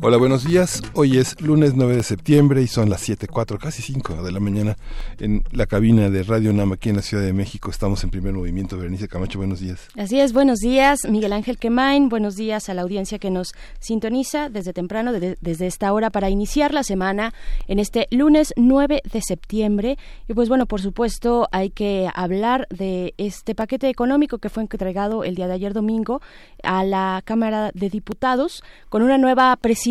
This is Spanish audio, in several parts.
Hola, buenos días. Hoy es lunes 9 de septiembre y son las 7.04, casi 5 de la mañana en la cabina de Radio NAM aquí en la Ciudad de México. Estamos en primer movimiento. Berenice Camacho, buenos días. Así es, buenos días. Miguel Ángel Quemain, buenos días a la audiencia que nos sintoniza desde temprano, desde esta hora para iniciar la semana en este lunes 9 de septiembre. Y pues bueno, por supuesto hay que hablar de este paquete económico que fue entregado el día de ayer domingo a la Cámara de Diputados con una nueva presidencia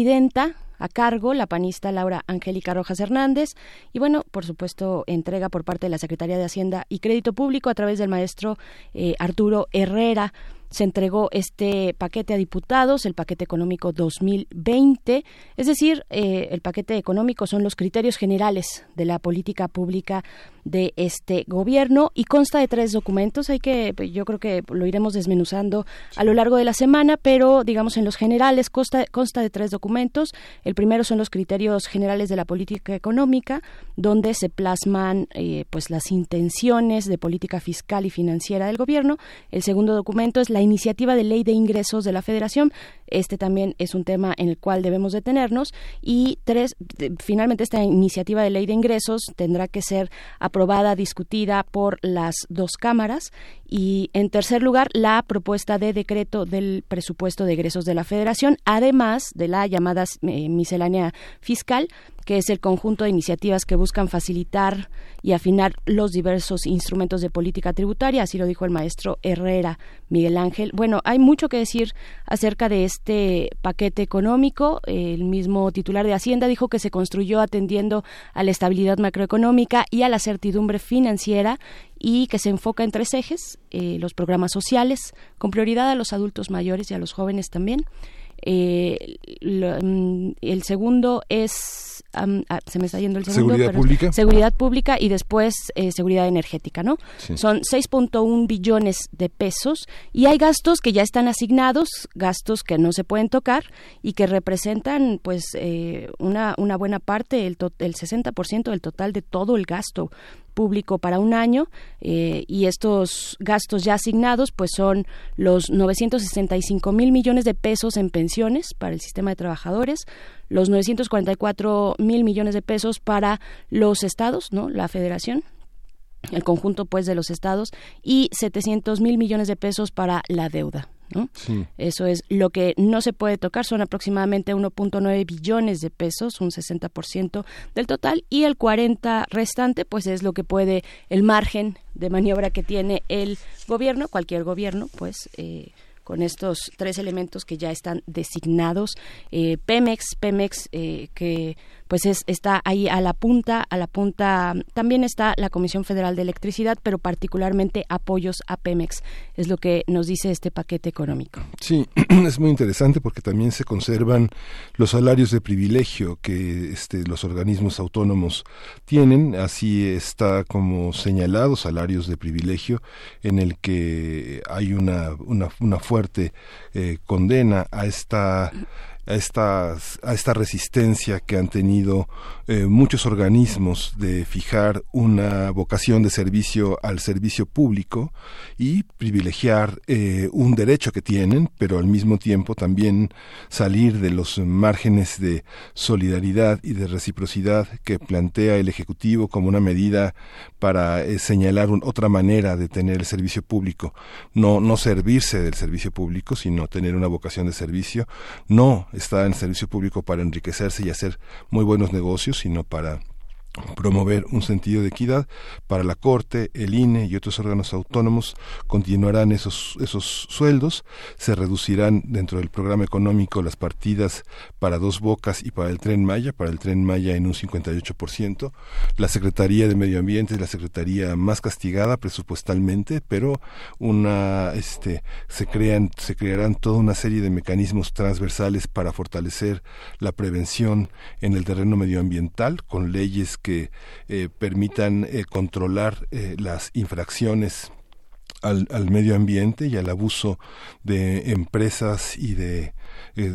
a cargo la panista Laura Angélica Rojas Hernández. Y bueno, por supuesto, entrega por parte de la Secretaría de Hacienda y Crédito Público a través del maestro eh, Arturo Herrera se entregó este paquete a diputados, el paquete económico 2020, es decir, eh, el paquete económico son los criterios generales de la política pública de este gobierno y consta de tres documentos. Hay que, yo creo que lo iremos desmenuzando a lo largo de la semana, pero digamos en los generales consta, consta de tres documentos. El primero son los criterios generales de la política económica, donde se plasman eh, pues las intenciones de política fiscal y financiera del gobierno. El segundo documento es la iniciativa de ley de ingresos de la Federación. Este también es un tema en el cual debemos detenernos. Y tres, finalmente esta iniciativa de ley de ingresos tendrá que ser aprobada, discutida por las dos cámaras. Y en tercer lugar, la propuesta de decreto del presupuesto de egresos de la Federación, además de la llamada eh, miscelánea fiscal que es el conjunto de iniciativas que buscan facilitar y afinar los diversos instrumentos de política tributaria, así lo dijo el maestro Herrera Miguel Ángel. Bueno, hay mucho que decir acerca de este paquete económico. El mismo titular de Hacienda dijo que se construyó atendiendo a la estabilidad macroeconómica y a la certidumbre financiera y que se enfoca en tres ejes, eh, los programas sociales, con prioridad a los adultos mayores y a los jóvenes también. Eh, mm, el segundo es Ah, se me está yendo el segundo. Seguridad pública. Seguridad pública y después eh, seguridad energética, ¿no? Son 6.1 billones de pesos y hay gastos que ya están asignados, gastos que no se pueden tocar y que representan pues eh, una, una buena parte, el, el 60% del total de todo el gasto público para un año eh, y estos gastos ya asignados pues son los 965 mil millones de pesos en pensiones para el sistema de trabajadores, los 944 mil millones de pesos para los estados, ¿no? La federación, el conjunto pues de los estados y 700 mil millones de pesos para la deuda. Eso es lo que no se puede tocar, son aproximadamente 1.9 billones de pesos, un 60% del total, y el 40 restante, pues es lo que puede, el margen de maniobra que tiene el gobierno, cualquier gobierno, pues eh, con estos tres elementos que ya están designados. Eh, Pemex, Pemex eh, que pues es, está ahí a la punta, a la punta también está la Comisión Federal de Electricidad, pero particularmente apoyos a Pemex, es lo que nos dice este paquete económico. Sí, es muy interesante porque también se conservan los salarios de privilegio que este, los organismos autónomos tienen, así está como señalado salarios de privilegio en el que hay una, una, una fuerte eh, condena a esta a esta, a esta resistencia que han tenido eh, muchos organismos de fijar una vocación de servicio al servicio público y privilegiar eh, un derecho que tienen, pero al mismo tiempo también salir de los márgenes de solidaridad y de reciprocidad que plantea el Ejecutivo como una medida para eh, señalar otra manera de tener el servicio público, no, no servirse del servicio público, sino tener una vocación de servicio, no está en servicio público para enriquecerse y hacer muy buenos negocios, sino para promover un sentido de equidad para la Corte, el INE y otros órganos autónomos. Continuarán esos esos sueldos, se reducirán dentro del programa económico las partidas para dos bocas y para el tren Maya, para el tren Maya en un 58%, la Secretaría de Medio Ambiente es la secretaría más castigada presupuestalmente, pero una este se crean se crearán toda una serie de mecanismos transversales para fortalecer la prevención en el terreno medioambiental con leyes que eh, permitan eh, controlar eh, las infracciones al, al, medio ambiente y al abuso de empresas y de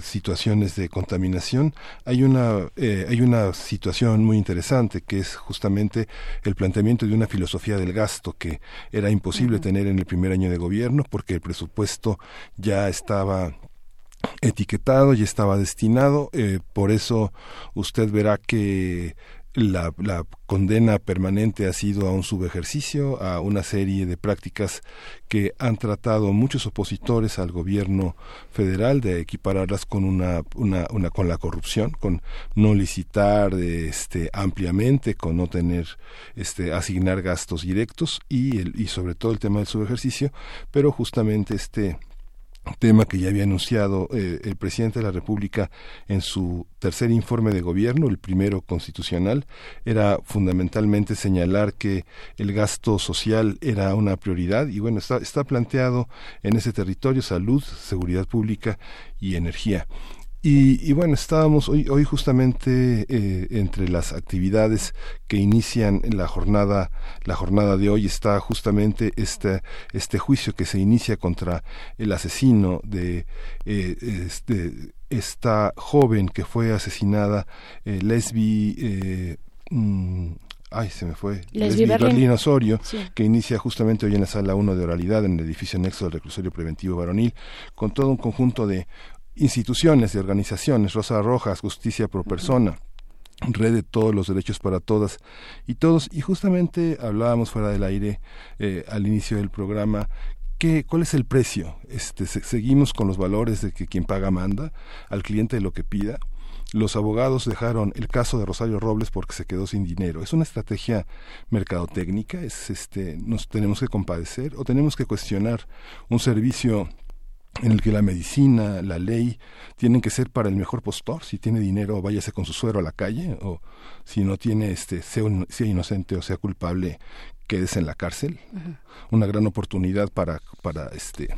situaciones de contaminación hay una hay una situación muy interesante que es justamente el planteamiento de una filosofía del gasto que era imposible tener en el primer año de gobierno porque el presupuesto ya estaba etiquetado y estaba destinado por eso usted verá que la, la, condena permanente ha sido a un subejercicio, a una serie de prácticas que han tratado muchos opositores al gobierno federal de equipararlas con una, una, una con la corrupción, con no licitar este ampliamente, con no tener este asignar gastos directos y el, y sobre todo el tema del subejercicio, pero justamente este tema que ya había anunciado eh, el presidente de la República en su tercer informe de gobierno, el primero constitucional, era fundamentalmente señalar que el gasto social era una prioridad y bueno, está, está planteado en ese territorio salud, seguridad pública y energía. Y, bueno, estábamos hoy, hoy justamente eh, entre las actividades que inician la jornada, la jornada de hoy está justamente este, este juicio que se inicia contra el asesino de eh, este, esta joven que fue asesinada, eh, Lesbi. Eh, mm, ay, se me fue. Lesbi Berlín Osorio, que inicia justamente hoy en la sala 1 de oralidad en el edificio anexo del reclusorio preventivo varonil, con todo un conjunto de instituciones y organizaciones, Rosa Rojas, Justicia Pro Persona, Red de Todos los Derechos para Todas y todos, y justamente hablábamos fuera del aire eh, al inicio del programa ¿Qué, ¿Cuál es el precio? Este, seguimos con los valores de que quien paga manda, al cliente lo que pida. Los abogados dejaron el caso de Rosario Robles porque se quedó sin dinero. Es una estrategia mercadotécnica, es este, nos tenemos que compadecer o tenemos que cuestionar un servicio en el que la medicina, la ley, tienen que ser para el mejor postor. Si tiene dinero, váyase con su suero a la calle, o si no tiene, este, sea, sea inocente o sea culpable, quédese en la cárcel. Una gran oportunidad para, para este,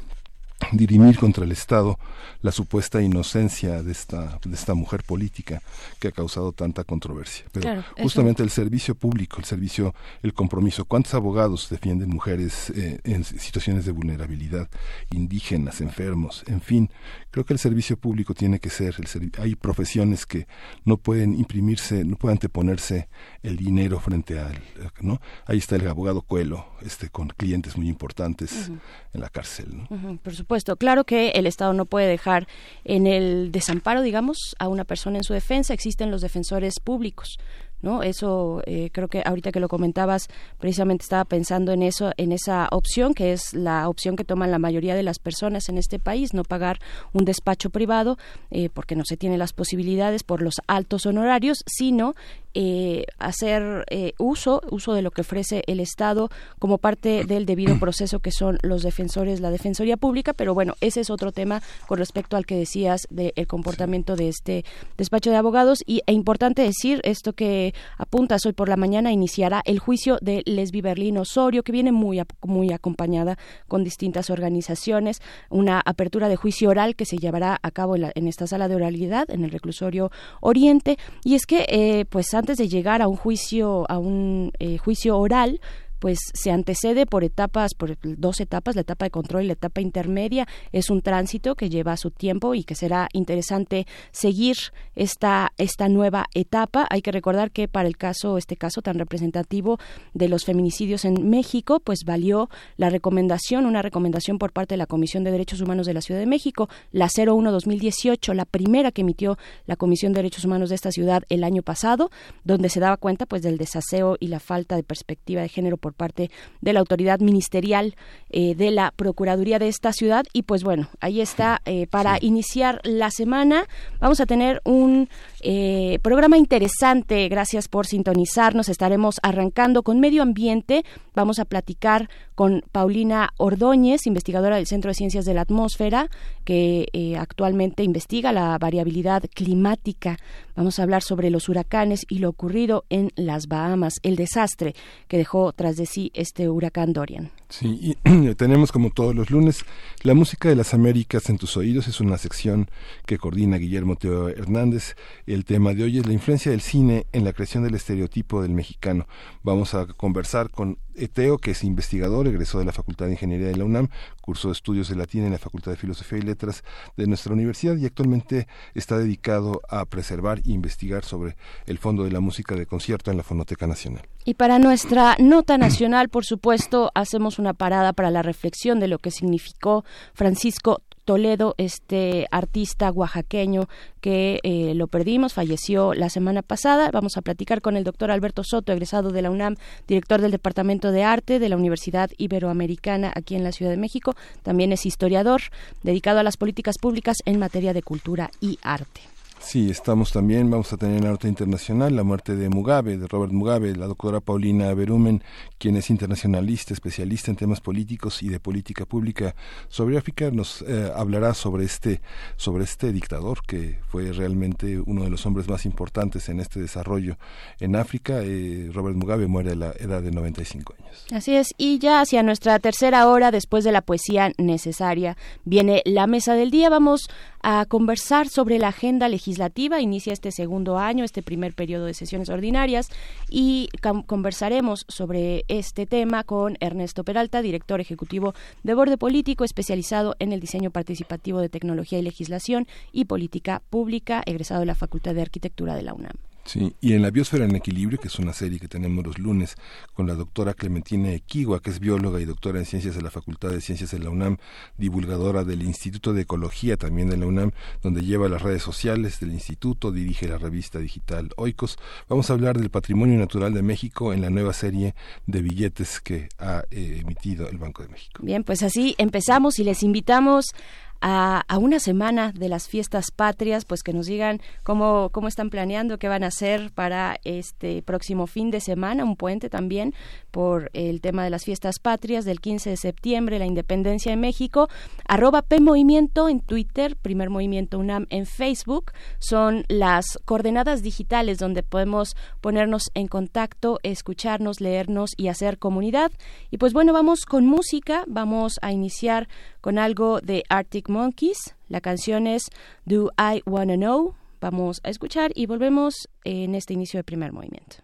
dirimir contra el Estado la supuesta inocencia de esta, de esta mujer política que ha causado tanta controversia. Pero justamente el servicio público, el servicio, el compromiso, ¿cuántos abogados defienden mujeres eh, en situaciones de vulnerabilidad, indígenas, enfermos, en fin? Creo que el servicio público tiene que ser, el hay profesiones que no pueden imprimirse, no pueden anteponerse el dinero frente al, ¿no? Ahí está el abogado Cuelo, este, con clientes muy importantes en la cárcel. Por supuesto, claro que el Estado no puede dejar en el desamparo, digamos, a una persona en su defensa. Existen los defensores públicos. ¿No? Eso eh, creo que ahorita que lo comentabas, precisamente estaba pensando en eso, en esa opción que es la opción que toman la mayoría de las personas en este país, no pagar un despacho privado eh, porque no se tiene las posibilidades por los altos honorarios, sino eh, hacer eh, uso, uso de lo que ofrece el Estado como parte del debido proceso que son los defensores, la Defensoría Pública, pero bueno, ese es otro tema con respecto al que decías del comportamiento de este despacho de abogados y e importante decir esto que apuntas hoy por la mañana iniciará el juicio de Lesbi Berlín Osorio que viene muy muy acompañada con distintas organizaciones, una apertura de juicio oral que se llevará a cabo en, esta sala de oralidad en el reclusorio Oriente. Y es que eh, pues antes de llegar a un juicio, a un eh, juicio oral, pues se antecede por etapas, por dos etapas, la etapa de control y la etapa intermedia. Es un tránsito que lleva su tiempo y que será interesante seguir esta, esta nueva etapa. Hay que recordar que para el caso, este caso tan representativo de los feminicidios en México, pues valió la recomendación, una recomendación por parte de la Comisión de Derechos Humanos de la Ciudad de México, la 01-2018, la primera que emitió la Comisión de Derechos Humanos de esta ciudad el año pasado, donde se daba cuenta pues del desaseo y la falta de perspectiva de género por parte de la autoridad ministerial eh, de la Procuraduría de esta ciudad. Y pues bueno, ahí está eh, para iniciar la semana. Vamos a tener un eh, programa interesante. Gracias por sintonizarnos. Estaremos arrancando con medio ambiente. Vamos a platicar con Paulina Ordóñez, investigadora del Centro de Ciencias de la Atmósfera, que eh, actualmente investiga la variabilidad climática. Vamos a hablar sobre los huracanes y lo ocurrido en las Bahamas, el desastre que dejó tras de sí este huracán Dorian. Sí, y tenemos como todos los lunes la música de las Américas en tus oídos. Es una sección que coordina Guillermo Teo Hernández. El tema de hoy es la influencia del cine en la creación del estereotipo del mexicano. Vamos a conversar con Eteo, que es investigador, egresó de la Facultad de Ingeniería de la UNAM, cursó estudios de latín en la Facultad de Filosofía y Letras de nuestra universidad y actualmente está dedicado a preservar e investigar sobre el fondo de la música de concierto en la Fonoteca Nacional. Y para nuestra nota nacional, por supuesto, hacemos una parada para la reflexión de lo que significó Francisco Toledo, este artista oaxaqueño que eh, lo perdimos, falleció la semana pasada. Vamos a platicar con el doctor Alberto Soto, egresado de la UNAM, director del Departamento de Arte de la Universidad Iberoamericana aquí en la Ciudad de México. También es historiador, dedicado a las políticas públicas en materia de cultura y arte. Sí, estamos también, vamos a tener en arte internacional la muerte de Mugabe, de Robert Mugabe, la doctora Paulina Berumen, quien es internacionalista, especialista en temas políticos y de política pública sobre África, nos eh, hablará sobre este, sobre este dictador que fue realmente uno de los hombres más importantes en este desarrollo en África. Eh, Robert Mugabe muere a la edad de 95 años. Así es, y ya hacia nuestra tercera hora, después de la poesía necesaria, viene la mesa del día. Vamos a conversar sobre la agenda legislativa. Inicia este segundo año, este primer periodo de sesiones ordinarias y conversaremos sobre este tema con Ernesto Peralta, director ejecutivo de Borde Político, especializado en el diseño participativo de tecnología y legislación y política pública, egresado de la Facultad de Arquitectura de la UNAM. Sí, y en La Biosfera en Equilibrio, que es una serie que tenemos los lunes con la doctora Clementina Equigua, que es bióloga y doctora en ciencias de la Facultad de Ciencias de la UNAM, divulgadora del Instituto de Ecología también de la UNAM, donde lleva las redes sociales del instituto, dirige la revista digital Oikos. Vamos a hablar del patrimonio natural de México en la nueva serie de billetes que ha eh, emitido el Banco de México. Bien, pues así empezamos y les invitamos a, una semana de las fiestas patrias, pues que nos digan cómo, cómo están planeando, qué van a hacer para este próximo fin de semana, un puente también por el tema de las fiestas patrias del 15 de septiembre, la independencia de México, arroba P Movimiento en Twitter, Primer Movimiento UNAM en Facebook, son las coordenadas digitales donde podemos ponernos en contacto, escucharnos, leernos y hacer comunidad. Y pues bueno, vamos con música, vamos a iniciar con algo de Arctic Monkeys. La canción es Do I Wanna Know. Vamos a escuchar y volvemos en este inicio de primer movimiento.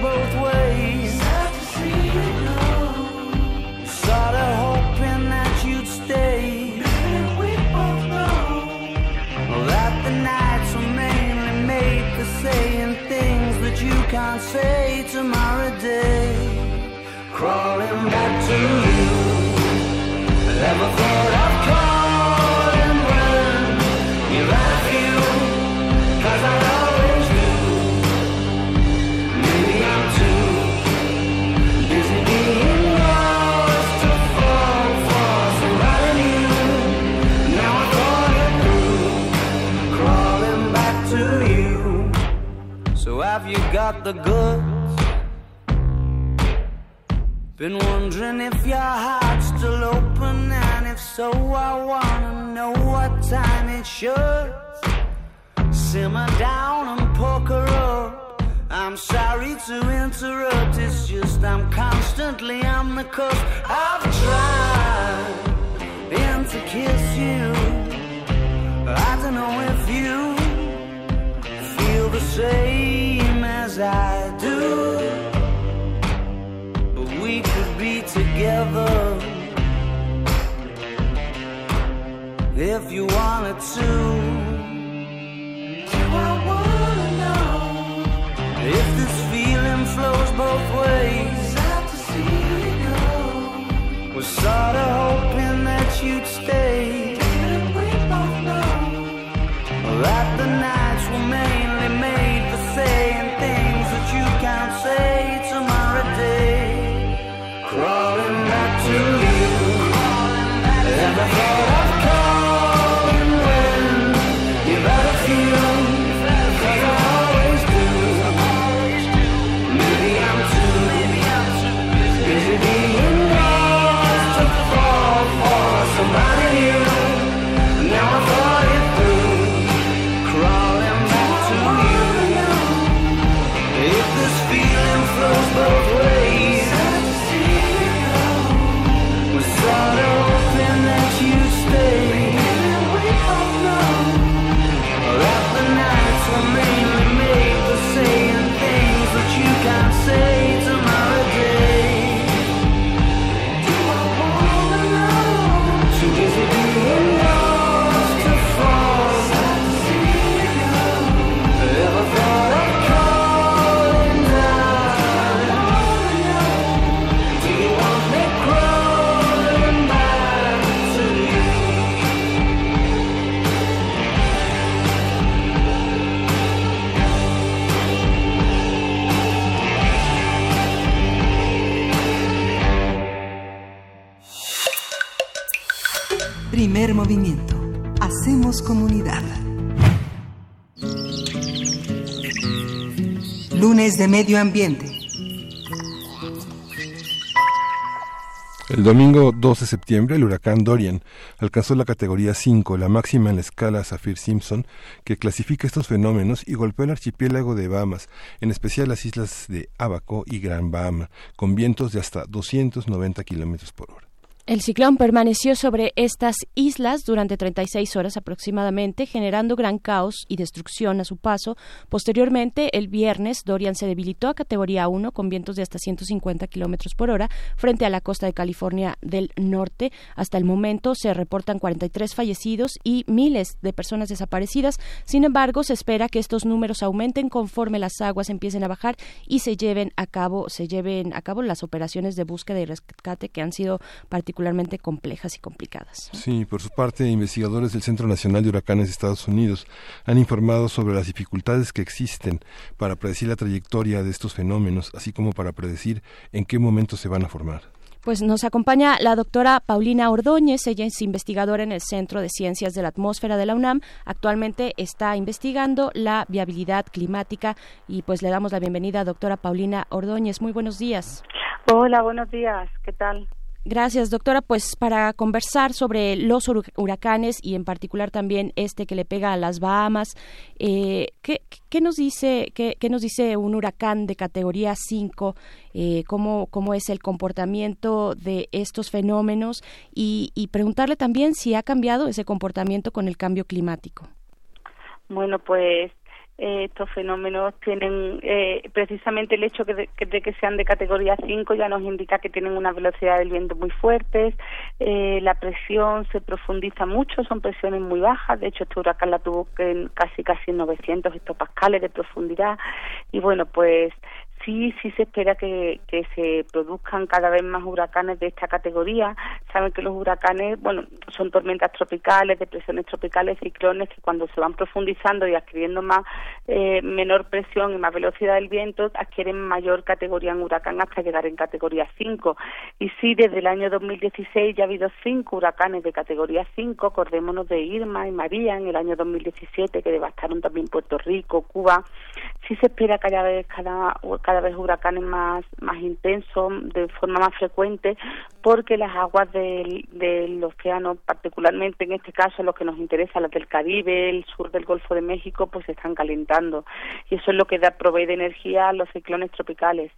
crawling back to you. Never thought I'd call and run. You love you, cause I always do. Maybe I'm too busy being lost to fall for surrounding you. Now I'm going through, crawling back to you. So have you got the good? Been wondering if your heart's still open, and if so, I wanna know what time it should. Simmer down and poker up. I'm sorry to interrupt, it's just I'm constantly on the cusp. I've tried and to kiss you. But I don't know if you feel the same as I do. Together if you wanted to. I wanna know if this feeling flows both ways? Sad to see you go. Was sorta hoping that you'd stay. Didn't we both know that the nights Ambiente. El domingo 2 de septiembre, el huracán Dorian alcanzó la categoría 5, la máxima en la escala Saffir-Simpson, que clasifica estos fenómenos y golpeó el archipiélago de Bahamas, en especial las islas de Abaco y Gran Bahama, con vientos de hasta 290 kilómetros por hora. El ciclón permaneció sobre estas islas durante 36 horas aproximadamente, generando gran caos y destrucción a su paso. Posteriormente, el viernes, Dorian se debilitó a categoría 1 con vientos de hasta 150 kilómetros por hora frente a la costa de California del Norte. Hasta el momento se reportan 43 fallecidos y miles de personas desaparecidas. Sin embargo, se espera que estos números aumenten conforme las aguas empiecen a bajar y se lleven a cabo, se lleven a cabo las operaciones de búsqueda y rescate que han sido particularmente complejas y complicadas. Sí, por su parte, investigadores del Centro Nacional de Huracanes de Estados Unidos han informado sobre las dificultades que existen para predecir la trayectoria de estos fenómenos, así como para predecir en qué momento se van a formar. Pues nos acompaña la doctora Paulina Ordóñez, ella es investigadora en el Centro de Ciencias de la Atmósfera de la UNAM. Actualmente está investigando la viabilidad climática y pues le damos la bienvenida a doctora Paulina Ordóñez. Muy buenos días. Hola, buenos días. ¿Qué tal? Gracias, doctora. Pues para conversar sobre los huracanes y en particular también este que le pega a las Bahamas, eh, ¿qué, ¿qué, nos dice qué, qué, nos dice un huracán de categoría 5? Eh, cómo, ¿Cómo es el comportamiento de estos fenómenos? Y, y preguntarle también si ha cambiado ese comportamiento con el cambio climático. Bueno, pues eh, estos fenómenos tienen eh, precisamente el hecho que de, que de, que sean de categoría 5 ya nos indica que tienen una velocidad del viento muy fuertes, eh, la presión se profundiza mucho, son presiones muy bajas, de hecho este huracán la tuvo en casi casi 900 hectopascales de profundidad y bueno pues sí, sí se espera que, que se produzcan cada vez más huracanes de esta categoría. Saben que los huracanes, bueno, son tormentas tropicales, depresiones tropicales, ciclones que cuando se van profundizando y adquiriendo más eh, menor presión y más velocidad del viento, adquieren mayor categoría en huracán hasta llegar en categoría 5. Y sí, desde el año 2016 ya ha habido cinco huracanes de categoría 5, acordémonos de Irma y María en el año 2017 que devastaron también Puerto Rico, Cuba. Sí se espera cada vez cada, cada vez huracanes más más intensos de forma más frecuente porque las aguas del, del océano, particularmente en este caso los que nos interesa, las del Caribe, el sur del Golfo de México, pues se están calentando y eso es lo que da provee de energía a los ciclones tropicales.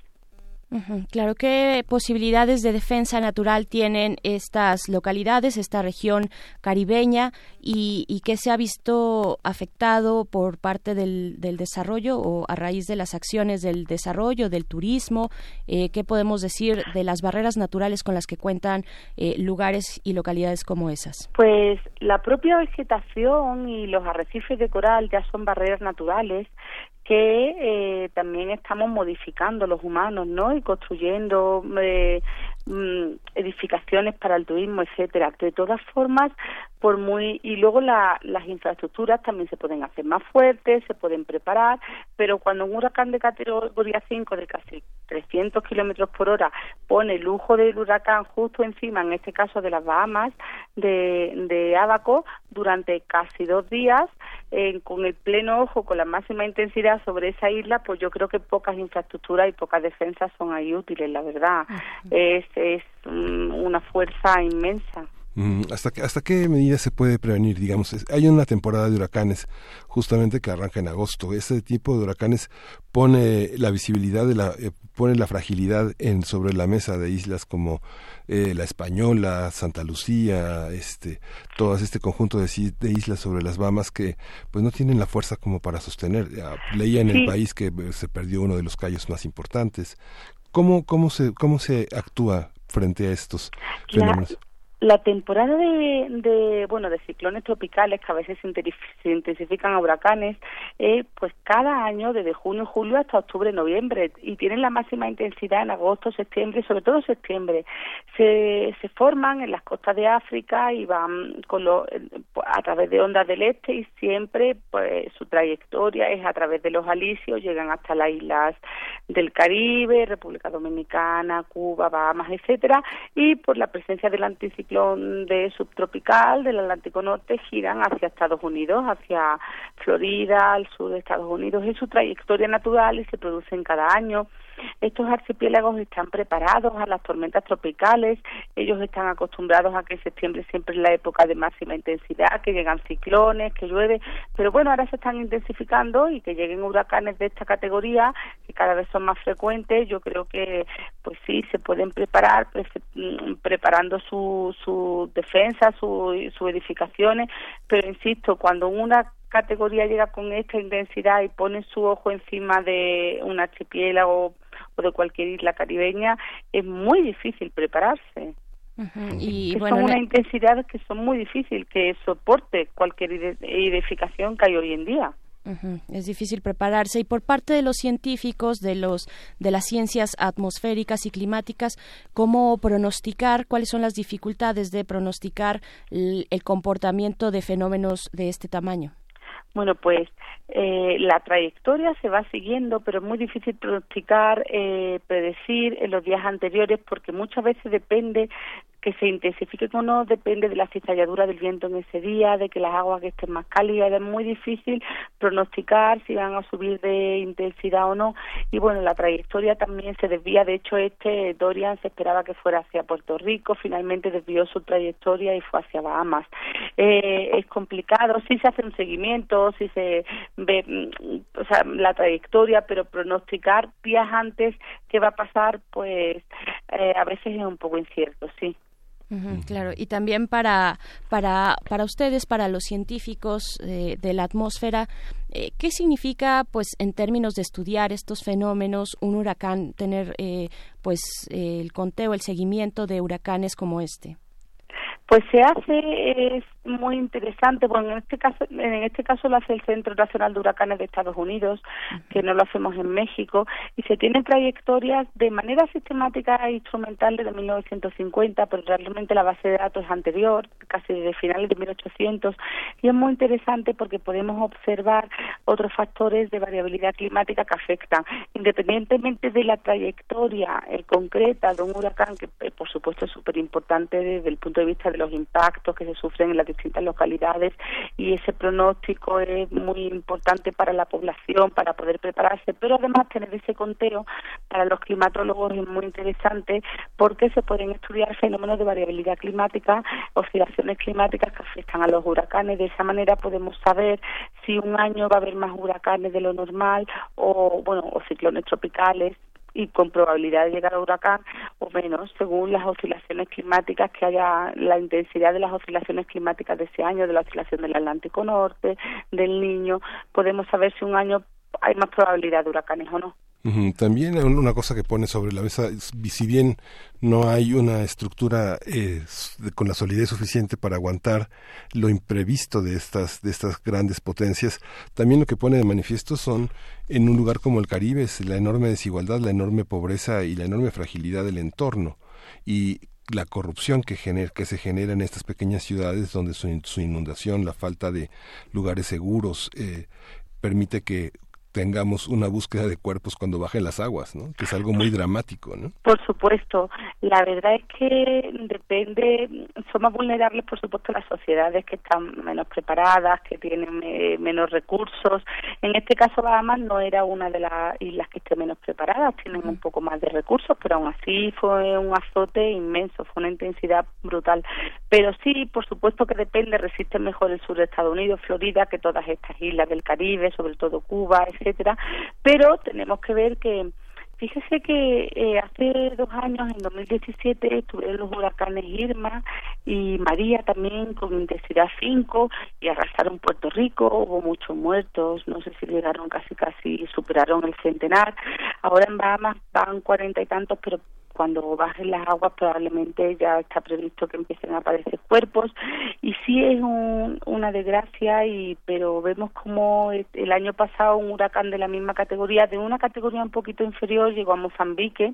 Claro, ¿qué posibilidades de defensa natural tienen estas localidades, esta región caribeña y, y qué se ha visto afectado por parte del, desarrollo o a raíz de las acciones del desarrollo, del turismo? Eh, ¿Qué podemos decir de las barreras naturales con las que cuentan eh, lugares y localidades como esas? Pues la propia vegetación y los arrecifes de coral ya son barreras naturales que eh, también estamos modificando los humanos, ¿no? Y construyendo eh, mm, edificaciones para el turismo, etcétera. De todas formas, por muy y luego las infraestructuras también se pueden hacer más fuertes, se pueden preparar, pero cuando un huracán de categoría 5 de casi 300 kilómetros por hora pone el lujo del huracán justo encima, en este caso de las Bahamas, de, de Abaco, durante casi dos días, eh, con el pleno ojo, con la máxima intensidad sobre esa isla, pues yo creo que pocas infraestructuras y pocas defensas son ahí útiles, la verdad. Es, es una fuerza inmensa. Mm, ¿Hasta, ¿Hasta qué medida se puede prevenir? Digamos, hay una temporada de huracanes justamente que arranca en agosto. Ese tipo de huracanes pone la visibilidad, de la, eh, pone la fragilidad en, sobre la mesa de islas como eh, la Española, Santa Lucía, este, todo este conjunto de, de, islas sobre las Bahamas que pues no tienen la fuerza como para sostener. Leía en el país que eh, se perdió uno de los callos más importantes. ¿Cómo, cómo, se, cómo se actúa frente a estos fenómenos? La temporada de, de, bueno de ciclones tropicales que a veces se intensifican a huracanes, eh, pues cada año desde junio julio hasta octubre noviembre y tienen la máxima intensidad en agosto septiembre sobre todo septiembre. Se, se forman en las costas de África y van con lo, a través de ondas del este y siempre pues su trayectoria es a través de los alisios llegan hasta las islas del Caribe República Dominicana Cuba Bahamas etcétera y por la presencia del anticiclón de subtropical del Atlántico Norte giran hacia Estados Unidos, hacia Florida, al sur de Estados Unidos. Es su trayectoria natural y se producen cada año. Estos archipiélagos están preparados a las tormentas tropicales, ellos están acostumbrados a que septiembre siempre es la época de máxima intensidad, que llegan ciclones, que llueve, pero bueno, ahora se están intensificando y que lleguen huracanes de esta categoría, que cada vez son más frecuentes, yo creo que pues sí, se pueden preparar mm, preparando su, su defensa, sus su edificaciones, pero insisto, cuando una categoría llega con esta intensidad y pone su ojo encima de un archipiélago o de cualquier isla caribeña, es muy difícil prepararse. y bueno, son una intensidad que son muy difícil que soporte cualquier edificación que hay hoy en día. Es difícil prepararse y por parte de los científicos de los de las ciencias atmosféricas y climáticas, cómo pronosticar cuáles son las dificultades de pronosticar el comportamiento de fenómenos de este tamaño. Bueno, pues eh, la trayectoria se va siguiendo, pero es muy difícil pronosticar, eh, predecir en los días anteriores, porque muchas veces depende que se intensifique o no depende de la cizalladura del viento en ese día, de que las aguas estén más cálidas, es muy difícil pronosticar si van a subir de intensidad o no. Y bueno, la trayectoria también se desvía, de hecho este Dorian se esperaba que fuera hacia Puerto Rico, finalmente desvió su trayectoria y fue hacia Bahamas. Eh, es complicado, sí se hace un seguimiento, sí se ve mm, o sea, la trayectoria, pero pronosticar días antes qué va a pasar, pues eh, a veces es un poco incierto, sí claro, y también para, para, para ustedes, para los científicos eh, de la atmósfera, eh, ¿qué significa, pues, en términos de estudiar estos fenómenos, un huracán, tener, eh, pues, el conteo, el seguimiento de huracanes como este? Pues se hace muy interesante, bueno, en este caso, en este caso lo hace el Centro Nacional de Huracanes de Estados Unidos, que no lo hacemos en México, y se tienen trayectorias de manera sistemática e instrumental desde 1950, pero realmente la base de datos es anterior, casi de finales de 1800, y es muy interesante porque podemos observar otros factores de variabilidad climática que afectan, independientemente de la trayectoria eh, concreta de un huracán, que eh, por supuesto es súper importante desde el punto de vista de los impactos que se sufren en las distintas localidades y ese pronóstico es muy importante para la población para poder prepararse, pero además tener ese conteo para los climatólogos es muy interesante porque se pueden estudiar fenómenos de variabilidad climática, oscilaciones climáticas que afectan a los huracanes. De esa manera podemos saber si un año va a haber más huracanes de lo normal o bueno o ciclones tropicales y con probabilidad de llegar a huracán o menos según las oscilaciones climáticas que haya la intensidad de las oscilaciones climáticas de ese año de la oscilación del Atlántico Norte del Niño podemos saber si un año hay más probabilidad de huracanes o no también una cosa que pone sobre la mesa, si bien no hay una estructura eh, con la solidez suficiente para aguantar lo imprevisto de estas, de estas grandes potencias, también lo que pone de manifiesto son en un lugar como el Caribe la enorme desigualdad, la enorme pobreza y la enorme fragilidad del entorno. Y la corrupción que, que se genera en estas pequeñas ciudades donde su, su inundación, la falta de lugares seguros, eh, permite que tengamos una búsqueda de cuerpos cuando bajen las aguas, ¿no? Que es algo muy dramático. Por supuesto. La verdad es que depende, somos vulnerables, por supuesto, las sociedades que están menos preparadas, que tienen menos recursos. En este caso, Bahamas no era una de las islas que esté menos preparadas, tienen un poco más de recursos, pero aún así fue un azote inmenso, fue una intensidad brutal. Pero sí, por supuesto que depende, resiste mejor el sur de Estados Unidos, Florida, que todas estas islas del Caribe, sobre todo Cuba, etcétera, pero tenemos que ver que Fíjese que eh, hace dos años, en 2017, estuvieron los huracanes Irma y María también con intensidad 5 y arrasaron Puerto Rico, hubo muchos muertos, no sé si llegaron casi casi, superaron el centenar. Ahora en Bahamas van cuarenta y tantos, pero cuando bajen las aguas probablemente ya está previsto que empiecen a aparecer cuerpos y sí es una desgracia y pero vemos como el año pasado un huracán de la misma categoría de una categoría un poquito inferior llegó a Mozambique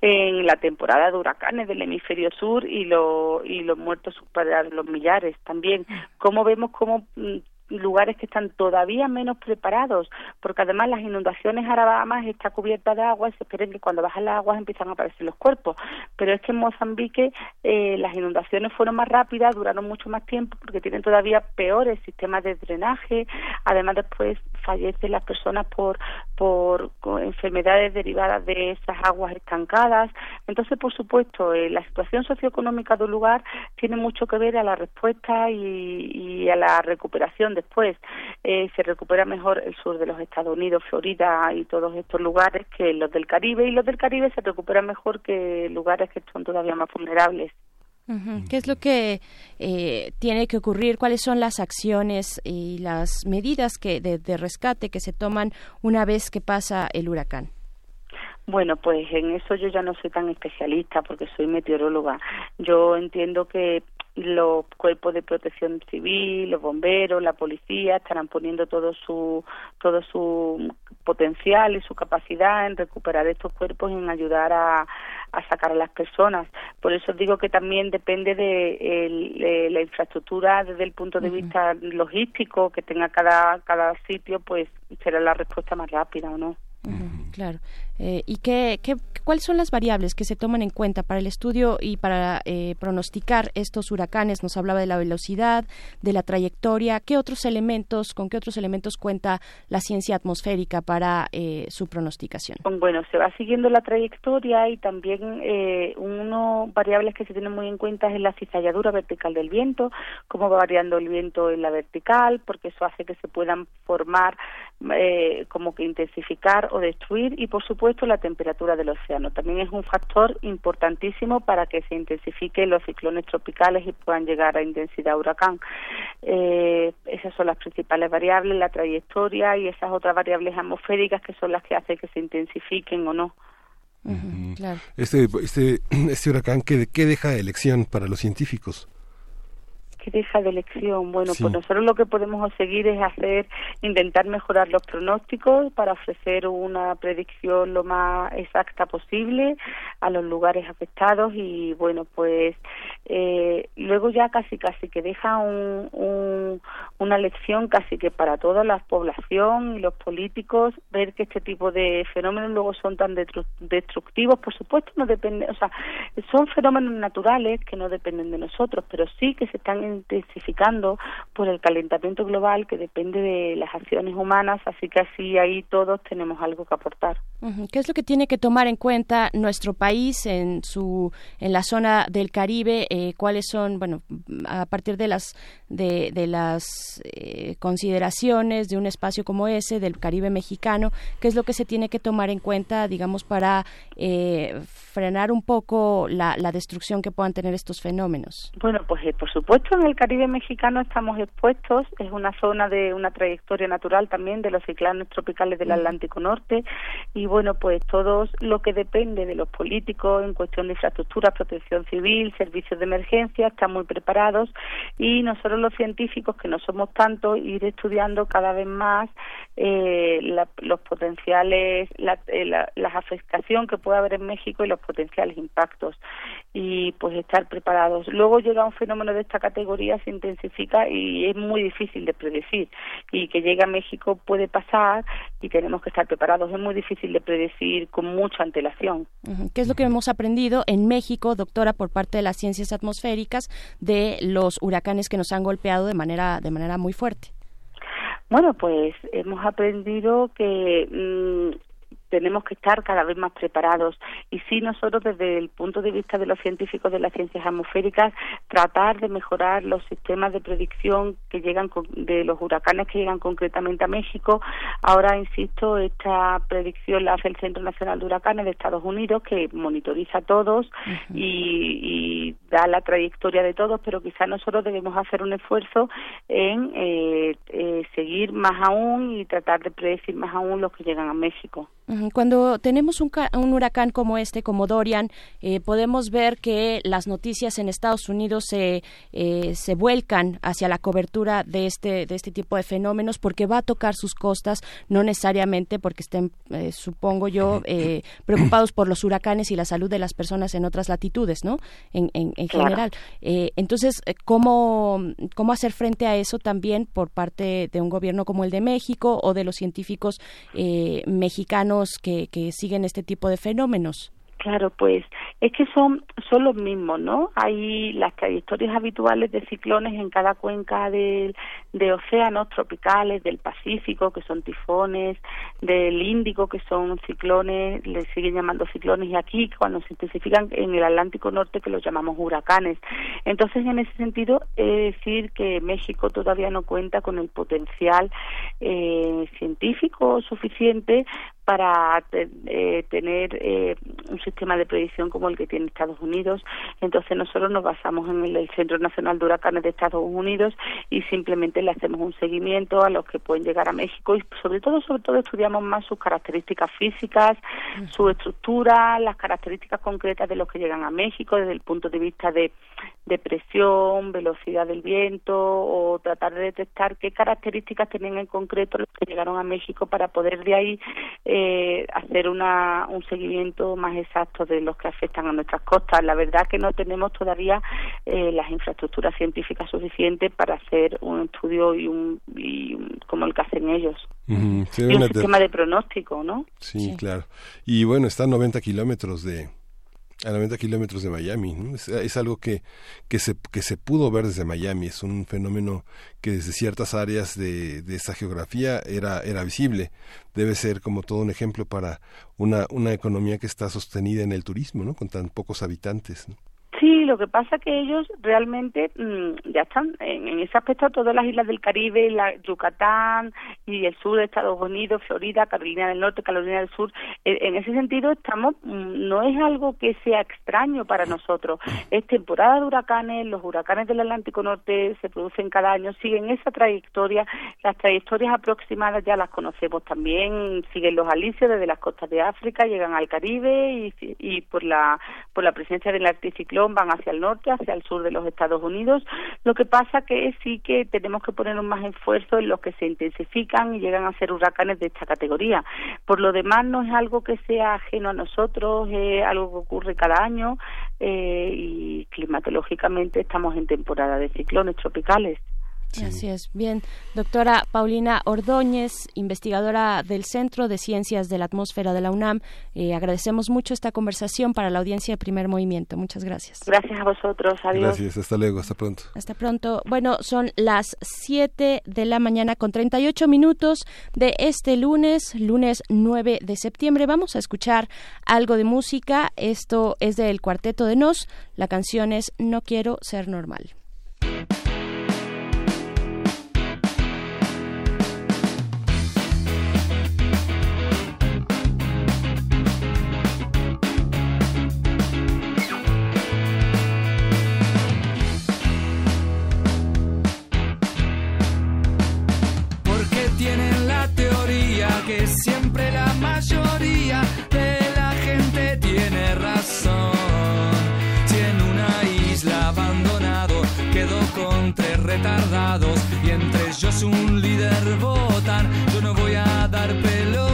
en la temporada de huracanes del hemisferio sur y, lo, y los muertos superaron los millares también. Como vemos cómo lugares que están todavía menos preparados, porque además las inundaciones ahora más está cubierta de agua y se espera que cuando bajan las aguas empiezan a aparecer los cuerpos. Pero es que en Mozambique eh, las inundaciones fueron más rápidas, duraron mucho más tiempo porque tienen todavía peores sistemas de drenaje. Además después fallecen las personas por, por enfermedades derivadas de esas aguas estancadas. Entonces, por supuesto, eh, la situación socioeconómica de lugar tiene mucho que ver a la respuesta y a la recuperación de después eh, se recupera mejor el sur de los Estados Unidos, Florida y todos estos lugares que los del Caribe, y los del Caribe se recuperan mejor que lugares que son todavía más vulnerables. ¿Qué es lo que eh, tiene que ocurrir? ¿Cuáles son las acciones y las medidas que de, de rescate que se toman una vez que pasa el huracán? Bueno, pues en eso yo ya no soy tan especialista porque soy meteoróloga. Yo entiendo que los cuerpos de protección civil, los bomberos, la policía estarán poniendo todo su todo su potencial y su capacidad en recuperar estos cuerpos y en ayudar a, a sacar a las personas. Por eso digo que también depende de, la infraestructura desde el punto de vista logístico que tenga cada cada sitio, pues será la respuesta más rápida o no. Claro. Eh, ¿Y qué, qué, cuáles son las variables que se toman en cuenta para el estudio y para eh, pronosticar estos huracanes? Nos hablaba de la velocidad, de la trayectoria. ¿Qué otros elementos, con qué otros elementos cuenta la ciencia atmosférica para eh, su pronosticación? Bueno, se va siguiendo la trayectoria y también eh, uno variables que se tienen muy en cuenta es la cizalladura vertical del viento, cómo va variando el viento en la vertical, porque eso hace que se puedan formar como que intensificar o destruir y por supuesto la temperatura del océano. También es un factor importantísimo para que se intensifiquen los ciclones tropicales y puedan llegar a intensidad huracán. Eh, esas son las principales variables, la trayectoria y esas otras variables atmosféricas que son las que hacen que se intensifiquen o no. Este, este, este huracán, ¿qué, ¿qué deja de elección para los científicos? ¿Qué deja de elección? Bueno, pues nosotros lo que podemos seguir es hacer, intentar mejorar los pronósticos para ofrecer una predicción lo más exacta posible a los lugares afectados y bueno, pues eh, luego ya casi casi que deja un, un, una lección casi que para toda la población y los políticos ver que este tipo de fenómenos luego son tan destructivos, por supuesto no depende, o sea, son fenómenos naturales que no dependen de nosotros, pero sí que se están intensificando por el calentamiento global que depende de las acciones humanas, así que así ahí todos tenemos algo que aportar. ¿Qué es lo que tiene que tomar en cuenta nuestro país en su en la zona del Caribe? Eh, ¿Cuáles son, bueno, a partir de las de, de las eh, consideraciones de un espacio como ese del Caribe mexicano? ¿Qué es lo que se tiene que tomar en cuenta, digamos, para eh, frenar un poco la, la destrucción que puedan tener estos fenómenos? Bueno, pues por supuesto en el Caribe mexicano estamos expuestos. Es una zona de una trayectoria natural también de los ciclones tropicales del Atlántico Norte y bueno, pues todo lo que depende de los políticos en cuestión de infraestructura, protección civil, servicios de emergencia, están muy preparados y nosotros los científicos, que no somos tantos, ir estudiando cada vez más eh, los potenciales, la, eh, la, afectación que puede haber en México y los potenciales impactos y pues estar preparados. Luego llega un fenómeno de esta categoría, se intensifica y es muy difícil de predecir y que llegue a México puede pasar y tenemos que estar preparados. Es muy difícil de predecir con mucha antelación. ¿Qué es lo que hemos aprendido en México, doctora, por parte de las ciencias atmosféricas, de los huracanes que nos han golpeado de manera, de manera muy fuerte? Bueno, pues hemos aprendido que mm, tenemos que estar cada vez más preparados. Y sí nosotros desde el punto de vista de los científicos de las ciencias atmosféricas tratar de mejorar los sistemas de predicción que llegan de los huracanes que llegan concretamente a México. Ahora insisto esta predicción la hace el Centro Nacional de Huracanes de Estados Unidos que monitoriza a todos y, da la trayectoria de todos pero quizás nosotros debemos hacer un esfuerzo en eh, eh, seguir más aún y tratar de predecir más aún los que llegan a México. Cuando tenemos un, un, huracán como este, como Dorian, eh, podemos ver que las noticias en Estados Unidos se, eh, se vuelcan hacia la cobertura de este, de este tipo de fenómenos porque va a tocar sus costas, no necesariamente porque estén, eh, supongo yo, preocupados por los huracanes y la salud de las personas en otras latitudes, ¿no? En, en, general. entonces, ¿cómo, ¿cómo hacer frente a eso también por parte de un gobierno como el de México o de los científicos mexicanos? Que, siguen este tipo de fenómenos. Claro, pues es que son, son los mismos, ¿no? Hay las trayectorias habituales de ciclones en cada cuenca de, de océanos tropicales, del Pacífico, que son tifones, del Índico, que son ciclones, le siguen llamando ciclones, y aquí, cuando se intensifican en el Atlántico Norte, que los llamamos huracanes. Entonces, en ese sentido, es decir que México todavía no cuenta con el potencial eh, científico suficiente para eh, tener eh, un sistema de predicción como el que tiene Estados Unidos. Entonces nosotros nos basamos en el, Centro Nacional de Huracanes de Estados Unidos y simplemente le hacemos un seguimiento a los que pueden llegar a México y sobre todo, sobre todo estudiamos más sus características físicas, su estructura, las características concretas de los que llegan a México desde el punto de vista de, de presión, velocidad del viento o tratar de detectar qué características tienen en concreto los que llegaron a México para poder de ahí eh, hacer una, un seguimiento más exacto de los que afectan a nuestras costas. La verdad que no tenemos todavía eh, las infraestructuras científicas suficientes para hacer un estudio y un, y como el que hacen ellos. y un sistema de pronóstico, ¿no? Sí, claro. Y bueno, está a 90 kilómetros de, a 90 kilómetros de Miami. Es, algo que, que, se, que se pudo ver desde Miami. Es un fenómeno que desde ciertas áreas de, de esa geografía era, era visible. Debe ser como todo un ejemplo para una, una economía que está sostenida en el turismo, ¿no? con tan pocos habitantes. Sí, lo que pasa que ellos realmente mm, ya están en, ese aspecto todas las islas del Caribe, la Yucatán y el sur de Estados Unidos, Florida, Carolina del Norte, Carolina del Sur. Eh, en ese sentido estamos, mm, no es algo que sea extraño para nosotros. Es temporada de huracanes, los huracanes del Atlántico Norte se producen cada año, siguen esa trayectoria, las trayectorias aproximadas ya las conocemos también, siguen los alisios desde las costas de África, llegan al Caribe y, por la por la presencia del anticiclón van hacia el norte, hacia el sur de los Estados Unidos. Lo que pasa que sí que tenemos que poner un más esfuerzo en los que se intensifican y llegan a ser huracanes de esta categoría. Por lo demás, no es algo que sea ajeno a nosotros, es algo que ocurre cada año eh, y climatológicamente estamos en temporada de ciclones tropicales. Así es. Bien, doctora Paulina Ordóñez, investigadora del Centro de Ciencias de la Atmósfera de la UNAM, eh, agradecemos mucho esta conversación para la audiencia de Primer Movimiento. Muchas gracias. Gracias a vosotros. Adiós. Gracias. Hasta luego. Hasta pronto. Hasta pronto. Bueno, son las 7 de la mañana con 38 minutos de este lunes, lunes 9 de septiembre. Vamos a escuchar algo de música. Esto es del Cuarteto de Nos. La canción es No quiero ser normal. Siempre la mayoría de la gente tiene razón. Si en una isla abandonado quedó con tres retardados y entre ellos un líder votan, yo no voy a dar pelota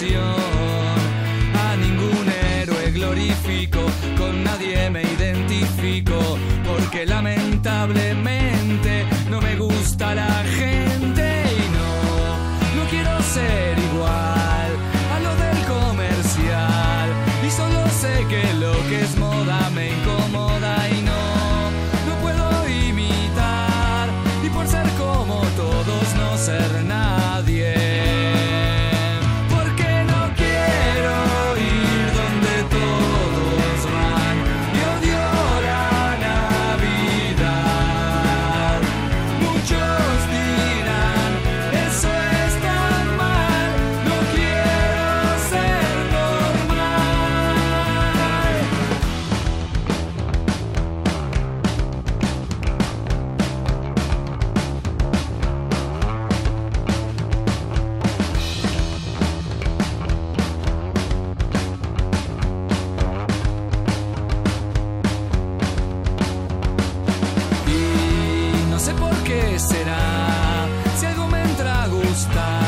A ningún héroe glorifico, con nadie me identifico, porque lamentablemente no me gusta la gente side.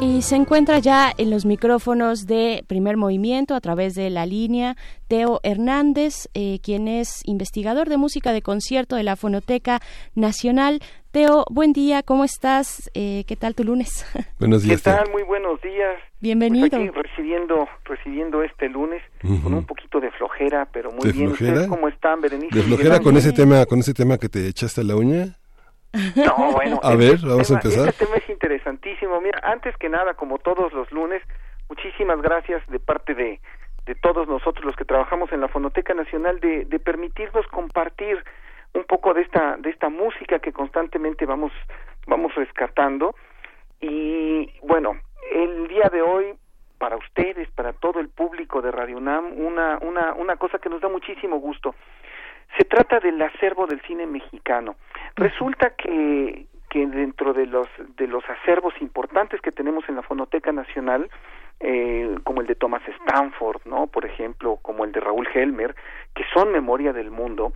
Y se encuentra ya en los micrófonos de primer movimiento a través de la línea Teo Hernández, eh, quien es investigador de música de concierto de la Fonoteca Nacional. Teo, buen día, ¿cómo estás? Eh, ¿Qué tal tu lunes? Buenos días. ¿Qué tal? Muy buenos días. Bienvenido. Pues aquí recibiendo, recibiendo este lunes con un poquito de flojera, pero muy ¿De bien. flojera? ¿Ustedes cómo están, Berenice? ¿De flojera con ese tema, con ese tema que te echaste a la uña? No, bueno. A este ver, vamos a tema- empezar. Este tema es interesantísimo. Mira, antes que nada, como todos los lunes, muchísimas gracias de parte de, de todos nosotros los que trabajamos en la Fonoteca Nacional de, de permitirnos compartir un poco de esta de esta música que constantemente vamos vamos rescatando y bueno el día de hoy para ustedes para todo el público de Radio UNAM una una una cosa que nos da muchísimo gusto se trata del acervo del cine mexicano. Resulta que que dentro de los de los acervos importantes que tenemos en la Fonoteca Nacional, eh, como el de Thomas Stanford, no, por ejemplo, como el de Raúl Helmer, que son memoria del mundo,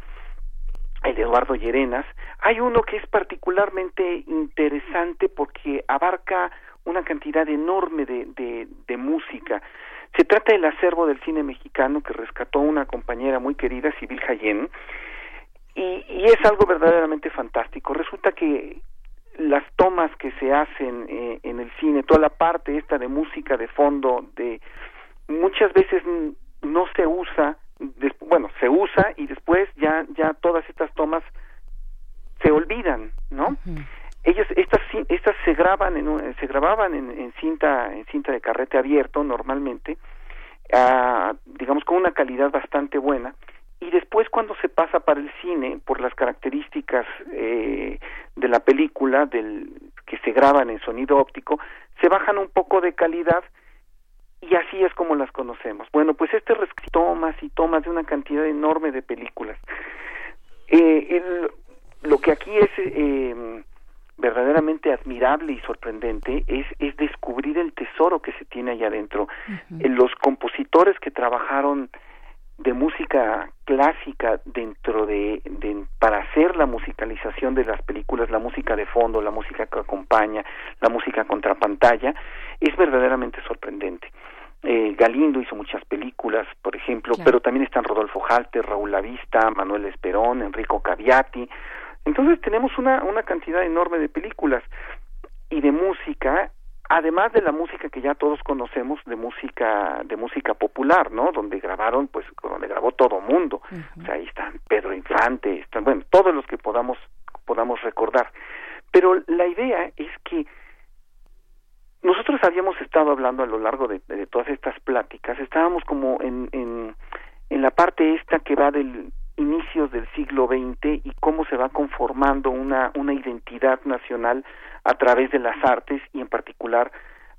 el de Eduardo Llerenas, hay uno que es particularmente interesante porque abarca una cantidad enorme de, de, de música. Se trata del acervo del cine mexicano que rescató una compañera muy querida, Sibyl Jayen, y, y es algo verdaderamente fantástico. Resulta que las tomas que se hacen eh, en el cine, toda la parte esta de música de fondo, de muchas veces no se usa, bueno, se usa y después ya ya todas estas tomas se olvidan, ¿no? Ellas estas estas se graban en se grababan en, en cinta en cinta de carrete abierto normalmente, ah, digamos con una calidad bastante buena. Y después cuando se pasa para el cine por las características eh, de la película del que se graban en sonido óptico se bajan un poco de calidad y así es como las conocemos. Bueno pues este tomas y tomas de una cantidad enorme de películas. Eh, el- lo que aquí es eh, verdaderamente admirable y sorprendente es, es descubrir el tesoro que se tiene allá adentro. Eh, Los compositores que trabajaron de música clásica dentro de, de para hacer la musicalización de las películas, la música de fondo, la música que acompaña, la música contrapantalla, es verdaderamente sorprendente. Eh, Galindo hizo muchas películas, por ejemplo, Claro. pero también están Rodolfo Halter, Raúl Lavista, Manuel Esperón, Enrico Caviati. Entonces tenemos una, una cantidad enorme de películas y de música, además de la música que ya todos conocemos, de música, de música popular, ¿no? Donde grabaron, pues, donde grabó todo mundo. O sea, ahí están Pedro Infante, están, bueno, todos los que podamos, podamos recordar. Pero la idea es que nosotros habíamos estado hablando a lo largo de, de todas estas pláticas, estábamos como en, en, en la parte esta que va del inicios del siglo XX y cómo se va conformando una, una identidad nacional a través de las artes y en particular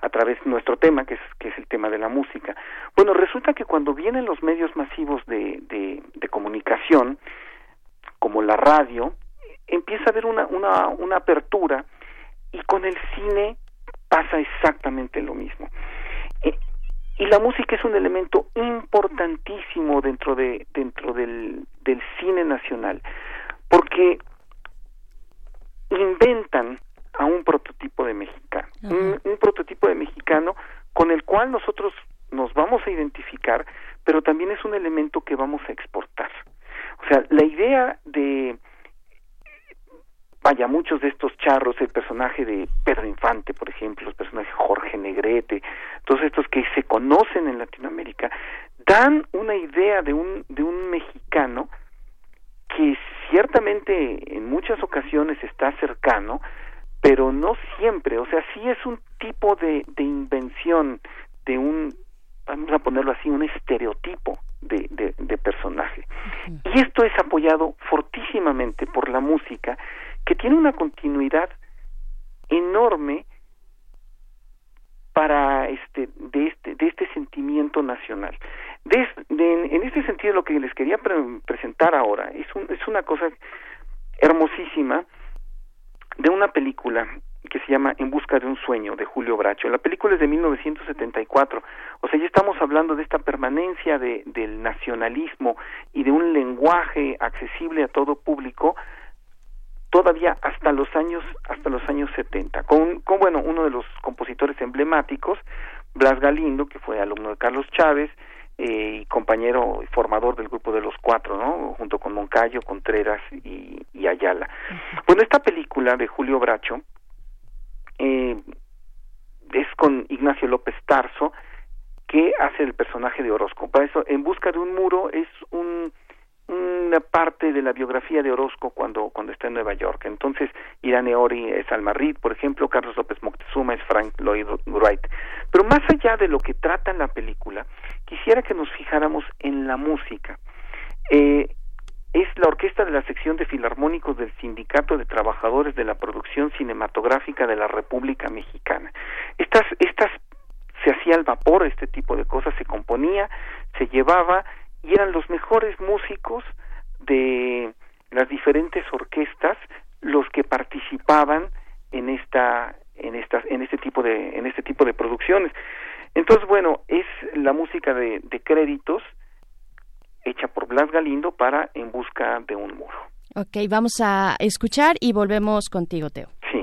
a través de nuestro tema, que es, que es el tema de la música. Bueno, resulta que cuando vienen los medios masivos de, de, de comunicación, como la radio, empieza a haber una, una, una apertura y con el cine pasa exactamente lo mismo. Y la música es un elemento importantísimo dentro de dentro del, del cine nacional porque inventan a un prototipo de mexicano un, un prototipo de mexicano con el cual nosotros nos vamos a identificar pero también es un elemento que vamos a exportar. O sea la idea de vaya, muchos de estos charros, el personaje de Pedro Infante, por ejemplo, los personajes Jorge Negrete, todos estos que se conocen en Latinoamérica, dan una idea de un, de un mexicano que ciertamente en muchas ocasiones está cercano, pero no siempre, o sea, sí es un tipo de, de invención, de un, vamos a ponerlo así, un estereotipo de, de, de personaje. Y esto es apoyado fortísimamente por la música, que tiene una continuidad enorme para este de este de este sentimiento nacional de, en este sentido lo que les quería pre- presentar ahora es un, es una cosa hermosísima de una película que se llama En busca de un sueño de Julio Bracho. La película es de 1974. O sea, ya estamos hablando de esta permanencia de, del nacionalismo y de un lenguaje accesible a todo público todavía hasta los años hasta los años 70 con, con bueno uno de los compositores emblemáticos Blas Galindo que fue alumno de Carlos Chávez eh, y compañero y formador del grupo de los cuatro no junto con Moncayo Contreras y, y Ayala. Bueno esta película de Julio Bracho eh, es con Ignacio López Tarso que hace el personaje de Orozco. Para eso En busca de un muro es un una parte de la biografía de Orozco cuando, cuando está en Nueva York. Entonces, Irene Ori es Alma Reed, por ejemplo, Carlos López Moctezuma es Frank Lloyd Wright. Pero más allá de lo que trata la película, quisiera que nos fijáramos en la música. Eh, es la orquesta de la sección de filarmónicos del Sindicato de Trabajadores de la Producción Cinematográfica de la República Mexicana. Estas, estas se hacía al vapor este tipo de cosas, se componía, se llevaba y eran los mejores músicos de las diferentes orquestas los que participaban en esta en estas en este tipo de en este tipo de producciones entonces bueno es la música de, de créditos hecha por Blas Galindo para En busca de un muro. Ok, vamos a escuchar y volvemos contigo, Teo. Sí,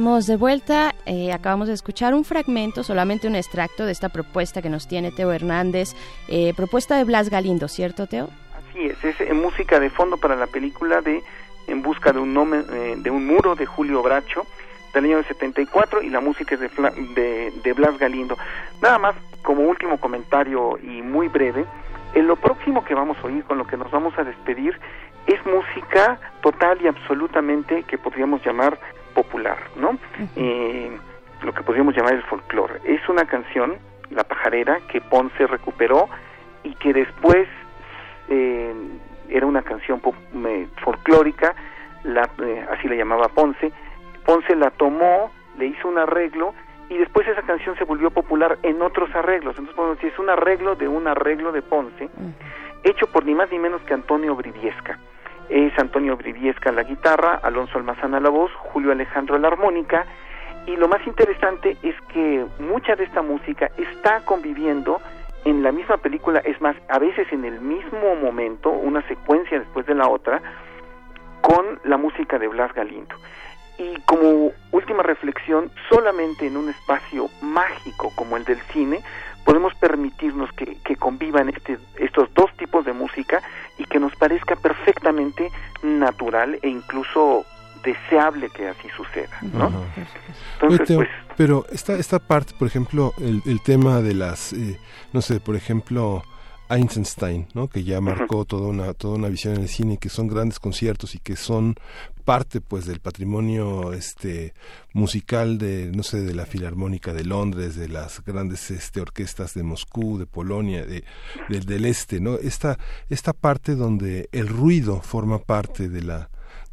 Estamos de vuelta. Eh, acabamos de escuchar un fragmento, solamente un extracto de esta propuesta que nos tiene Teo Hernández. Eh, propuesta de Blas Galindo, ¿cierto, Teo? Así es, es en música de fondo para la película de En busca de un, eh, de un muro de Julio Bracho del año 74 y la música es de, de, de, Blas Galindo. Nada más como último comentario y muy breve, en lo próximo que vamos a oír, con lo que nos vamos a despedir, es música total y absolutamente que podríamos llamar popular, ¿no? eh, lo que podríamos llamar el folclore. Es una canción, La Pajarera, que Ponce recuperó y que después eh, era una canción folclórica, la, eh, así la llamaba Ponce. Ponce la tomó, le hizo un arreglo y después esa canción se volvió popular en otros arreglos. Entonces, bueno, si es un arreglo de un arreglo de Ponce, hecho por ni más ni menos que Antonio Briviesca es Antonio Briviesca la guitarra, Alonso Almazana la voz, Julio Alejandro la armónica y lo más interesante es que mucha de esta música está conviviendo en la misma película, es más, a veces en el mismo momento, una secuencia después de la otra, con la música de Blas Galindo. Y como última reflexión, solamente en un espacio mágico como el del cine, podemos permitirnos que, que convivan este, estos dos tipos de música y que nos parezca perfectamente natural e incluso deseable que así suceda, ¿no? Entonces, pues, pero esta esta parte, por ejemplo, el, el tema de las, eh, no sé, por ejemplo, Einstein, ¿no? que ya marcó toda una toda una visión en el cine, que son grandes conciertos y que son parte pues del patrimonio este musical de no sé de la filarmónica de Londres, de las grandes este orquestas de Moscú, de Polonia, de, del este, ¿no? Esta esta parte donde el ruido forma parte de la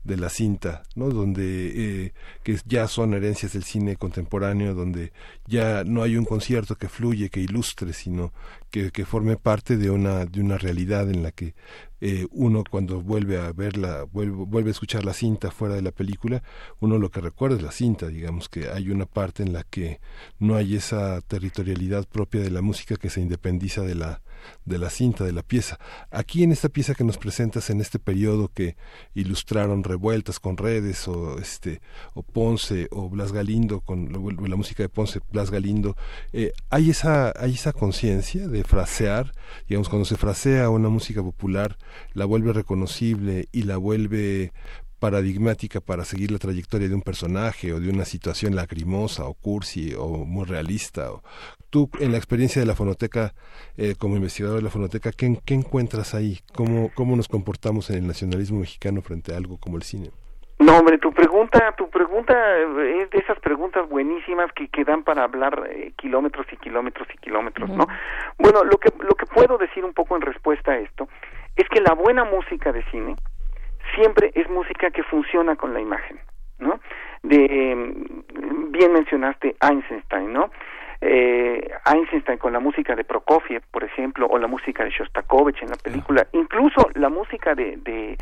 de la cinta, ¿no? Donde eh, que ya son herencias del cine contemporáneo, donde ya no hay un concierto que fluye, que ilustre, sino que, que forme parte de una de una realidad en la que eh, uno cuando vuelve a verla, vuelve, vuelve a escuchar la cinta fuera de la película, uno lo que recuerda es la cinta, digamos que hay una parte en la que no hay esa territorialidad propia de la música que se independiza de la de la cinta, de la pieza. Aquí en esta pieza que nos presentas en este periodo que ilustraron revueltas con redes o este o Ponce o Blas Galindo con la música de Ponce, Blas Galindo, eh, hay esa hay esa conciencia de frasear, digamos cuando se frasea una música popular, la vuelve reconocible y la vuelve paradigmática para seguir la trayectoria de un personaje o de una situación lacrimosa o cursi o muy realista. O, tú, en la experiencia de la fonoteca, eh, como investigador de la fonoteca, ¿qué, ¿qué, encuentras ahí? ¿Cómo, ¿Cómo nos comportamos en el nacionalismo mexicano frente a algo como el cine? No, hombre, tu pregunta, tu pregunta es de esas preguntas buenísimas que, que dan para hablar eh, kilómetros y kilómetros y kilómetros, ¿no? Bueno, lo que, lo que puedo decir un poco en respuesta a esto es que la buena música de cine, siempre es música que funciona con la imagen, ¿no? De bien mencionaste Einstein, ¿no? Eh, Einstein con la música de Prokofiev, por ejemplo, o la música de Shostakovich en la película, incluso la música de, de,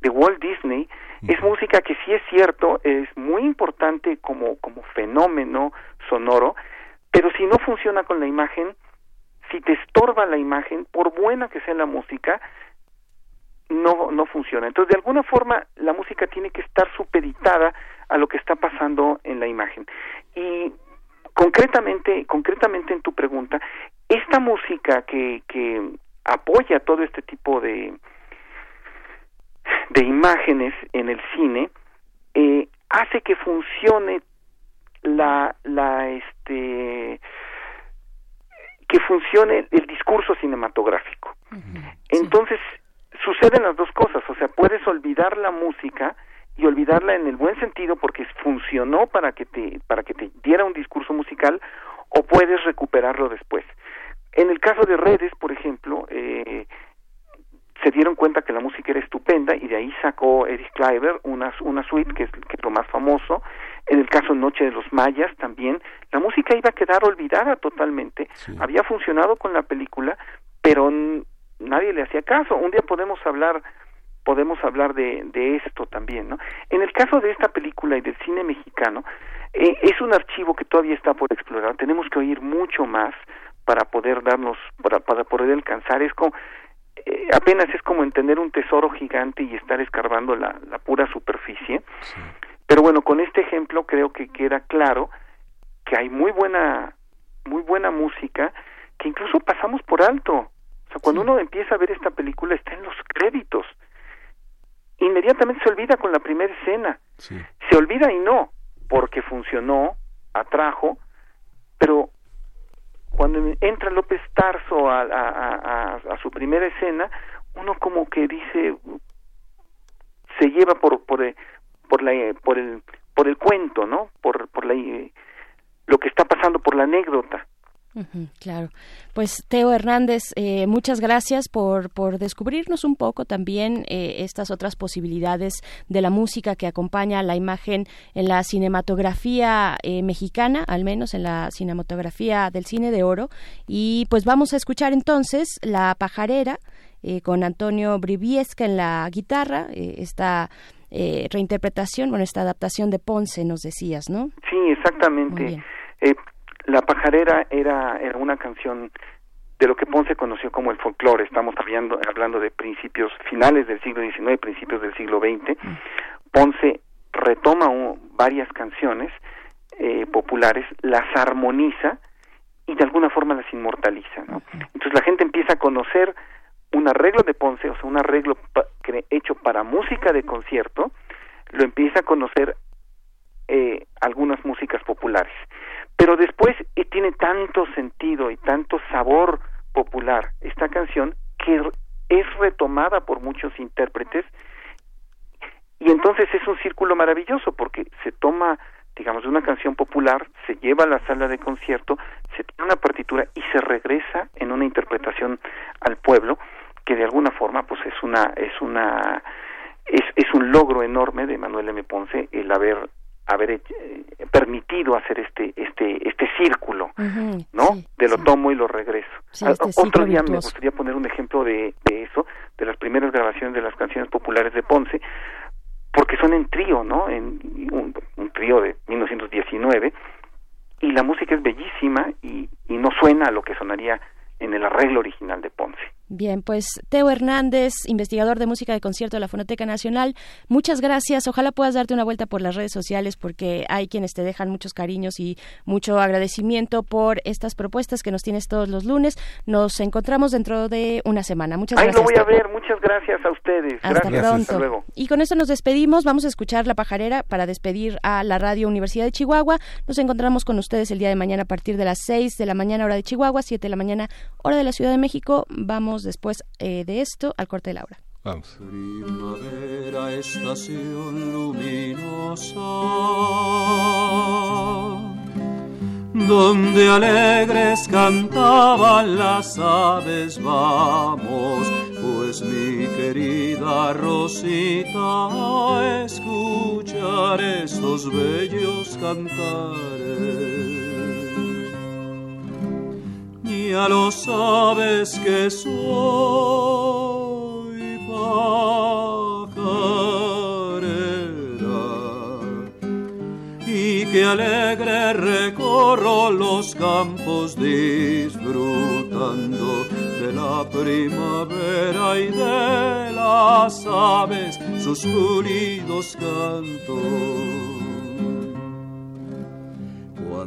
de Walt Disney es música que sí es cierto, es muy importante como, como fenómeno sonoro, pero si no funciona con la imagen, si te estorba la imagen, por buena que sea la música, no, no funciona. Entonces, de alguna forma, la música tiene que estar supeditada a lo que está pasando en la imagen. Y concretamente, concretamente en tu pregunta, esta música que, que apoya todo este tipo de, de imágenes en el cine, eh, hace que funcione la, la, este, que funcione el discurso cinematográfico. Entonces, suceden las dos cosas, o sea, puedes olvidar la música y olvidarla en el buen sentido porque funcionó para que te para que te diera un discurso musical o puedes recuperarlo después. En el caso de redes, por ejemplo, eh, se dieron cuenta que la música era estupenda y de ahí sacó Eric Kleiber una, una suite que es, que es lo más famoso. En el caso Noche de los Mayas también, la música iba a quedar olvidada totalmente. Había funcionado con la película, pero nadie le hacía caso. Un día podemos hablar podemos hablar de, de esto también, ¿no? En el caso de esta película y del cine mexicano, eh, es un archivo que todavía está por explorar. Tenemos que oír mucho más para poder darnos, para, para poder alcanzar. Es como, eh, apenas es como entender un tesoro gigante y estar escarbando la, la pura superficie. Pero bueno, con este ejemplo creo que queda claro que hay muy buena, muy buena música que incluso pasamos por alto. O sea, cuando uno empieza a ver esta película está en los créditos. Inmediatamente se olvida con la primera escena. Se olvida y no, porque funcionó, atrajo, pero cuando entra López Tarso a, a, a, su primera escena, uno como que dice, se lleva por, por, por, la, por, el, por el cuento, ¿no? Por, por la, lo que está pasando, por la anécdota claro. Pues Teo Hernández, eh, muchas gracias por, por descubrirnos un poco también eh, estas otras posibilidades de la música que acompaña la imagen en la cinematografía eh, mexicana, al menos en la cinematografía del cine de oro. Y pues vamos a escuchar entonces La Pajarera con Antonio Briviesca en la guitarra, esta reinterpretación, bueno, esta adaptación de Ponce, nos decías, ¿no? Sí, exactamente. La pajarera era, era una canción de lo que Ponce conoció como el folclore. Estamos hablando, hablando de principios finales del siglo XIX, principios del siglo XX. Ponce retoma varias canciones eh, populares, las armoniza y de alguna forma las inmortaliza. ¿no? Entonces la gente empieza a conocer un arreglo de Ponce, o sea, un arreglo hecho para música de concierto, lo empieza a conocer eh, algunas músicas populares. Pero después eh, tiene tanto sentido y tanto sabor popular esta canción que es retomada por muchos intérpretes y entonces es un círculo maravilloso porque se toma digamos de una canción popular, se lleva a la sala de concierto, se tiene una partitura y se regresa en una interpretación al pueblo que de alguna forma pues es una es una es es un logro enorme de Manuel M. Ponce el haber haber eh, permitido hacer este este este círculo, ¿no? de lo tomo y lo regreso. Este otro día me gustaría poner un ejemplo de, de eso, de las primeras grabaciones de las canciones populares de Ponce, porque son en trío, ¿no? En un, un trío de 1919 y la música es bellísima y, y no suena a lo que sonaría en el arreglo original de Ponce. Bien, pues Teo Hernández, investigador de música de concierto de la Fonoteca Nacional, muchas gracias. Ojalá puedas darte una vuelta por las redes sociales porque hay quienes te dejan muchos cariños y mucho agradecimiento por estas propuestas que nos tienes todos los lunes. Nos encontramos dentro de una semana. Muchas Ahí gracias. lo voy a ver. Muchas gracias a ustedes. Hasta gracias. pronto. Hasta luego. Y con esto nos despedimos. Vamos a escuchar La Pajarera para despedir a la Radio Universidad de Chihuahua. Nos encontramos con ustedes el día de mañana a partir de las 6 de la mañana hora de Chihuahua, 7 de la mañana hora de la Ciudad de México. Vamos después eh, de esto al corte de Laura. Vamos. Primavera, estación luminosa, donde alegres cantaban las aves, vamos, pues mi querida Rosita, a escuchar estos bellos cantares. Ya lo sabes que soy pajarera y que alegre recorro los campos disfrutando de la primavera y de las aves sus pulidos cantos.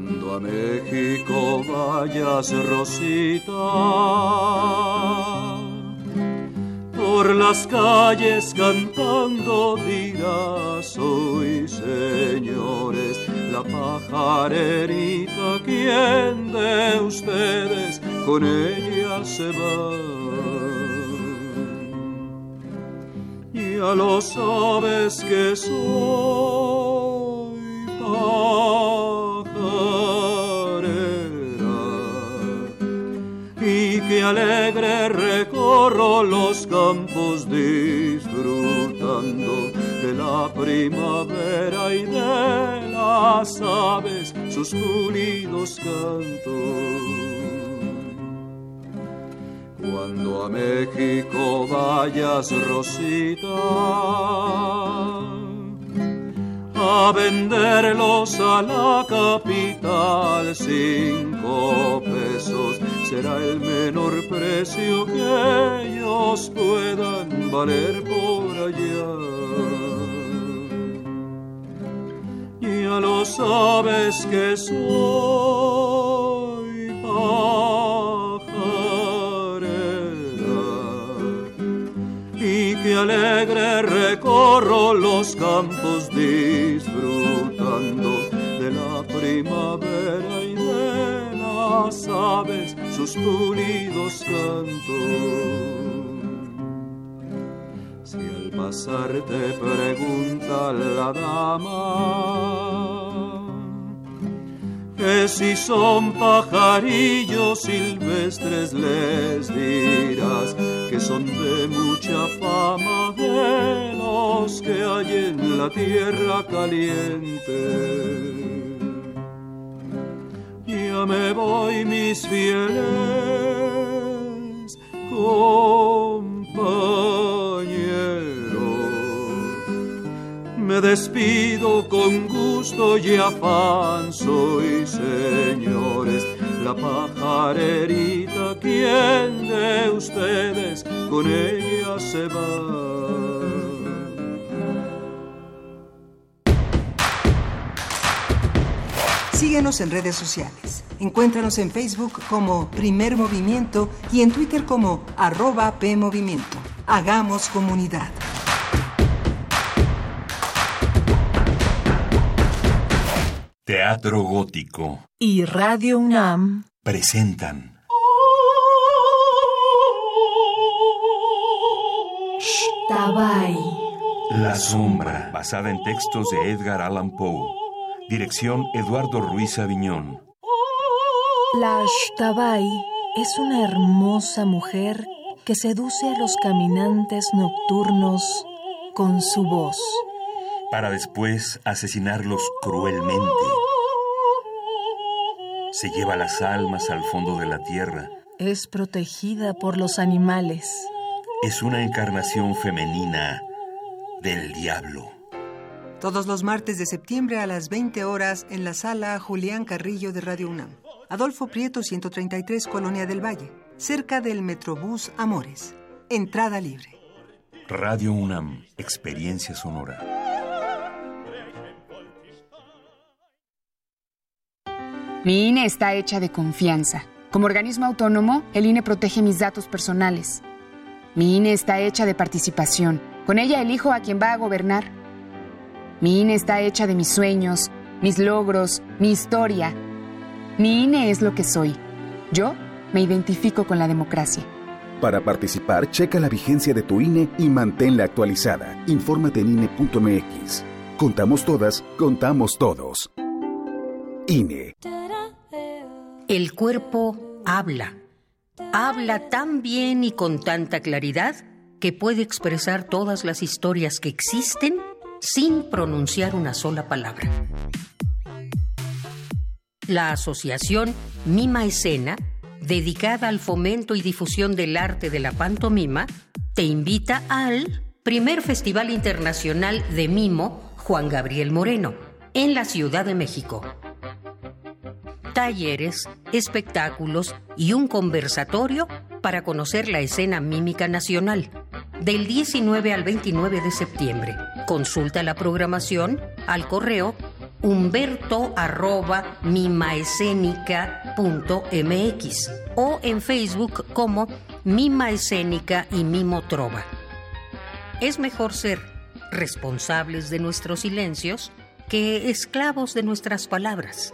Cuando a México vayas, Rosita, por las calles cantando dirás hoy, señores, la pajarerita, ¿quién de ustedes con ella se va? Ya lo sabes que soy pajarera alegre recorro los campos disfrutando de la primavera y de las aves sus pulidos cantos. Cuando a México vayas, Rosita, a venderlos a la capital, cinco será el menor precio que ellos puedan valer por allá. Ya lo sabes que soy pajarera y que alegre recorro los campos disfrutando de la primavera las aves sus pulidos cantos. Si al pasar te pregunta la dama que si son pajarillos silvestres les dirás que son de mucha fama de los que hay en la tierra caliente. Ya me voy mis fieles compañeros. Me despido con gusto y afán, soy señores, la pajarerita, ¿quién de ustedes con ella se va? Síguenos en redes sociales. Encuéntranos en Facebook como Primer Movimiento y en Twitter como arroba PMovimiento. Hagamos comunidad. Teatro Gótico y Radio UNAM presentan Tabay. La Sombra, basada en textos de Edgar Allan Poe. Dirección Eduardo Ruiz Aviñón. La Shtabai es una hermosa mujer que seduce a los caminantes nocturnos con su voz. Para después asesinarlos cruelmente. Se lleva las almas al fondo de la tierra. Es protegida por los animales. Es una encarnación femenina del diablo. Todos los martes de septiembre a las 20 horas en la sala Julián Carrillo de Radio UNAM. Adolfo Prieto 133, Colonia del Valle, cerca del Metrobús Amores. Entrada libre. Radio UNAM, experiencia sonora. Mi INE está hecha de confianza. Como organismo autónomo, el INE protege mis datos personales. Mi INE está hecha de participación. Con ella elijo a quien va a gobernar. Mi INE está hecha de mis sueños, mis logros, mi historia. Mi INE es lo que soy. Yo me identifico con la democracia. Para participar, checa la vigencia de tu INE y manténla actualizada. Infórmate en INE.mx. Contamos todas, contamos todos. INE. El cuerpo habla. Habla tan bien y con tanta claridad que puede expresar todas las historias que existen sin pronunciar una sola palabra. La asociación Mima Escena, dedicada al fomento y difusión del arte de la pantomima, te invita al primer Festival Internacional de Mimo Juan Gabriel Moreno, en la Ciudad de México. Talleres, espectáculos y un conversatorio para conocer la escena mímica nacional del 19 al 29 de septiembre. Consulta la programación al correo humberto arroba mimaescénica.mx o en Facebook como Mima Escénica y Mimo Trova. Es mejor ser responsables de nuestros silencios que esclavos de nuestras palabras.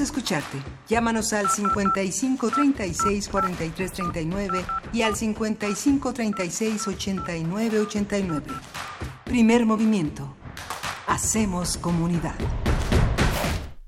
Escucharte. Llámanos al 55 36 43 39 y al 55 36 89 89. Primer movimiento. Hacemos comunidad.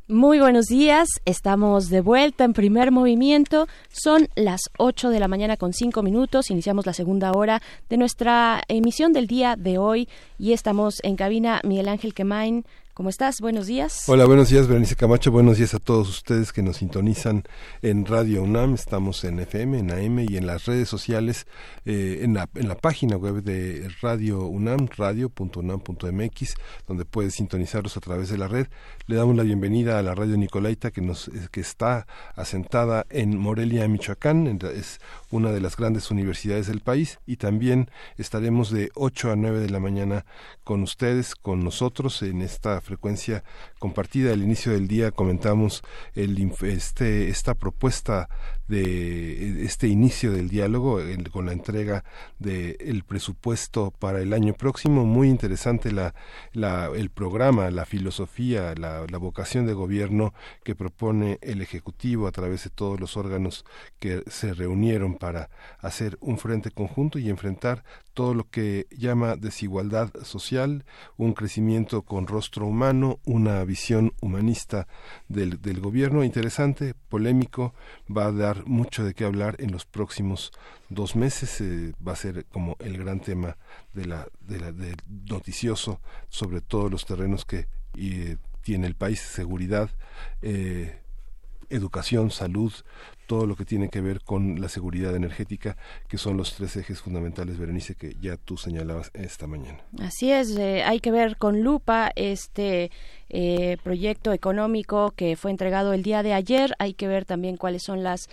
Muy buenos días, estamos de vuelta en primer movimiento. Son las 8 de la mañana con 5 minutos. Iniciamos la segunda hora de nuestra emisión del día de hoy y estamos en cabina Miguel Ángel Quemain, ¿Cómo estás? Buenos días. Hola, buenos días, Berenice Camacho. Buenos días a todos ustedes que nos sintonizan en Radio UNAM. Estamos en FM, en AM y en las redes sociales, eh, en, la, página web de Radio UNAM, radio.unam.mx, donde puedes sintonizarlos a través de la red. Le damos la bienvenida a la Radio Nicolaita, que, nos, que está asentada en Morelia, Michoacán. Es una de las grandes universidades del país y también estaremos de 8 a 9 de la mañana con ustedes, con nosotros en esta frecuencia compartida. Al inicio del día comentamos el, este, esta propuesta de este inicio del diálogo con la entrega del presupuesto para el año próximo. Muy interesante la, la, el programa, la filosofía, la, la vocación de gobierno que propone el Ejecutivo a través de todos los órganos que se reunieron para hacer un frente conjunto y enfrentar todo lo que llama desigualdad social, un crecimiento con rostro humano, una visión humanista del, del gobierno. Interesante, polémico, va a dar mucho de qué hablar en los próximos dos meses, eh, va a ser como el gran tema de la, de la del noticioso sobre todos los terrenos que eh, tiene el país, seguridad, eh, educación, salud, todo lo que tiene que ver con la seguridad energética, que son los tres ejes fundamentales, Berenice, que ya tú señalabas esta mañana. Así es, eh, hay que ver con lupa este eh, proyecto económico que fue entregado el día de ayer. Hay que ver también cuáles son las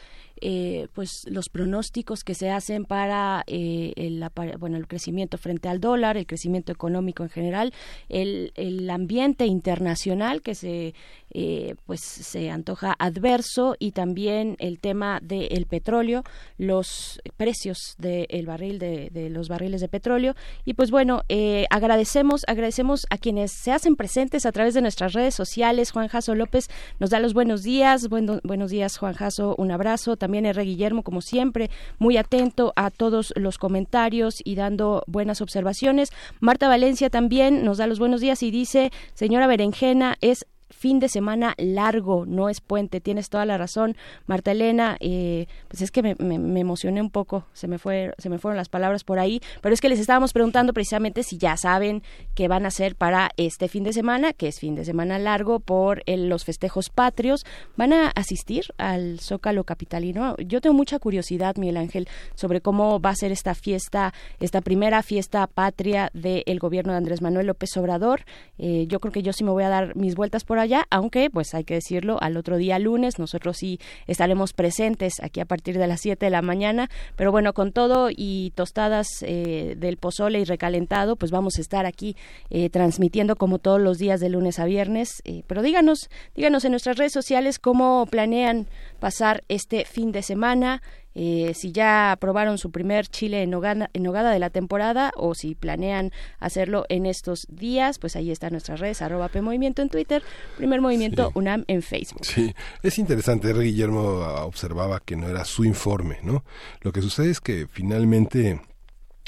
eh, pues los pronósticos que se hacen para eh, el, bueno el crecimiento frente al dólar, el crecimiento económico en general, el, el ambiente internacional que se eh, pues se antoja adverso y también el tema del petróleo, los precios del barril de, de, los barriles de petróleo y pues bueno eh, agradecemos agradecemos a quienes se hacen presentes a través de nuestras redes sociales. Juan Jaso López nos da los buenos días, buenos días Juan Jaso, un abrazo. También R. Guillermo como siempre muy atento a todos los comentarios y dando buenas observaciones. Marta Valencia también nos da los buenos días y dice señora Berenjena es fin de semana largo, no es puente. Tienes toda la razón, Marta Elena. Eh, pues es que me, emocioné un poco, se me, fue, se me fueron las palabras por ahí, pero es que les estábamos preguntando precisamente si ya saben qué van a hacer para este fin de semana, que es fin de semana largo por el, los festejos patrios. ¿Van a asistir al Zócalo Capitalino? Yo tengo mucha curiosidad, Miguel Ángel, sobre cómo va a ser esta fiesta, esta primera fiesta patria del gobierno de Andrés Manuel López Obrador. Eh, yo creo que yo sí me voy a dar mis vueltas por aunque pues hay que decirlo, al otro día lunes nosotros sí estaremos presentes aquí a partir de las 7 de la mañana, pero bueno, con todo y tostadas eh, del pozole y recalentado, pues vamos a estar aquí eh, transmitiendo como todos los días de lunes a viernes, eh, pero díganos, díganos en nuestras redes sociales cómo planean pasar este fin de semana, eh, si ya probaron su primer chile en nogada, en nogada, de la temporada o si planean hacerlo en estos días, pues ahí están nuestras redes, arroba Movimiento en Twitter, Primer Movimiento UNAM en Facebook. Sí, es interesante. Guillermo observaba que no era su informe, ¿no? Lo que sucede es que finalmente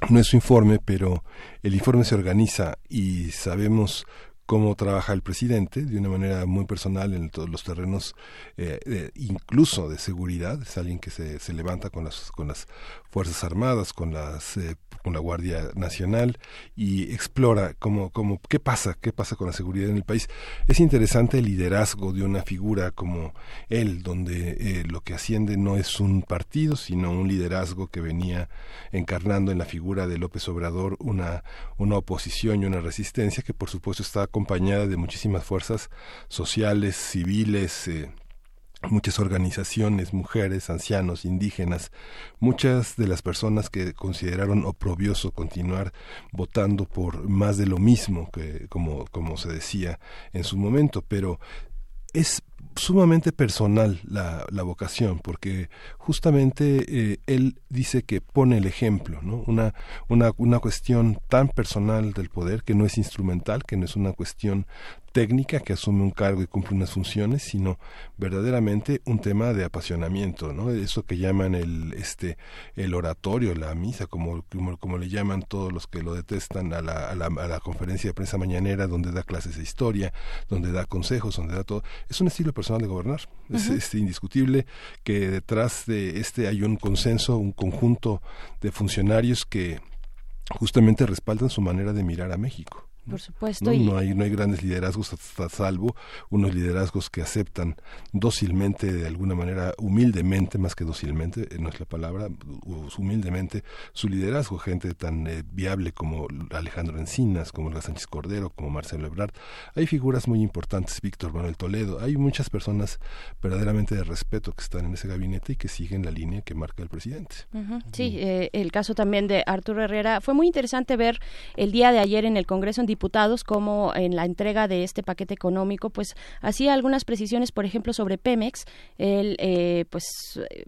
no es su informe, pero el informe se organiza y sabemos cómo trabaja el presidente de una manera muy personal en todos los terrenos, eh, incluso de seguridad. Es alguien que se, se levanta con las, con las Fuerzas Armadas, con las eh, con la Guardia Nacional y explora cómo, cómo, qué pasa, qué pasa con la seguridad en el país. Es interesante el liderazgo de una figura como él, donde eh, lo que asciende no es un partido, sino un liderazgo que venía encarnando en la figura de López Obrador una, una oposición y una resistencia que por supuesto está acompañada de muchísimas fuerzas sociales, civiles, eh, muchas organizaciones, mujeres, ancianos, indígenas, muchas de las personas que consideraron oprobioso continuar votando por más de lo mismo que como como se decía en su momento, pero es sumamente personal la, la vocación, porque justamente eh, él dice que pone el ejemplo, ¿no? Una, una, una cuestión tan personal del poder que no es instrumental, que no es una cuestión técnica que asume un cargo y cumple unas funciones, sino verdaderamente un tema de apasionamiento, ¿no? Eso que llaman el este el oratorio, la misa, como, como, le llaman todos los que lo detestan a la, a la, a la conferencia de prensa mañanera, donde da clases de historia, donde da consejos, donde da todo. Es un estilo personal de gobernar. es, es indiscutible que detrás de este hay un consenso, un conjunto de funcionarios que justamente respaldan su manera de mirar a México. Por supuesto. No, hay, no hay grandes liderazgos hasta salvo unos liderazgos que aceptan dócilmente, de alguna manera, humildemente, más que dócilmente, eh, no es la palabra, humildemente, su liderazgo. Gente tan eh, viable como Alejandro Encinas, como Olga Sánchez Cordero, como Marcelo Ebrard. Hay figuras muy importantes, Víctor Manuel Toledo. Hay muchas personas verdaderamente de respeto que están en ese gabinete y que siguen la línea que marca el presidente. Sí, eh, el caso también de Arturo Herrera. Fue muy interesante ver el día de ayer en el Congreso en diputados como en la entrega de este paquete económico pues hacía algunas precisiones por ejemplo sobre Pemex. Él eh, pues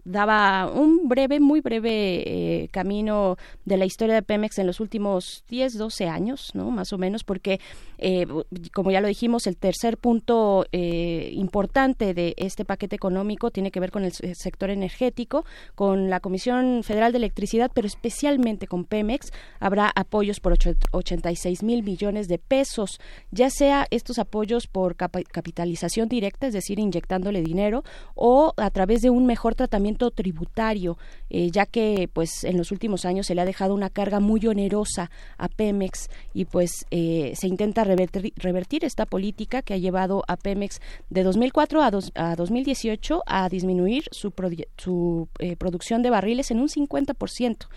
daba un breve muy breve eh, camino de la historia de Pemex en los últimos 10 12 años no más o menos porque eh, como ya lo dijimos el tercer punto importante de este paquete económico tiene que ver con el sector energético con la Comisión Federal de Electricidad pero especialmente con Pemex. Habrá apoyos por 86 mil millones de pesos, ya sea estos apoyos por capitalización directa, es decir, inyectándole dinero, o a través de un mejor tratamiento tributario, eh, ya que pues en los últimos años se le ha dejado una carga muy onerosa a Pemex y pues eh, se intenta revertir, revertir, esta política que ha llevado a Pemex de 2004 a, a 2018 a disminuir su, su eh, producción de barriles en un 50%.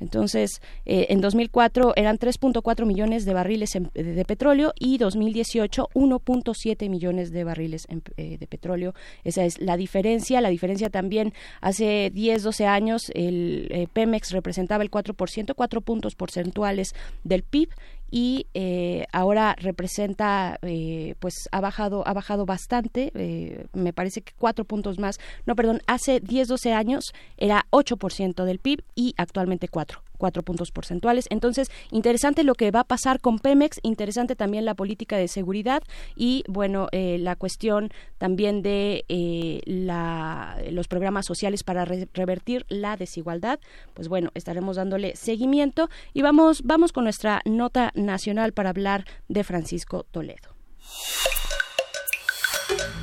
Entonces, eh, en 2004 eran 3.4 millones de barriles de petróleo y 2018 1.7 millones de barriles eh, de petróleo. Esa es la diferencia. La diferencia también hace 10, 12 años el eh, Pemex representaba el 4%, 4 puntos porcentuales del PIB y eh, ahora representa eh, pues ha bajado ha bajado bastante eh, me parece que cuatro puntos más no perdón hace 10 12 años era 8% del PIB y actualmente cuatro cuatro puntos porcentuales. Entonces, interesante lo que va a pasar con Pemex, interesante también la política de seguridad y, bueno, eh, la cuestión también de eh, los programas sociales para revertir la desigualdad. Pues bueno, estaremos dándole seguimiento y vamos, vamos con nuestra nota nacional para hablar de Francisco Toledo.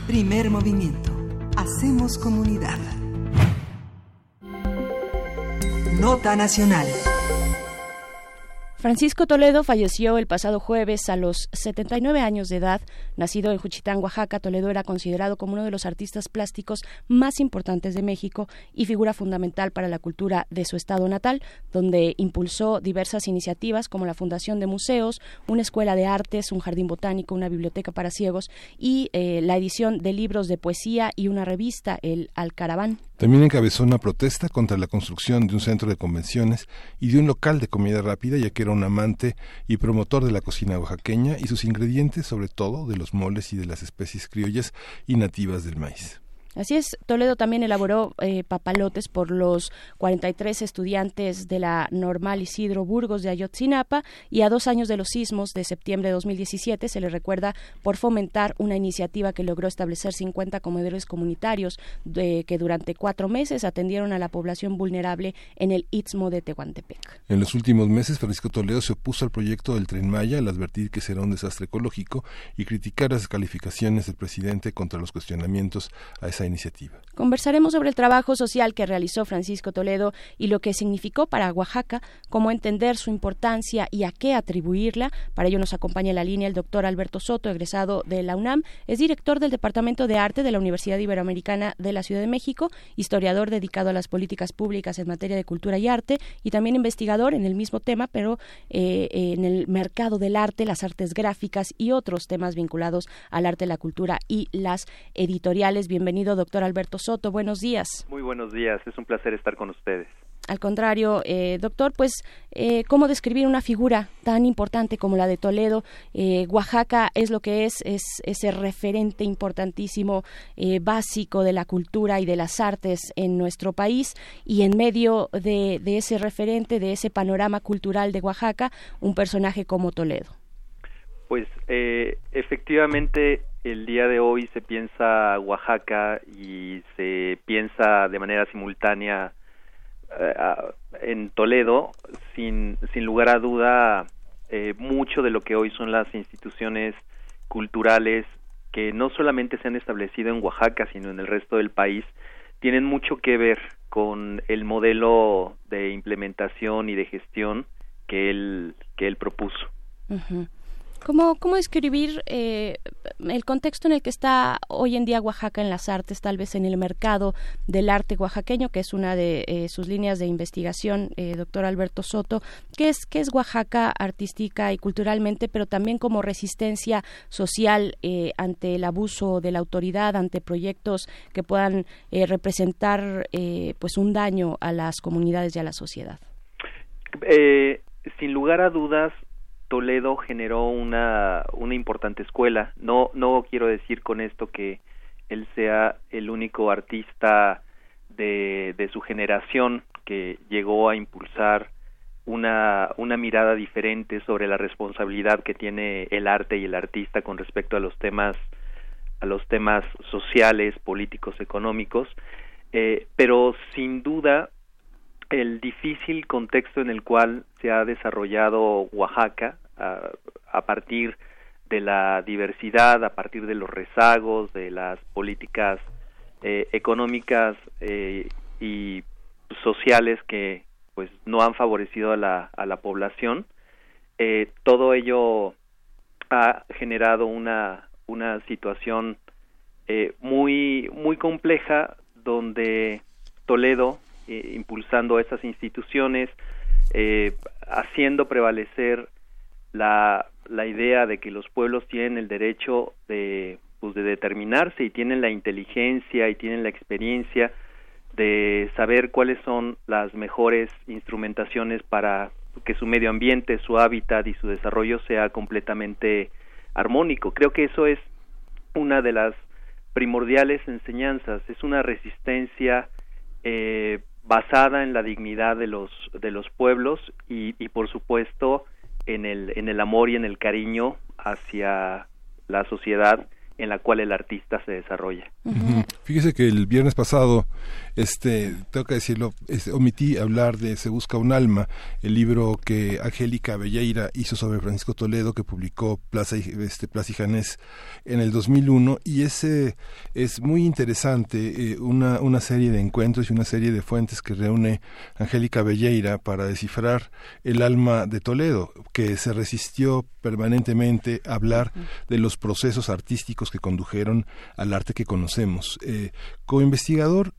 Primer movimiento. Hacemos comunidad. Nota Nacional. Francisco Toledo falleció el pasado jueves a los 79 años de edad. Nacido en Juchitán, Oaxaca, Toledo era considerado como uno de los artistas plásticos más importantes de México y figura fundamental para la cultura de su estado natal, donde impulsó diversas iniciativas como la Fundación de Museos, una escuela de artes, un jardín botánico, una biblioteca para ciegos y eh, la edición de libros de poesía y una revista, el Alcaraván. También encabezó una protesta contra la construcción de un centro de convenciones y de un local de comida rápida, ya que era un amante y promotor de la cocina oaxaqueña y sus ingredientes, sobre todo de los moles y de las especies criollas y nativas del maíz. Así es, Toledo también elaboró eh, papalotes por los 43 estudiantes de la Normal Isidro Burgos de Ayotzinapa y a dos años de los sismos de septiembre de 2017 se le recuerda por fomentar una iniciativa que logró establecer 50 comedores comunitarios de, que durante cuatro meses atendieron a la población vulnerable en el Istmo de Tehuantepec. En los últimos meses, Francisco Toledo se opuso al proyecto del Tren Maya al advertir que será un desastre ecológico y criticar las calificaciones del presidente contra los cuestionamientos a esa iniciativa. Conversaremos sobre el trabajo social que realizó Francisco Toledo y lo que significó para Oaxaca, cómo entender su importancia y a qué atribuirla. Para ello nos acompaña en la línea el doctor Alberto Soto, egresado de la UNAM, es director del Departamento de Arte de la Universidad Iberoamericana de la Ciudad de México, historiador dedicado a las políticas públicas en materia de cultura y arte y también investigador en el mismo tema, pero eh, en el mercado del arte, las artes gráficas y otros temas vinculados al arte, la cultura y las editoriales. Bienvenido, doctor Alberto Soto. Buenos días. Muy buenos días. Es un placer estar con ustedes. Al contrario, eh, doctor, pues, eh, ¿cómo describir una figura tan importante como la de Toledo? Eh, Oaxaca es lo que es, es ese referente importantísimo, básico de la cultura y de las artes en nuestro país, y en medio de, de ese referente, de ese panorama cultural de Oaxaca, un personaje como Toledo. Pues efectivamente el día de hoy se piensa Oaxaca y se piensa de manera simultánea eh, en Toledo, sin, sin lugar a duda, eh, mucho de lo que hoy son las instituciones culturales que no solamente se han establecido en Oaxaca, sino en el resto del país, tienen mucho que ver con el modelo de implementación y de gestión que él, que él propuso. ¿Cómo, cómo describir eh, el contexto en el que está hoy en día Oaxaca en las artes, tal vez en el mercado del arte oaxaqueño, que es una de eh, sus líneas de investigación, eh, doctor Alberto Soto? ¿Qué es, ¿Qué es Oaxaca artística y culturalmente, pero también como resistencia social ante el abuso de la autoridad, ante proyectos que puedan representar pues un daño a las comunidades y a la sociedad? sin lugar a dudas, Toledo generó una, una importante escuela. No, no quiero decir con esto que él sea el único artista de, de su generación que llegó a impulsar una, una mirada diferente sobre la responsabilidad que tiene el arte y el artista con respecto a los temas a los temas sociales, políticos, económicos, eh, pero sin duda el difícil contexto en el cual se ha desarrollado Oaxaca a, partir de la diversidad, a partir de los rezagos, de las políticas eh, económicas eh, y sociales que pues no han favorecido a la, a la población. Eh, todo ello ha generado una, una situación eh, muy, muy compleja donde Toledo, eh, impulsando estas instituciones, eh, haciendo prevalecer la, la idea de que los pueblos tienen el derecho de, pues, de determinarse y tienen la inteligencia y tienen la experiencia de saber cuáles son las mejores instrumentaciones para que su medio ambiente, su hábitat y su desarrollo sea completamente armónico. Creo que eso es una de las primordiales enseñanzas, es una resistencia eh, basada en la dignidad de los de los pueblos y, y por supuesto en el en el amor y en el cariño hacia la sociedad en la cual el artista se desarrolla. Fíjese que el viernes pasado, este, tengo que decirlo, este, omití hablar de Se busca un alma, el libro que Angélica Belleira hizo sobre Francisco Toledo, que publicó Plaza, este, Plaza y Janés en el 2001, y ese es muy interesante, eh, una, una serie de encuentros y una serie de fuentes que reúne Angélica Belleira para descifrar el alma de Toledo, que se resistió permanentemente a hablar de los procesos artísticos que condujeron al arte que conocemos. Eh, como investigador,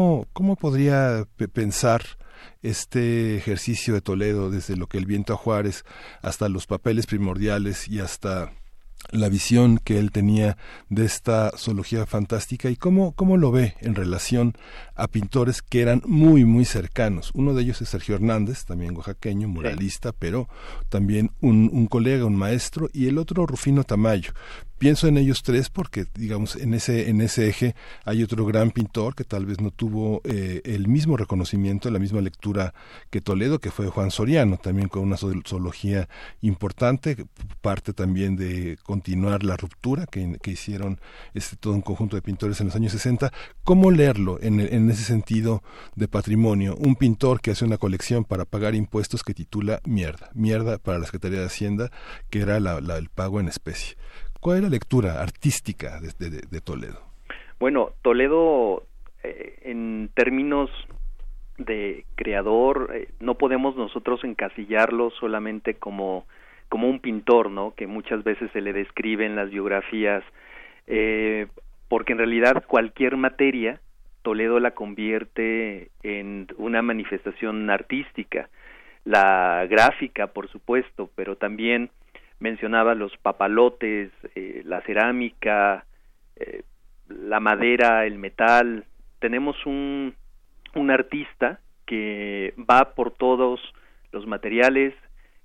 ¿cómo, cómo podría pensar este ejercicio de Toledo desde lo que el viento a Juárez hasta los papeles primordiales y hasta la visión que él tenía de esta zoología fantástica y cómo, cómo lo ve en relación a pintores que eran muy, muy cercanos. Uno de ellos es Sergio Hernández, también oaxaqueño, muralista, pero también un, un colega, un maestro, y el otro Rufino Tamayo. Pienso en ellos tres porque, digamos, en ese, en ese eje hay otro gran pintor que tal vez no tuvo eh, el mismo reconocimiento, la misma lectura que Toledo, que fue Juan Soriano, también con una zoología importante, parte también de continuar la ruptura que, hicieron este, todo un conjunto de pintores en los años 60. ¿Cómo leerlo en, en ese sentido de patrimonio? Un pintor que hace una colección para pagar impuestos que titula Mierda, Mierda para la Secretaría de Hacienda, que era la, el pago en especie. ¿Cuál es la lectura artística de, de, Toledo? Bueno, Toledo, eh, en términos de creador, eh, no podemos nosotros encasillarlo solamente como, como un pintor, ¿no? Que muchas veces se le describe en las biografías, eh, porque en realidad cualquier materia, Toledo la convierte en una manifestación artística, la gráfica, por supuesto, pero también mencionaba los papalotes, eh, la cerámica, eh, la madera, el metal. Tenemos un, un artista que va por todos los materiales,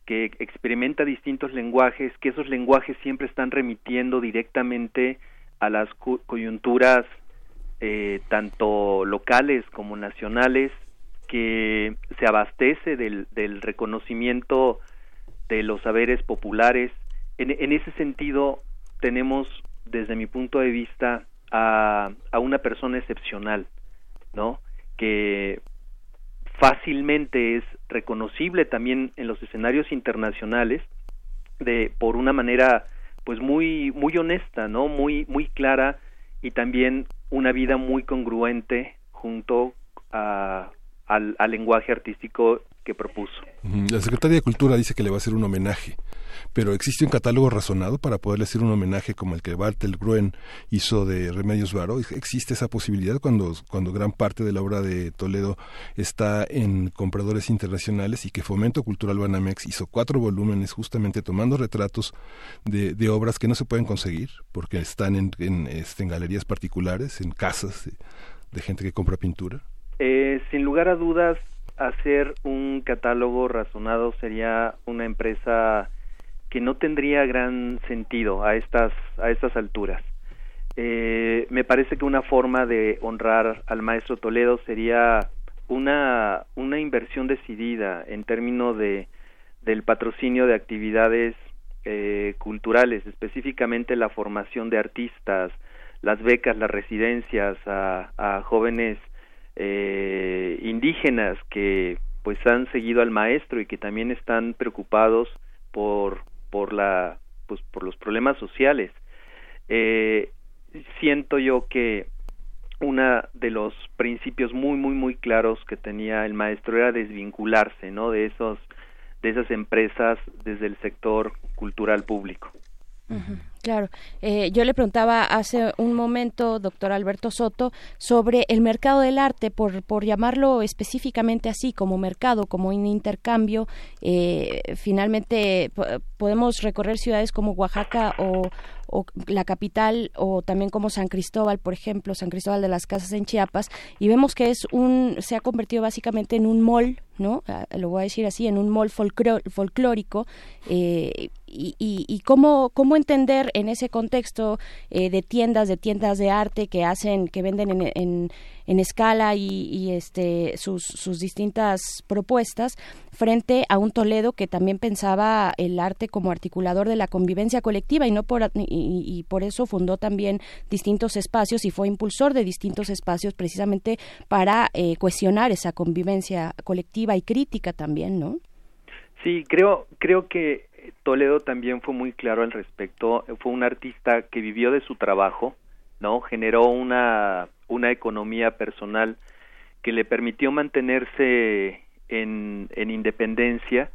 que experimenta distintos lenguajes, que esos lenguajes siempre están remitiendo directamente a las coyunturas eh, tanto locales como nacionales, que se abastece del, del reconocimiento de los saberes populares. En, ese sentido, tenemos, desde mi punto de vista, a, a una persona excepcional, ¿no? Que fácilmente es reconocible también en los escenarios internacionales de por una manera pues muy muy honesta no muy muy clara y también una vida muy congruente junto a, al, al lenguaje artístico que propuso. La Secretaría de Cultura dice que le va a hacer un homenaje, pero ¿existe un catálogo razonado para poderle hacer un homenaje como el que Bartel Gruen hizo de Remedios Varo? ¿Existe esa posibilidad cuando, cuando gran parte de la obra de Toledo está en compradores internacionales y que Fomento Cultural Banamex hizo cuatro volúmenes justamente tomando retratos de, de obras que no se pueden conseguir porque están en, en, este, en galerías particulares, en casas de, de gente que compra pintura? Eh, sin lugar a dudas, hacer un catálogo razonado sería una empresa que no tendría gran sentido a estas a estas alturas. Eh, me parece que una forma de honrar al maestro Toledo sería una una inversión decidida en términos de del patrocinio de actividades eh, culturales, específicamente la formación de artistas, las becas, las residencias a, a jóvenes eh, indígenas que pues han seguido al maestro y que también están preocupados por por la pues por los problemas sociales. Eh, siento yo que uno de los principios muy muy muy claros que tenía el maestro era desvincularse no de esos de esas empresas desde el sector cultural público Claro, eh, yo le preguntaba hace un momento, doctor Alberto Soto, sobre el mercado del arte, por, por llamarlo específicamente así, como mercado, como un intercambio. Eh, finalmente podemos recorrer ciudades como Oaxaca o, la capital o también como San Cristóbal, por ejemplo, San Cristóbal de las Casas en Chiapas, y vemos que es un, se ha convertido básicamente en un mall, ¿no? Ah, lo voy a decir así, en un mall folclórico, eh, y, y, cómo, cómo entender en ese contexto eh, de tiendas, de tiendas de arte que hacen, que venden en, en, escala y, este, sus, sus distintas propuestas frente a un Toledo que también pensaba el arte como articulador de la convivencia colectiva y no por y, por eso fundó también distintos espacios y fue impulsor de distintos espacios precisamente para eh, cuestionar esa convivencia colectiva y crítica también, ¿no? Sí, creo creo que Toledo también fue muy claro al respecto. Fue un artista que vivió de su trabajo, ¿no? Generó una, una economía personal que le permitió mantenerse en, en independencia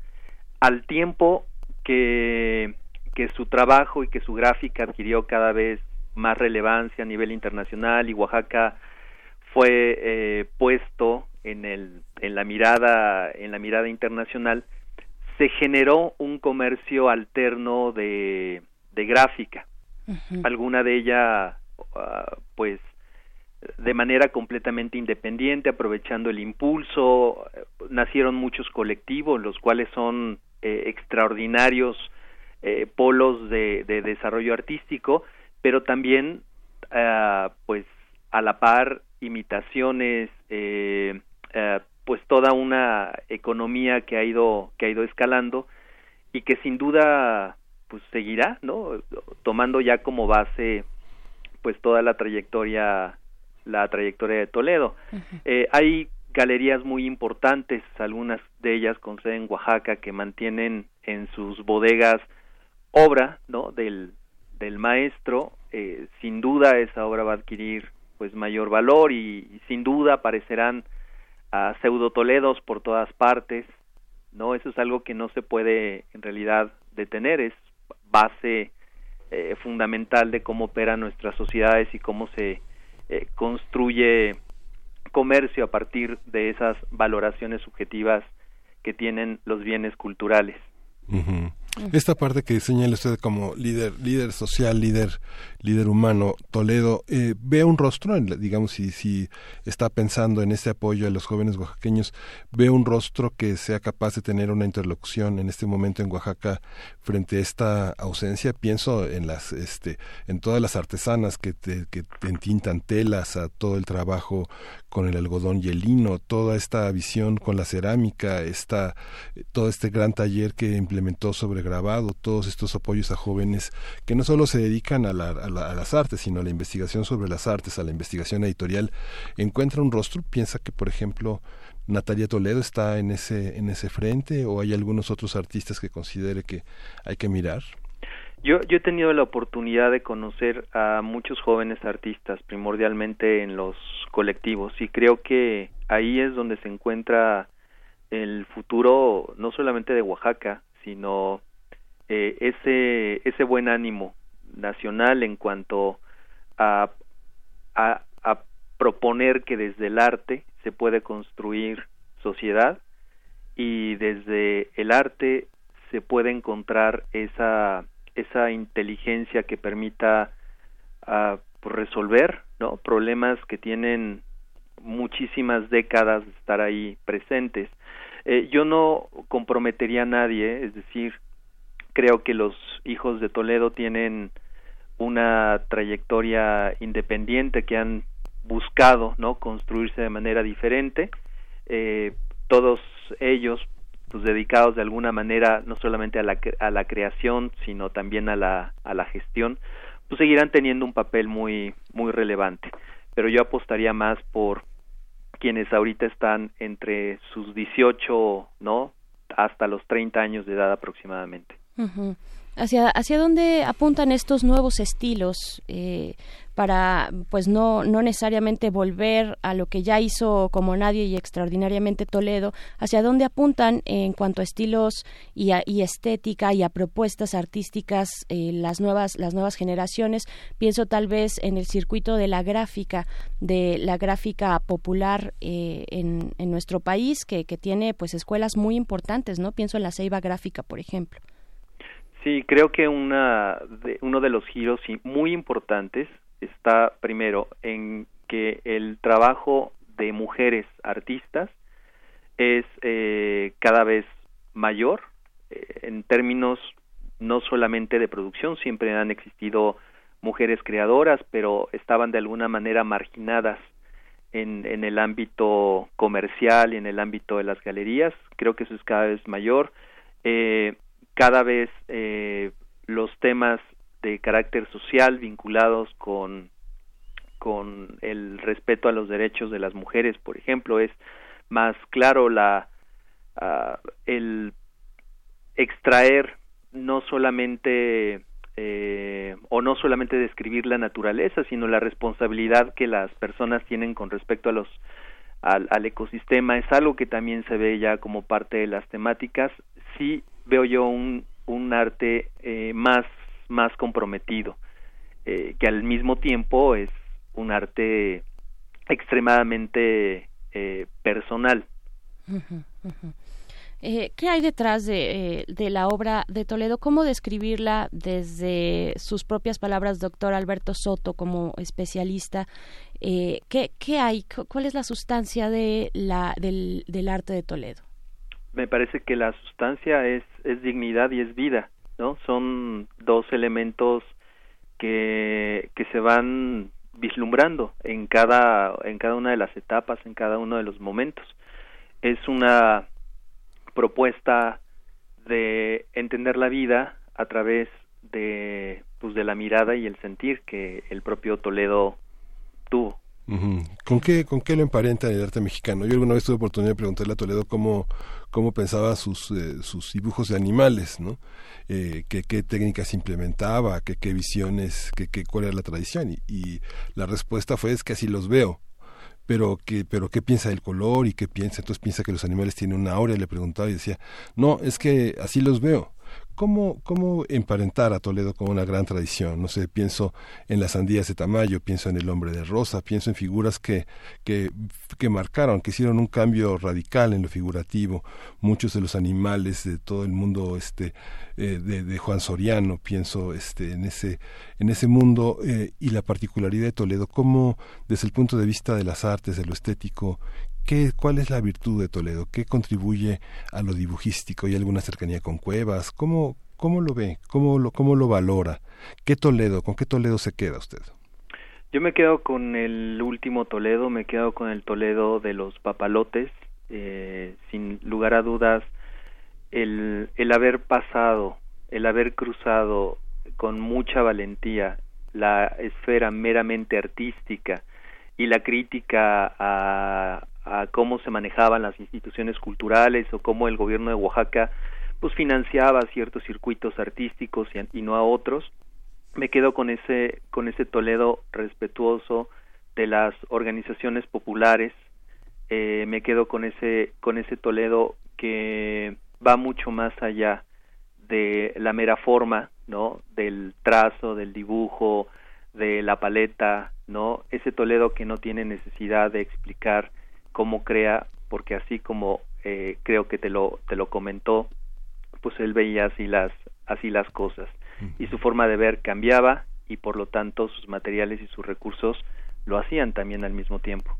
al tiempo que, que su trabajo y que su gráfica adquirió cada vez más relevancia a nivel internacional y Oaxaca fue eh, puesto en el en la mirada en la mirada internacional se generó un comercio alterno de, de gráfica alguna de ella ah, pues de manera completamente independiente, aprovechando el impulso. Nacieron muchos colectivos, los cuales son eh, extraordinarios eh, polos de, de, desarrollo artístico, pero también, ah, pues, a la par, imitaciones, eh, pues toda una economía que ha ido que ha ido escalando y que sin duda pues seguirá no tomando ya como base pues toda la trayectoria la trayectoria de Toledo. Eh, hay galerías muy importantes, algunas de ellas con sede en Oaxaca, que mantienen en sus bodegas obra ¿no? del, del maestro. Eh, sin duda esa obra va a adquirir pues mayor valor y, sin duda aparecerán a pseudo Toledos por todas partes. no Eso es algo que no se puede en realidad detener, es base eh, fundamental de cómo operan nuestras sociedades y cómo se eh, construye comercio a partir de esas valoraciones subjetivas que tienen los bienes culturales. Esta parte que señala usted como líder, líder social, líder, líder humano, Toledo, eh, ve un rostro, digamos, si, si está pensando en este apoyo a los jóvenes oaxaqueños, ve un rostro que sea capaz de tener una interlocución en este momento en Oaxaca frente a esta ausencia. Pienso en las, este, en todas las artesanas que, te, que entintan telas, a todo el trabajo con el algodón y el lino, toda esta visión con la cerámica, esta, todo este gran taller que implementó sobre grabado, todos estos apoyos a jóvenes que no solo se dedican a, las artes, sino a la investigación sobre las artes, a la investigación editorial, encuentra un rostro, piensa que, por ejemplo, Natalia Toledo está en ese, en ese frente o hay algunos otros artistas que considere que hay que mirar? Yo, yo he tenido la oportunidad de conocer a muchos jóvenes artistas, primordialmente en los colectivos, y creo que ahí es donde se encuentra el futuro no solamente de Oaxaca, sino eh, ese, ese buen ánimo nacional en cuanto a, a, proponer que desde el arte se puede construir sociedad y desde el arte se puede encontrar esa esa inteligencia que permita uh, resolver ¿no? problemas que tienen muchísimas décadas de estar ahí presentes. Eh, yo no comprometería a nadie, es decir, creo que los hijos de Toledo tienen una trayectoria independiente que han buscado no construirse de manera diferente eh, todos ellos pues dedicados de alguna manera no solamente a la, a la creación sino también a la, a la gestión pues seguirán teniendo un papel muy muy relevante. Pero yo apostaría más por quienes ahorita están entre sus 18 no hasta los 30 años de edad aproximadamente ¿Hacia, ¿Hacia dónde apuntan estos nuevos estilos eh, para, pues no, no necesariamente volver a lo que ya hizo como nadie y extraordinariamente Toledo? ¿Hacia dónde apuntan en cuanto a estilos y, a, y estética y a propuestas artísticas eh, las nuevas las nuevas generaciones? Pienso tal vez en el circuito de la gráfica, de la gráfica popular eh, en, en nuestro país que, que tiene pues escuelas muy importantes, ¿no? Pienso en la Ceiba Gráfica, por ejemplo. Sí, creo que una de, uno de los giros muy importantes está primero en que el trabajo de mujeres artistas es eh, cada vez mayor eh, en términos no solamente de producción, siempre han existido mujeres creadoras, pero estaban de alguna manera marginadas en, en el ámbito comercial y en el ámbito de las galerías. Creo que eso es cada vez mayor. Eh, cada vez eh, los temas de carácter social vinculados con con el respeto a los derechos de las mujeres, por ejemplo, es más claro la uh, el extraer no solamente eh, o no solamente describir la naturaleza, sino la responsabilidad que las personas tienen con respecto a los al, al, ecosistema es algo que también se ve ya como parte de las temáticas. Sí veo yo un, un arte eh, más, más comprometido, eh, que al mismo tiempo es un arte extremadamente eh, personal. Eh, ¿Qué hay detrás de, de, la obra de Toledo? ¿Cómo describirla desde sus propias palabras, doctor Alberto Soto, como especialista? Eh, ¿qué, ¿qué, hay? ¿Cuál es la sustancia de la, del, del arte de Toledo? me parece que la sustancia es, es dignidad y es vida, ¿no? Son dos elementos que, que se van vislumbrando en cada, en cada una de las etapas, en cada uno de los momentos. Es una propuesta de entender la vida a través de, pues, de la mirada y el sentir que el propio Toledo tuvo. ¿Con qué, ¿Con qué lo emparenta el arte mexicano? Yo alguna vez tuve oportunidad de preguntarle a Toledo cómo, cómo pensaba sus, eh, sus dibujos de animales, ¿no? Eh, qué, qué técnicas implementaba, qué, qué visiones, qué, qué, cuál era la tradición. Y, y la respuesta fue es que así los veo pero que pero qué piensa del color y qué piensa entonces piensa que los animales tienen una aura y le preguntaba y decía no es que así los veo ¿Cómo, ¿Cómo emparentar a Toledo con una gran tradición? No sé, pienso en las sandías de Tamayo, pienso en el hombre de Rosa, pienso en figuras que, que, que marcaron, que hicieron un cambio radical en lo figurativo. Muchos de los animales de todo el mundo este, eh, de, Juan Soriano, pienso este, en, ese, en ese mundo eh, y la particularidad de Toledo, cómo desde el punto de vista de las artes, de lo estético, ¿Qué, ¿Cuál es la virtud de Toledo? ¿Qué contribuye a lo dibujístico? ¿Hay alguna cercanía con Cuevas? ¿Cómo, cómo lo ve? ¿Cómo lo, ¿Cómo lo valora? ¿Qué Toledo? ¿Con qué Toledo se queda usted? Yo me quedo con el último Toledo, me quedo con el Toledo de los papalotes, eh, sin lugar a dudas, el, el haber pasado, el haber cruzado con mucha valentía la esfera meramente artística y la crítica a, a cómo se manejaban las instituciones culturales o cómo el gobierno de Oaxaca pues financiaba ciertos circuitos artísticos y, no a otros me quedo con ese con ese Toledo respetuoso de las organizaciones populares eh, me quedo con ese con ese Toledo que va mucho más allá de la mera forma no del trazo del dibujo de la paleta no ese Toledo que no tiene necesidad de explicar cómo crea, porque así como eh, creo que te lo, te lo comentó, pues él veía así las, así las cosas y su forma de ver cambiaba y por lo tanto sus materiales y sus recursos lo hacían también al mismo tiempo.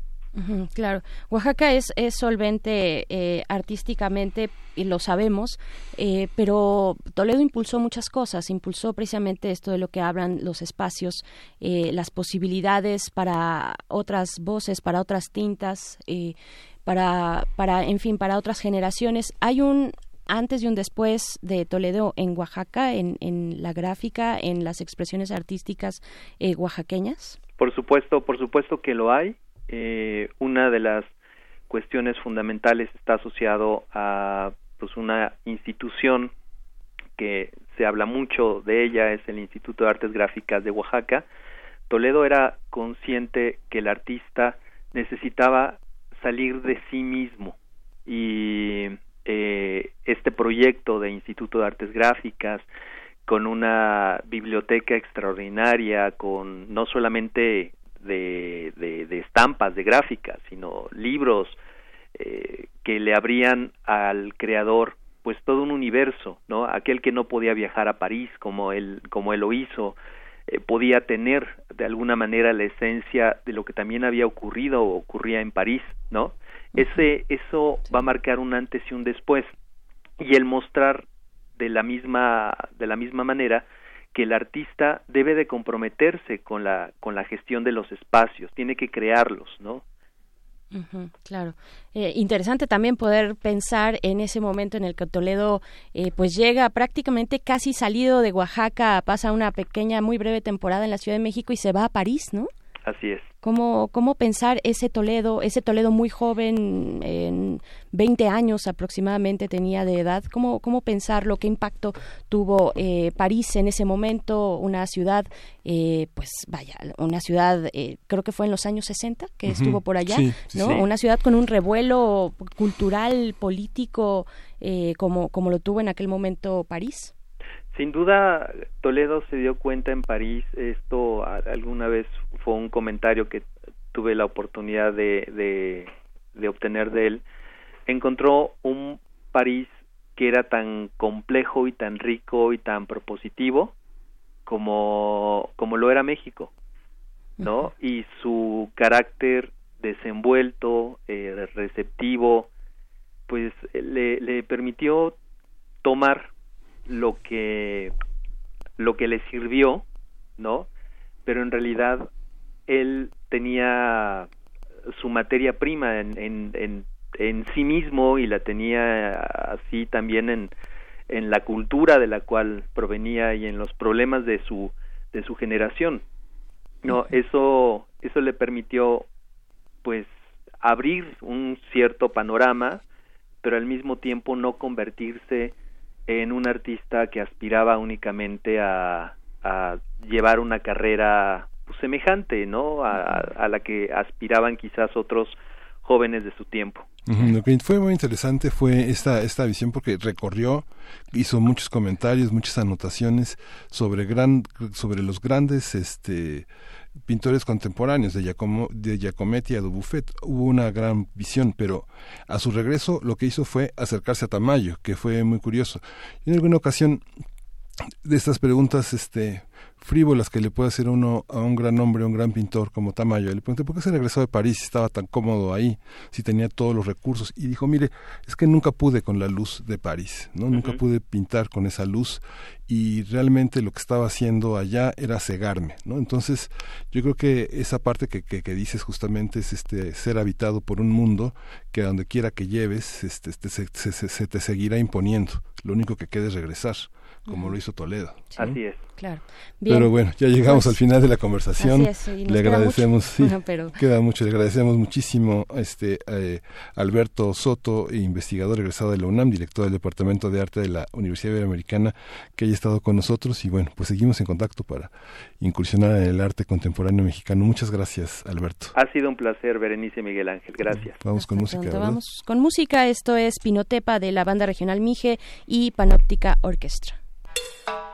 Claro, Oaxaca es, es solvente eh, artísticamente y lo sabemos, eh, pero Toledo impulsó muchas cosas, impulsó precisamente esto de lo que hablan los espacios, eh, las posibilidades para otras voces, para otras tintas, eh, para, para, en fin, para otras generaciones. Hay un antes y un después de Toledo en Oaxaca, en, en la gráfica, en las expresiones artísticas eh, oaxaqueñas? Por supuesto, por supuesto que lo hay. Eh, una de las cuestiones fundamentales está asociado a pues una institución que se habla mucho de ella es el Instituto de Artes Gráficas de Oaxaca. Toledo era consciente que el artista necesitaba salir de sí mismo y eh, este proyecto de Instituto de Artes Gráficas con una biblioteca extraordinaria, con no solamente de, de, estampas, de gráficas, sino libros eh, que le abrían al creador pues todo un universo, ¿no? Aquel que no podía viajar a París como él, como él lo hizo, eh, podía tener de alguna manera la esencia de lo que también había ocurrido o ocurría en París, ¿no? Ese, eso va a marcar un antes y un después. Y el mostrar de la misma, de la misma manera que el artista debe de comprometerse con la, con la gestión de los espacios, tiene que crearlos, ¿no? claro. Eh, interesante también poder pensar en ese momento en el que Toledo eh, pues llega prácticamente casi salido de Oaxaca, pasa una pequeña, muy breve temporada en la Ciudad de México y se va a París, ¿no? Así es. ¿Cómo, cómo pensar ese Toledo, ese Toledo muy joven, en 20 años aproximadamente tenía de edad? ¿Cómo, cómo pensarlo? ¿Qué impacto tuvo eh, París en ese momento? Una ciudad, eh, pues vaya, una ciudad, eh, creo que fue en los años 60 que estuvo por allá, ¿no? Una ciudad con un revuelo cultural, político, como, como lo tuvo en aquel momento París. Sin duda, Toledo se dio cuenta en París, esto alguna vez fue un comentario que tuve la oportunidad de, de, obtener de él, encontró un París que era tan complejo y tan rico y tan propositivo como, como lo era México, ¿no? Y su carácter desenvuelto, eh, receptivo, pues le, le permitió tomar lo que lo que le sirvió, ¿no? Pero en realidad él tenía su materia prima en, en, en, sí mismo y la tenía así también en, en la cultura de la cual provenía y en los problemas de su de su generación no eso eso le permitió pues abrir un cierto panorama pero al mismo tiempo no convertirse en un artista que aspiraba únicamente a, a llevar una carrera pues, semejante, ¿no? A, la que aspiraban quizás otros jóvenes de su tiempo. Fue muy interesante fue esta, esta visión porque recorrió, hizo muchos comentarios, muchas anotaciones sobre, gran, sobre los grandes este, pintores contemporáneos de, Giacomo, de Giacometti a Dubuffet. Hubo una gran visión, pero a su regreso lo que hizo fue acercarse a Tamayo, que fue muy curioso. En alguna ocasión de estas preguntas este frívolas que le puede hacer uno a un gran hombre, a un gran pintor como Tamayo. Le pregunté por qué se regresó de París si estaba tan cómodo ahí, si tenía todos los recursos. Y dijo, mire, es que nunca pude con la luz de París, ¿no? Nunca pude pintar con esa luz y realmente lo que estaba haciendo allá era cegarme, ¿no? Entonces, yo creo que esa parte que, que, dices justamente es este ser habitado por un mundo que a donde quiera que lleves, este, este se, se te seguirá imponiendo. Lo único que queda es regresar como lo hizo Toledo. Así es. Claro. Pero bueno, ya llegamos al final de la conversación. le agradecemos, sí, queda mucho, le agradecemos muchísimo a este eh, Alberto Soto, investigador egresado de la UNAM, director del Departamento de Arte de la Universidad Iberoamericana, que haya estado con nosotros y bueno, pues seguimos en contacto para incursionar en el arte contemporáneo mexicano. Muchas gracias, Alberto. Ha sido un placer, Berenice Miguel Ángel. Gracias. Vamos con música. Vamos con música. Esto es Pinotepa de la banda regional Mije y Panóptica Orquestra. Thank you.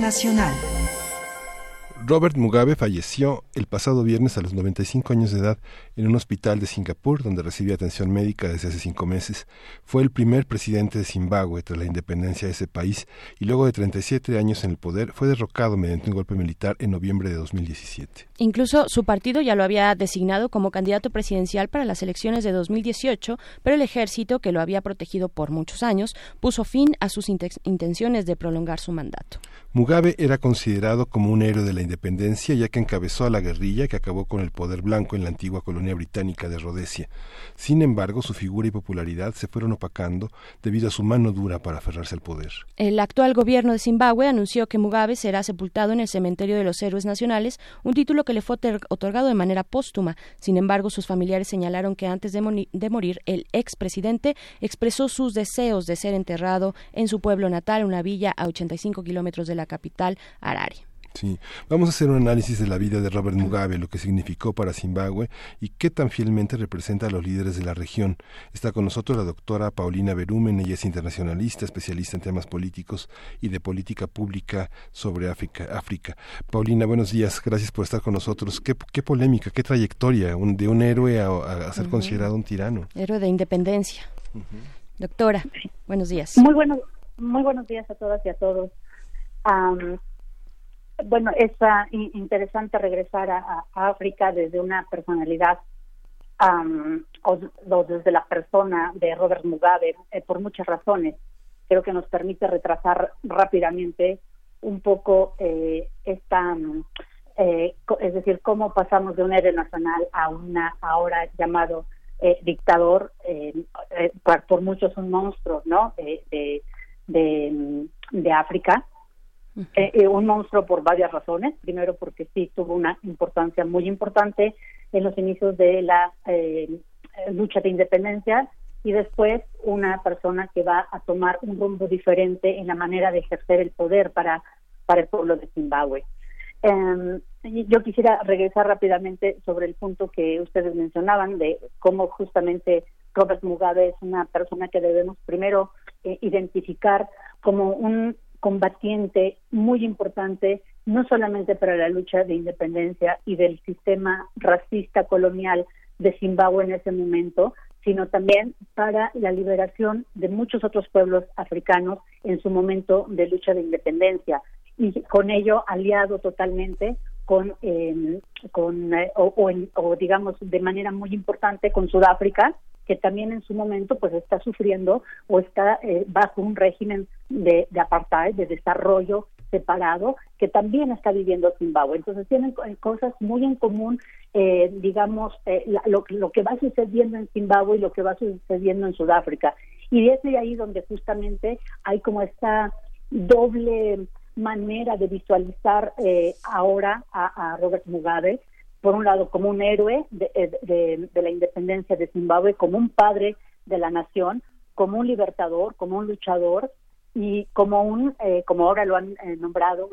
Internacional. Robert Mugabe falleció el pasado viernes a los 95 años de edad en un hospital de Singapur donde recibía atención médica desde hace cinco meses. Fue el primer presidente de Zimbabue tras la independencia de ese país y luego de 37 años en el poder fue derrocado mediante un golpe militar en noviembre de 2017. Incluso su partido ya lo había designado como candidato presidencial para las elecciones de 2018, pero el ejército, que lo había protegido por muchos años, puso fin a sus intenciones de prolongar su mandato. Mugabe era considerado como un héroe de la independencia ya que encabezó a la guerrilla que acabó con el poder blanco en la antigua colonia británica de Rhodesia. Sin embargo, su figura y popularidad se fueron opacando debido a su mano dura para aferrarse al poder. El actual gobierno de Zimbabue anunció que Mugabe será sepultado en el Cementerio de los Héroes Nacionales, un título que le fue otorgado de manera póstuma. Sin embargo, sus familiares señalaron que antes de, de morir, el expresidente expresó sus deseos de ser enterrado en su pueblo natal, una villa a 85 kilómetros de la capital, Harare. Sí, vamos a hacer un análisis de la vida de Robert Mugabe, lo que significó para Zimbabue y qué tan fielmente representa a los líderes de la región. Está con nosotros la doctora Paulina Berumen, ella es internacionalista, especialista en temas políticos y de política pública sobre África. África. Paulina, buenos días, gracias por estar con nosotros. Qué, qué polémica, qué trayectoria de un héroe a, ser considerado un tirano. Héroe de independencia. Doctora, buenos días. Muy, bueno, muy buenos días a todas y a todos bueno, es interesante regresar a, África desde una personalidad o, desde la persona de Robert Mugabe eh, por muchas razones. Creo que nos permite retrasar rápidamente un poco eh, esta, eh, es decir, cómo pasamos de un héroe nacional a una ahora llamado dictador, por, muchos un monstruo, ¿no? de, de África eh, eh, un monstruo por varias razones. Primero, porque sí tuvo una importancia muy importante en los inicios de la eh, lucha de independencia y después una persona que va a tomar un rumbo diferente en la manera de ejercer el poder para, para el pueblo de Zimbabue. Em, yo quisiera regresar rápidamente sobre el punto que ustedes mencionaban de cómo justamente Robert Mugabe es una persona que debemos primero identificar como un combatiente muy importante, no solamente para la lucha de independencia y del sistema racista colonial de Zimbabue en ese momento, sino también para la liberación de muchos otros pueblos africanos en su momento de lucha de independencia. Y con ello aliado totalmente con, eh, con eh, o, o, digamos de manera muy importante con Sudáfrica que también en su momento pues está sufriendo o está eh, bajo un régimen de, apartheid, de desarrollo separado, que también está viviendo Zimbabue. Entonces tienen cosas muy en común, eh, digamos, eh, lo, lo, que va sucediendo en Zimbabue y lo que va sucediendo en Sudáfrica. Y es de ahí donde justamente hay como esta doble manera de visualizar ahora a, a Robert Mugabe, por un lado, como un héroe eh, de, la independencia de Zimbabue, como un padre de la nación, como un libertador, como un luchador y como un, eh, como ahora lo han eh, nombrado,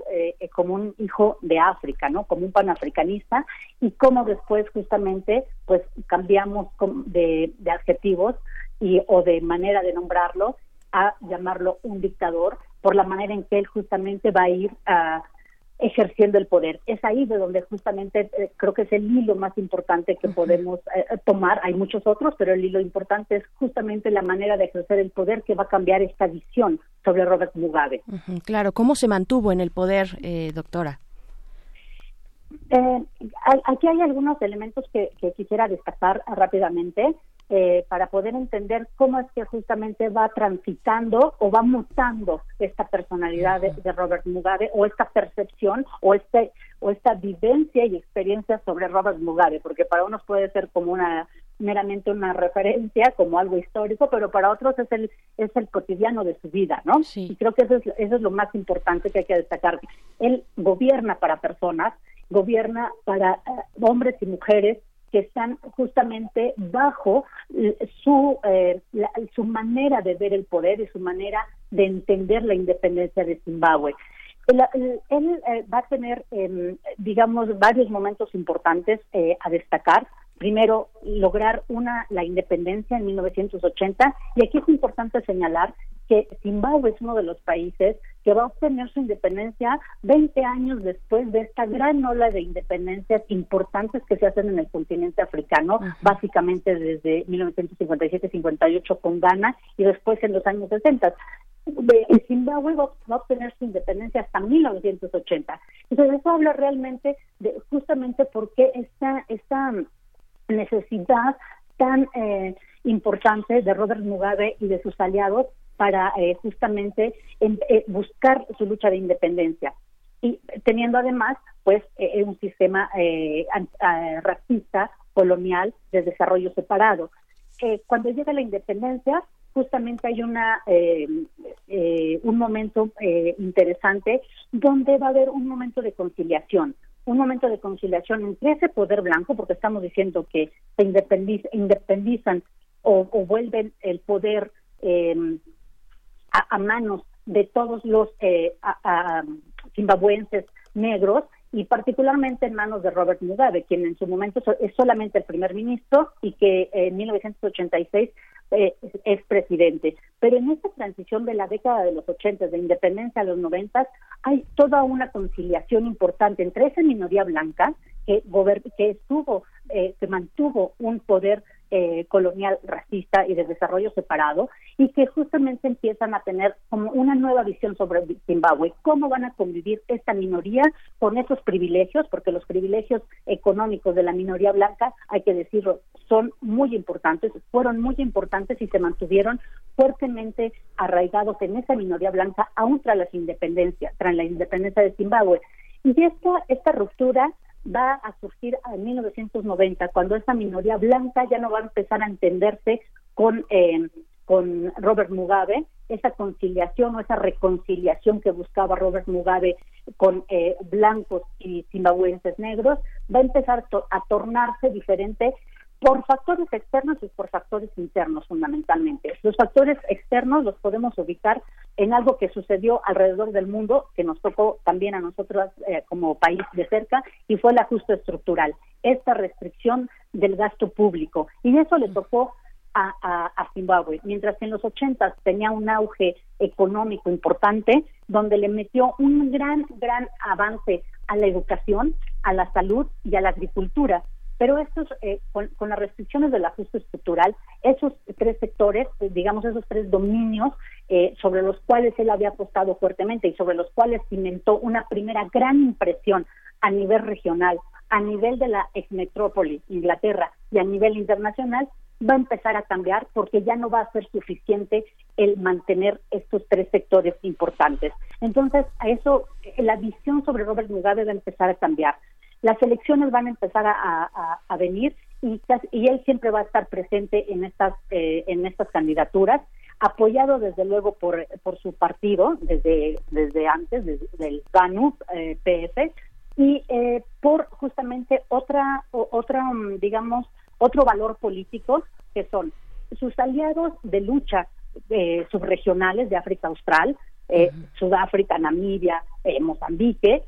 como un hijo de África, ¿no? Como un panafricanista y como después justamente, pues cambiamos de, de adjetivos y o de manera de nombrarlo a llamarlo un dictador por la manera en que él justamente va a ir a ejerciendo el poder. Es ahí de donde justamente eh, creo que es el hilo más importante que podemos eh, eh, tomar. Hay muchos otros, pero el hilo importante es justamente la manera de ejercer el poder que va a cambiar esta visión sobre Robert Mugabe. Claro, ¿cómo se mantuvo en el poder, doctora? aquí hay algunos elementos que, que quisiera destacar rápidamente. Eh, para poder entender cómo es que justamente va transitando o va mutando esta personalidad de, Robert Mugabe o esta percepción o este o esta vivencia y experiencia sobre Robert Mugabe, porque para unos puede ser como una meramente una referencia, como algo histórico, pero para otros es el es el cotidiano de su vida, ¿no? Y creo que eso es, eso es lo más importante que hay que destacar. Él gobierna para personas, gobierna para eh, hombres y mujeres que están justamente bajo su, eh, su manera de ver el poder y su manera de entender la independencia de Zimbabue. Él, eh, va a tener, em, digamos, varios momentos importantes eh, a destacar. primero lograr una la independencia en 1980 y aquí es importante señalar que Zimbabue es uno de los países que va a obtener su independencia 20 años después de esta gran ola de independencias importantes que se hacen en el continente africano, básicamente desde 1957-58 con Ghana y después en los años 60. Zimbabue va, a obtener su independencia hasta 1980. Entonces eso habla realmente de justamente por qué esta, esta necesidad tan eh, importante de Robert Mugabe y de sus aliados para eh, justamente eh, buscar su lucha de independencia. Y teniendo además pues eh, un sistema racista colonial de desarrollo separado. Cuando llega la independencia justamente hay una un momento interesante donde va a haber un momento de conciliación un momento de conciliación entre ese poder blanco porque estamos diciendo que se independizan o, vuelven el poder a, manos de todos los eh, zimbabuenses negros y particularmente en manos de Robert Mugabe, quien en su momento es solamente el primer ministro y que en 1986 eh, es presidente. Pero en esta transición de la década de los 80, de independencia a los 90, hay toda una conciliación importante entre esa minoría blanca que, que estuvo, eh, que mantuvo un poder eh, colonial racista y de desarrollo separado y que justamente empiezan a tener como una nueva visión sobre Zimbabue, cómo van a convivir esta minoría con esos privilegios, porque los privilegios económicos de la minoría blanca, hay que decirlo, son muy importantes, fueron muy importantes y se mantuvieron fuertemente arraigados en esa minoría blanca aún tras las independencias, tras la independencia de Zimbabue. Y esta, esta ruptura va a surgir en 1990, cuando esa minoría blanca ya no va a empezar a entenderse con, eh, con Robert Mugabe, esa conciliación o esa reconciliación que buscaba Robert Mugabe con eh, blancos y zimbabuenses negros, va a empezar a tornarse diferente por factores externos y por factores internos fundamentalmente. Los factores externos los podemos ubicar en algo que sucedió alrededor del mundo, que nos tocó también a nosotros eh, como país de cerca, y fue el ajuste estructural, esta restricción del gasto público. Y eso le tocó a, a, Zimbabue, mientras que en los 80 tenía un auge económico importante, donde le metió un gran, gran avance a la educación, a la salud y a la agricultura pero estos, eh, con, las restricciones del ajuste estructural, esos tres sectores, eh, digamos esos tres dominios eh, sobre los cuales él había apostado fuertemente y sobre los cuales cimentó una primera gran impresión a nivel regional, a nivel de la ex metrópoli, Inglaterra, y a nivel internacional, va a empezar a cambiar porque ya no va a ser suficiente el mantener estos tres sectores importantes. Entonces, a eso, la visión sobre Robert Mugabe va a empezar a cambiar las elecciones van a empezar a, venir y, y, él siempre va a estar presente en estas eh, en estas candidaturas apoyado desde luego por, por su partido desde desde antes desde, del GANU eh, PF y eh, por justamente otra otra mm, digamos otro valor político que son sus aliados de lucha subregionales de África Austral Sudáfrica Namibia Mozambique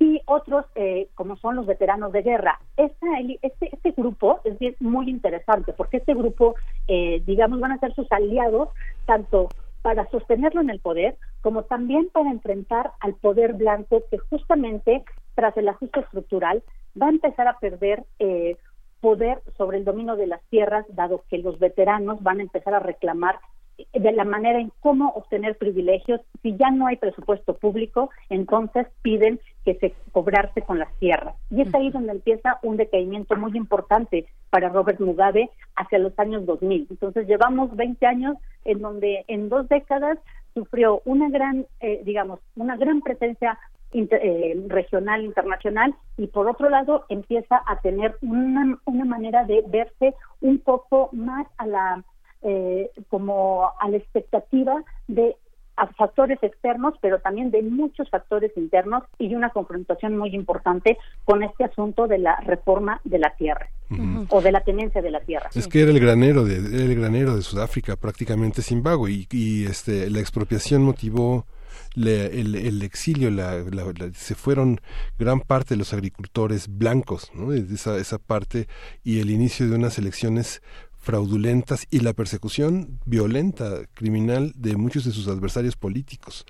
y otros eh, como son los veteranos de guerra. Este, este, grupo es muy interesante porque este grupo, eh, digamos, van a ser sus aliados tanto para sostenerlo en el poder como también para enfrentar al poder blanco que justamente tras el ajuste estructural va a empezar a perder eh, poder sobre el dominio de las tierras, dado que los veteranos van a empezar a reclamar de la manera en cómo obtener privilegios. Si ya no hay presupuesto público, entonces piden que se cobrarse con las tierras. Y es ahí donde empieza un decaimiento muy importante para Robert Mugabe hacia los años 2000. Entonces llevamos 20 años en donde en dos décadas sufrió una gran, eh, digamos, una gran presencia eh, regional, internacional, y por otro lado empieza a tener una, una manera de verse un poco más a la eh, como a la expectativa de factores externos, pero también de muchos factores internos y una confrontación muy importante con este asunto de la reforma de la tierra o de la tenencia de la tierra. Es que era el granero de el granero de Sudáfrica, prácticamente Zimbabue y, y este la expropiación motivó el, exilio, la, se fueron gran parte de los agricultores blancos, ¿no? esa, esa parte y el inicio de unas elecciones fraudulentas y la persecución violenta, criminal de muchos de sus adversarios políticos,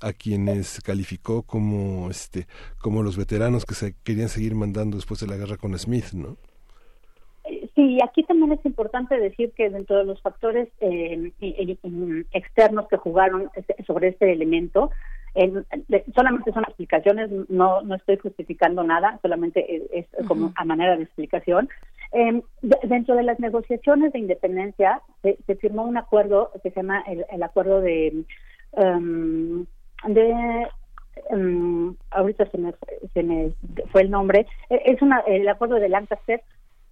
a quienes calificó como este como los veteranos que se querían seguir mandando después de la guerra con Smith, ¿no? Sí, aquí también es importante decir que dentro de los factores eh, externos que jugaron sobre este elemento, solamente son explicaciones, no, no estoy justificando nada, solamente es, como a manera de explicación. Eh, dentro de las negociaciones de independencia se, firmó un acuerdo que se llama el, acuerdo de... Um, de um, ahorita se me, se me fue el nombre, es una, el acuerdo de Lancaster.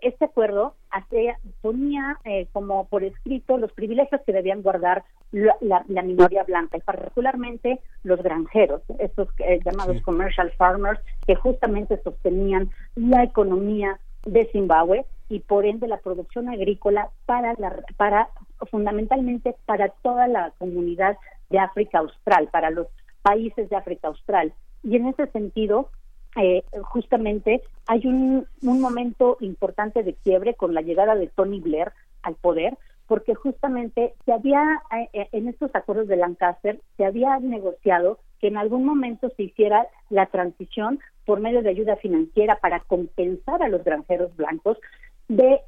Este acuerdo hacía, ponía eh, como por escrito los privilegios que debían guardar la, minoría blanca y particularmente los granjeros, estos eh, llamados commercial farmers que justamente sostenían la economía de Zimbabue y por ende la producción agrícola para la, para fundamentalmente para toda la comunidad de África Austral, para los países de África Austral. Y en ese sentido, eh, justamente hay un, un momento importante de quiebre con la llegada de Tony Blair al poder, porque justamente se había, eh, eh, en estos acuerdos de Lancaster, se había negociado que en algún momento se hiciera la transición por medio de ayuda financiera para compensar a los granjeros blancos de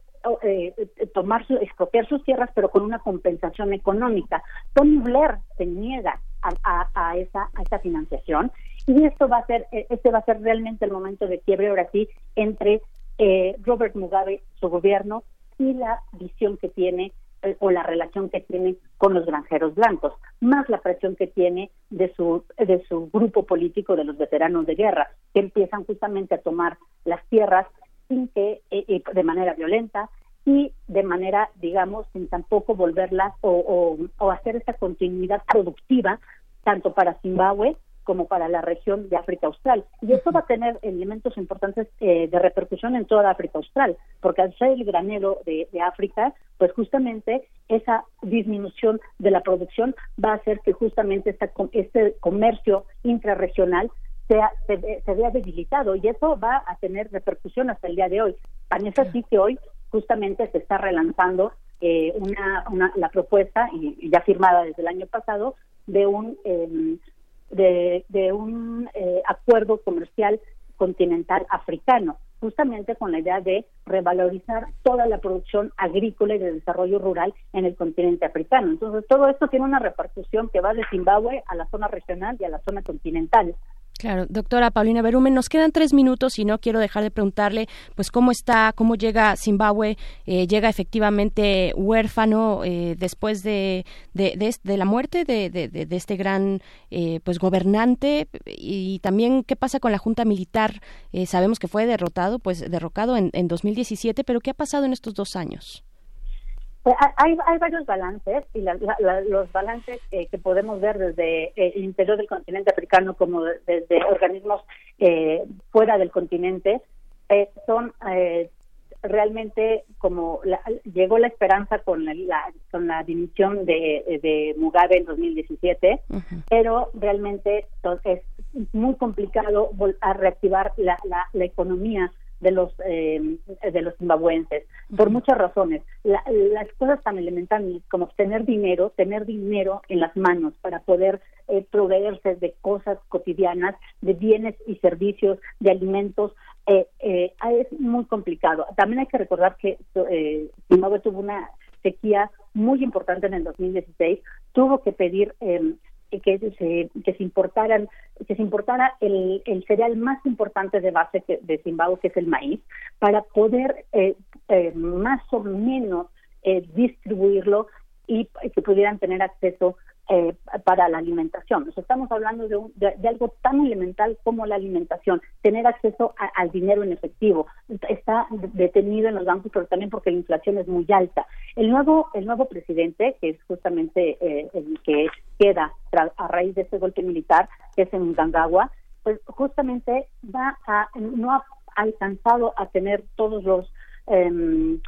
eh, tomar su, expropiar sus tierras, pero con una compensación económica. Tony Blair se niega a, a, esa, a esa financiación y esto va a ser, eh, este va a ser realmente el momento de quiebre ahora sí entre eh, Robert Mugabe, su gobierno y la visión que tiene eh, o la relación que tiene con los granjeros blancos, más la presión que tiene de su de su grupo político de los veteranos de guerra, que empiezan justamente a tomar las tierras sin que de manera violenta y de manera, digamos, sin tampoco volverlas o, o hacer esa continuidad productiva tanto para Zimbabue como para la región de África Austral. Y esto va a tener elementos importantes eh, de repercusión en toda África Austral, porque al ser el granero de, África, pues justamente esa disminución de la producción va a hacer que justamente esta, este comercio intrarregional sea, se, vea debilitado y eso va a tener repercusión hasta el día de hoy. Tan es así que hoy justamente se está relanzando eh, una, una, la propuesta, y, ya firmada desde el año pasado, de un em, de, un eh, acuerdo comercial continental africano, justamente con la idea de revalorizar toda la producción agrícola y de desarrollo rural en el continente africano. Entonces, todo esto tiene una repercusión que va de Zimbabue a la zona regional y a la zona continental. Claro, doctora Paulina Berumen, nos quedan tres minutos y no quiero dejar de preguntarle, pues, cómo está, cómo llega Zimbabue, eh, llega efectivamente huérfano eh, después de, de, la muerte de, de, este gran, eh, pues, gobernante y también qué pasa con la junta militar. sabemos que fue derrotado, pues, derrocado en, en 2017, pero qué ha pasado en estos dos años. Pues, hay, hay varios balances y los balances eh, que podemos ver desde eh, el interior del continente africano como desde organismos eh, fuera del continente son realmente como llegó la esperanza con la, con la dimisión de, de Mugabe en 2017, pero realmente es muy complicado a reactivar la, la, la economía de los eh, de los zimbabuenses por muchas razones. Las cosas tan elementales como tener dinero tener dinero en las manos para poder eh, proveerse de cosas cotidianas de bienes y servicios de alimentos eh, eh es muy complicado. También hay que recordar que eh, Zimbabue tuvo una sequía muy importante en el 2016 tuvo que pedir eh, que se, que se importaran que se importara el, el cereal más importante de base de Zimbabue que es el maíz para poder eh, eh, más o menos eh, distribuirlo y que pudieran tener acceso eh, para la alimentación. Nos estamos hablando de, de, algo tan elemental como la alimentación, tener acceso al dinero en efectivo. Está detenido en los bancos, pero también porque la inflación es muy alta. El nuevo, el nuevo presidente, que es justamente eh, el que queda a raíz de este golpe militar, que es en Gangagua, pues justamente va a, no ha alcanzado a tener todos los eh,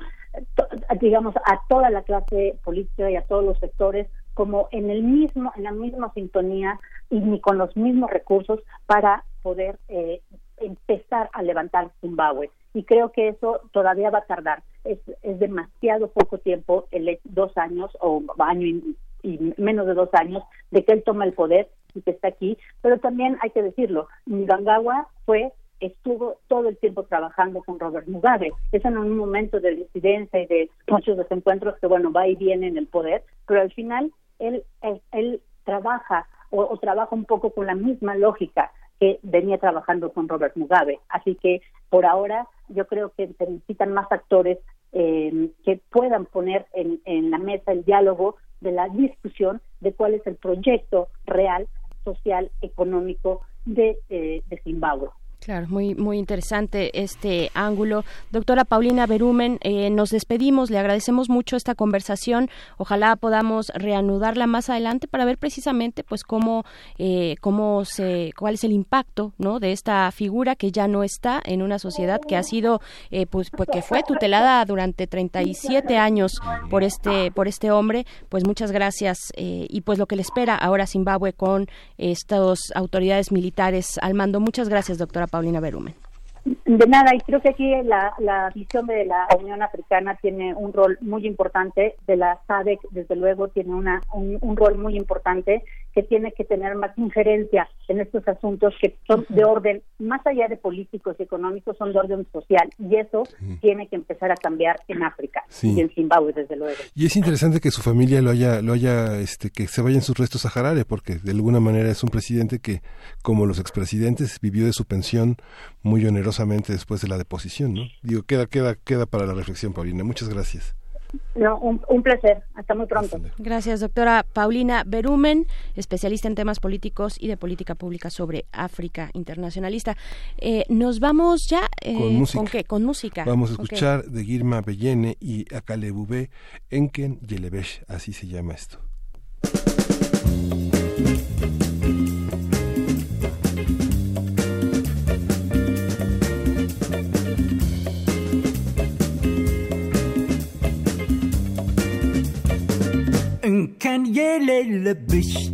digamos a toda la clase política y a todos los sectores como en el mismo, en la misma sintonía y ni con los mismos recursos para poder eh, empezar a levantar Zimbabue. Y creo que eso todavía va a tardar. Es, es demasiado poco tiempo, el, dos años o año y, y menos de dos años, de que él toma el poder y que está aquí. Pero también hay que decirlo, Mnangagwa fue estuvo todo el tiempo trabajando con Robert Mugabe. Es en un momento de disidencia y de muchos desencuentros que, bueno, va y viene en el poder, pero al final él, él, trabaja o, o, trabaja un poco con la misma lógica que venía trabajando con Robert Mugabe. Así que por ahora yo creo que se necesitan más actores eh, que puedan poner en, en la mesa el diálogo de la discusión de cuál es el proyecto real, social, económico de, eh, de Zimbabue. Claro, muy, muy interesante este ángulo. Doctora Paulina Berumen, eh, nos despedimos, le agradecemos mucho esta conversación. Ojalá podamos reanudarla más adelante para ver precisamente pues cómo, eh, cómo se, cuál es el impacto ¿no? de esta figura que ya no está en una sociedad que ha sido, eh, pues, pues que fue tutelada durante 37 años por este, por este hombre. Pues muchas gracias y pues lo que le espera ahora Zimbabue con estas autoridades militares al mando. Muchas gracias, doctora Paulina Berumen. De nada, y creo que aquí la, la visión de la Unión Africana tiene un rol muy importante, de la SADC desde luego tiene una, un, un rol muy importante que tiene que tener más injerencia en estos asuntos que son de orden, más allá de políticos y económicos, son de orden social. Y eso sí. tiene que empezar a cambiar en África sí. y en Zimbabue, desde luego. Y es interesante que su familia lo haya, lo haya, este, que se vayan sus restos a Harare, porque de alguna manera es un presidente que, como los expresidentes, vivió de su pensión muy onerosamente después de la deposición, ¿no? Digo, queda, queda, queda para la reflexión, Paulina. Muchas gracias. No, un, un, placer. Hasta muy pronto. Gracias, doctora Paulina Berumen, especialista en temas políticos y de política pública sobre África internacionalista. Eh, nos vamos ya. Eh, con, música. ¿Con qué? Con música. Vamos a escuchar okay. de Girma Bellene y Akale Bubé, Enken Yelebesh, así se llama esto. كان يلبش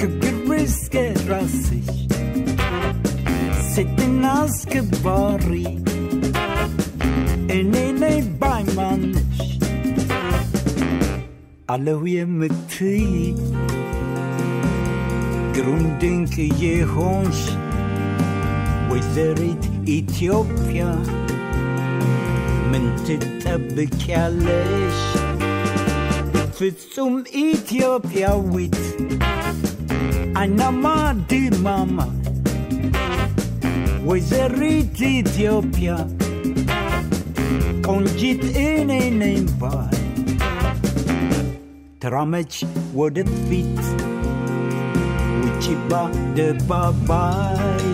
كجرس كراسي ست الناس كباري انيني بايمانش على يمتي جروندينك يهونش وزارة إثيوبيا من تتبك عليش ፍጹም ኢትዮጵያዊት አይናማ ድማማ ወይዘሪት ኢትዮጵያ ቆንጂት እኔ ነኝ ባይ ተራመች ወደፊት ውጪ በአደባባይ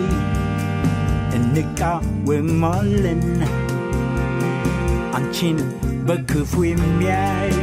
እንቃወማለን አንቺን በክፉ የሚያይ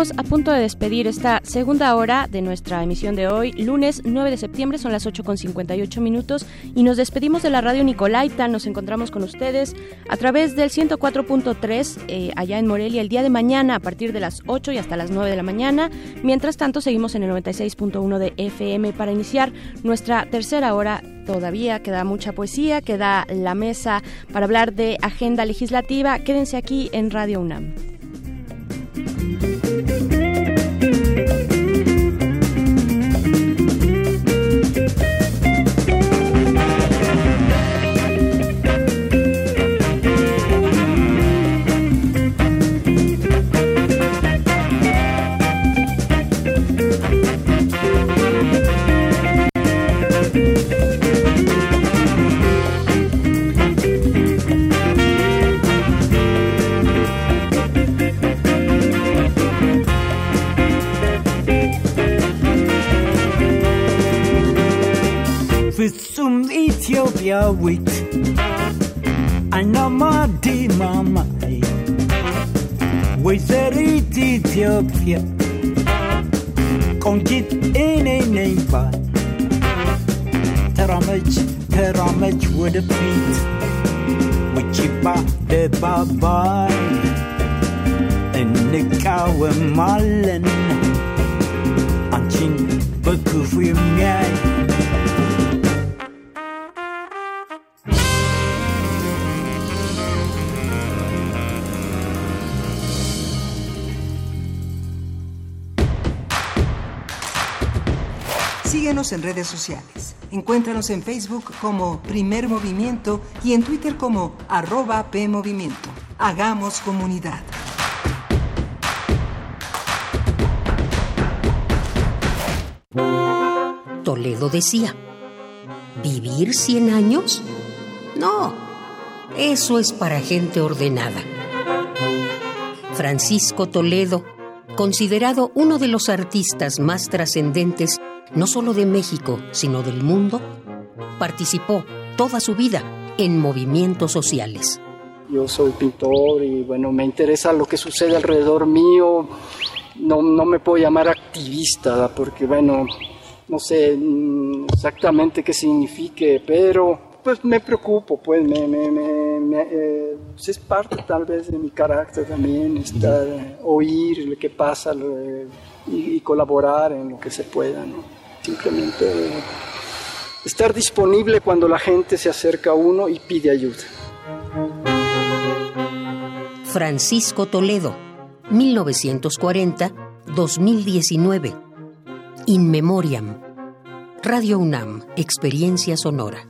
A punto de despedir esta segunda hora de nuestra emisión de hoy, lunes 9 de septiembre, son las 8 con 58 minutos y nos despedimos de la radio Nicolaita, nos encontramos con ustedes a través del 104.3 eh, allá en Morelia el día de mañana a partir de las 8 y hasta las 9 de la mañana. Mientras tanto, seguimos en el 96.1 de FM para iniciar nuestra tercera hora todavía queda mucha poesía, queda la mesa para hablar de agenda legislativa. Quédense aquí en Radio UNAM. Ethiopia wit Anamadi mamai ወይዘሪት ኢትዮጵያ ቆንጂት እኔ ነኝ ባል ተራመች ተራመች ወደፊት ውጪ በአደባባይ እንቃወማለን አንቺን በክፉ የሚያይ En redes sociales. Encuéntranos en Facebook como Primer Movimiento y en Twitter como arroba PMovimiento. Hagamos comunidad. Toledo decía, ¿vivir 100 años? No, eso es para gente ordenada. Francisco Toledo, considerado uno de los artistas más trascendentes no solo de México, sino del mundo, participó toda su vida en movimientos sociales. Yo soy pintor y bueno, me interesa lo que sucede alrededor mío. No, no me puedo llamar activista porque bueno, no sé mm, exactamente qué signifique, pero pues me preocupo, pues me, me, me, me eh, pues, es parte tal vez de mi carácter también, estar, eh, oír lo que pasa lo- y, y colaborar en lo que se pueda, ¿no? Simplemente estar disponible cuando la gente se acerca a uno y pide ayuda. Francisco Toledo, 1940-2019. In Memoriam. Radio UNAM, Experiencia Sonora.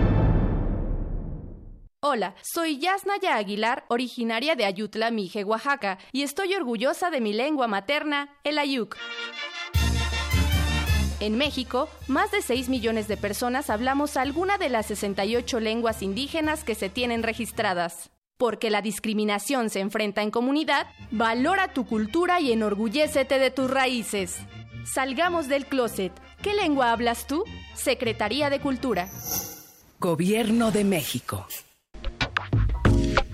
Hola, soy Yasnaya Aguilar, originaria de Ayutla, Mije, Oaxaca, y estoy orgullosa de mi lengua materna, el ayuk. En México, más de 6 millones de personas hablamos alguna de las 68 lenguas indígenas que se tienen registradas. Porque la discriminación se enfrenta en comunidad, valora tu cultura y enorgullécete de tus raíces. Salgamos del closet. ¿Qué lengua hablas tú? Secretaría de Cultura. Gobierno de México.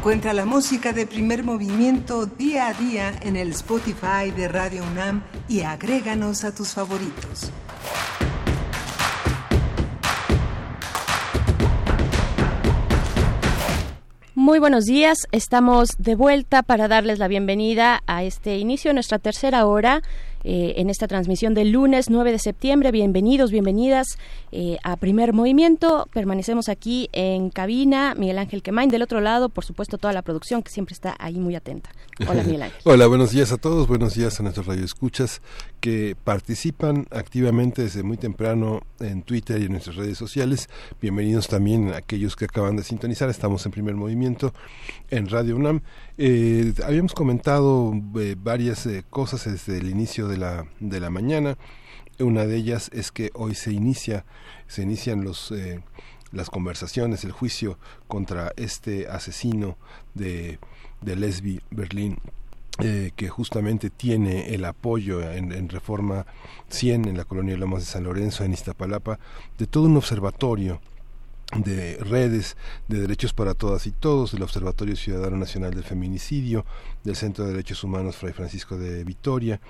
Encuentra la música de primer movimiento día a día en el Spotify de Radio UNAM y agréganos a tus favoritos. Muy buenos días, estamos de vuelta para darles la bienvenida a este inicio de nuestra tercera hora eh, en esta transmisión del lunes 9 de septiembre. Bienvenidos, bienvenidas eh, a Primer Movimiento. Permanecemos aquí en cabina, Miguel Ángel Quemain, del otro lado, por supuesto, toda la producción que siempre está ahí muy atenta. Hola, Miguel Ángel. Hola, buenos días a todos, buenos días a nuestros radioescuchas que participan activamente desde muy temprano en Twitter y en nuestras redes sociales. Bienvenidos también a aquellos que acaban de sintonizar. Estamos en primer movimiento en Radio UNAM. Eh, habíamos comentado eh, varias eh, cosas desde el inicio de la, de la mañana. Una de ellas es que hoy se inicia, se inician los eh, las conversaciones, el juicio contra este asesino de, de Lesbi Berlín que justamente tiene el apoyo en, en, Reforma 100 en la colonia Lomas de San Lorenzo, en Iztapalapa, de todo un observatorio de redes de derechos para todas y todos, del Observatorio Ciudadano Nacional del Feminicidio, del Centro de Derechos Humanos Fray Francisco de Vitoria.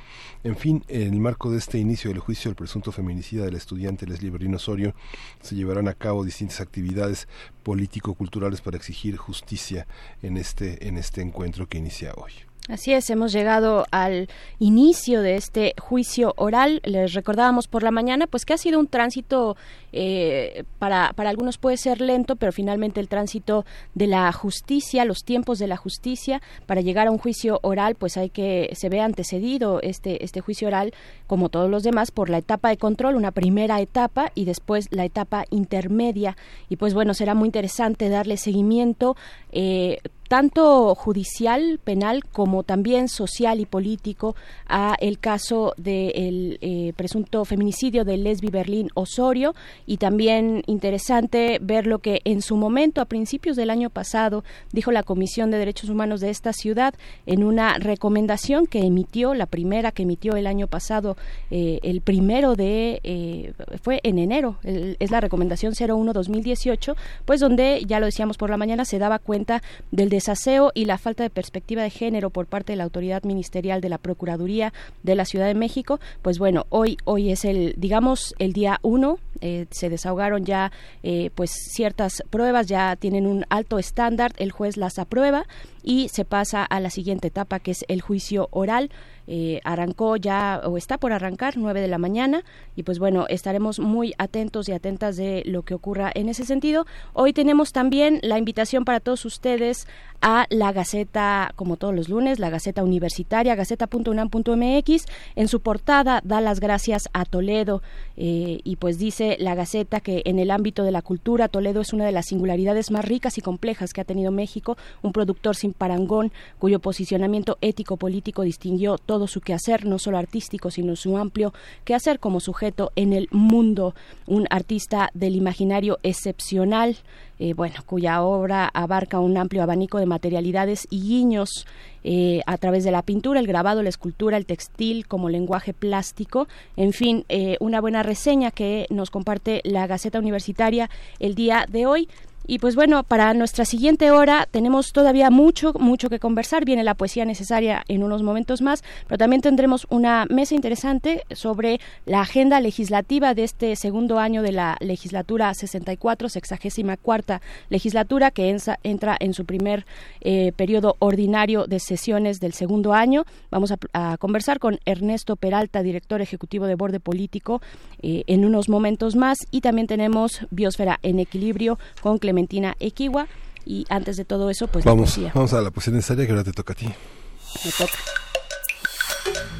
En fin, en el marco de este inicio del juicio del presunto feminicida del estudiante Leslie Berlín Osorio, se llevarán a cabo distintas actividades político-culturales para exigir justicia en este, en este encuentro que inicia hoy. Así es, hemos llegado al inicio de este juicio oral. Les recordábamos por la mañana, pues que ha sido un tránsito eh, para, para algunos puede ser lento, pero finalmente el tránsito de la justicia, los tiempos de la justicia para llegar a un juicio oral, pues hay que se ve antecedido este este juicio oral, como todos los demás, por la etapa de control, una primera etapa y después la etapa intermedia. Y pues bueno, será muy interesante darle seguimiento. Eh, tanto judicial, penal, como también social y político a el caso del eh, presunto feminicidio de Lesbi Berlín Osorio. Y también interesante ver lo que en su momento, a principios del año pasado, dijo la Comisión de Derechos Humanos de esta ciudad en una recomendación que emitió, la primera que emitió el año pasado, eh, el primero de, eh, fue en enero, el, es la recomendación 01-2018, pues donde, ya lo decíamos por la mañana, se daba cuenta del desaseo y la falta de perspectiva de género por parte de la autoridad ministerial de la Procuraduría de la Ciudad de México. Pues bueno, hoy, hoy es el, digamos, el día uno, eh, se desahogaron ya eh, pues ciertas pruebas, ya tienen un alto estándar, el juez las aprueba y se pasa a la siguiente etapa que es el juicio oral. Eh, arrancó ya o está por arrancar nueve de la mañana y pues bueno estaremos muy atentos y atentas de lo que ocurra en ese sentido hoy tenemos también la invitación para todos ustedes a la Gaceta como todos los lunes la Gaceta Universitaria gaceta.unam.mx en su portada da las gracias a Toledo eh, y pues dice la Gaceta que en el ámbito de la cultura Toledo es una de las singularidades más ricas y complejas que ha tenido México un productor sin parangón cuyo posicionamiento ético político distinguió todo su quehacer, no solo artístico, sino su amplio quehacer como sujeto en el mundo, un artista del imaginario excepcional, eh, bueno, cuya obra abarca un amplio abanico de materialidades y guiños eh, a través de la pintura, el grabado, la escultura, el textil como lenguaje plástico, en fin, eh, una buena reseña que nos comparte la Gaceta Universitaria el día de hoy. Y pues bueno, para nuestra siguiente hora tenemos todavía mucho, mucho que conversar. Viene la poesía necesaria en unos momentos más, pero también tendremos una mesa interesante sobre la agenda legislativa de este segundo año de la legislatura 64, sexagésima cuarta legislatura, que entra en su primer eh, periodo ordinario de sesiones del segundo año. Vamos a, conversar con Ernesto Peralta, director ejecutivo de Borde Político, eh, en unos momentos más. Y también tenemos Biosfera en Equilibrio con Clemente Clementina Equiwa. Y antes de todo eso, pues vamos, la. Vamos a la poesía necesaria que ahora te toca a ti. Me toca.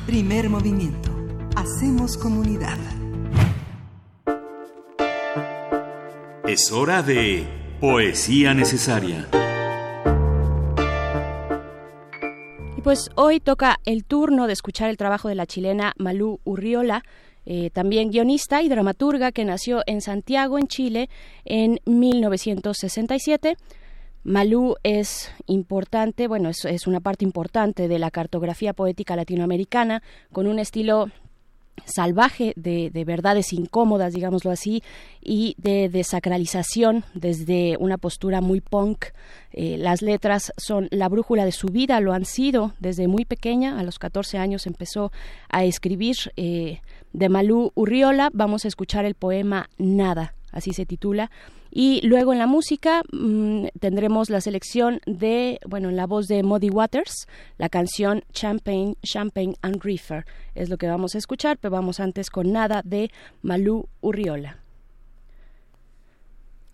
Primer movimiento. Hacemos comunidad. Es hora de poesía necesaria. Y pues hoy toca el turno de escuchar el trabajo de la chilena Malú Urriola. Eh, también guionista y dramaturga que nació en Santiago, en Chile, en 1967. Malú es importante, bueno, es, es, una parte importante de la cartografía poética latinoamericana, con un estilo salvaje de, de, verdades incómodas, digámoslo así, y de desacralización desde una postura muy punk. Eh, las letras son la brújula de su vida, lo han sido desde muy pequeña, a los 14 años empezó a escribir. Eh, de Malú Urriola vamos a escuchar el poema Nada, así se titula. Y luego en la música mmm, tendremos la selección de, bueno, en la voz de Muddy Waters, la canción Champagne, Champagne and Reefer. Es lo que vamos a escuchar, pero vamos antes con nada de Malú Urriola.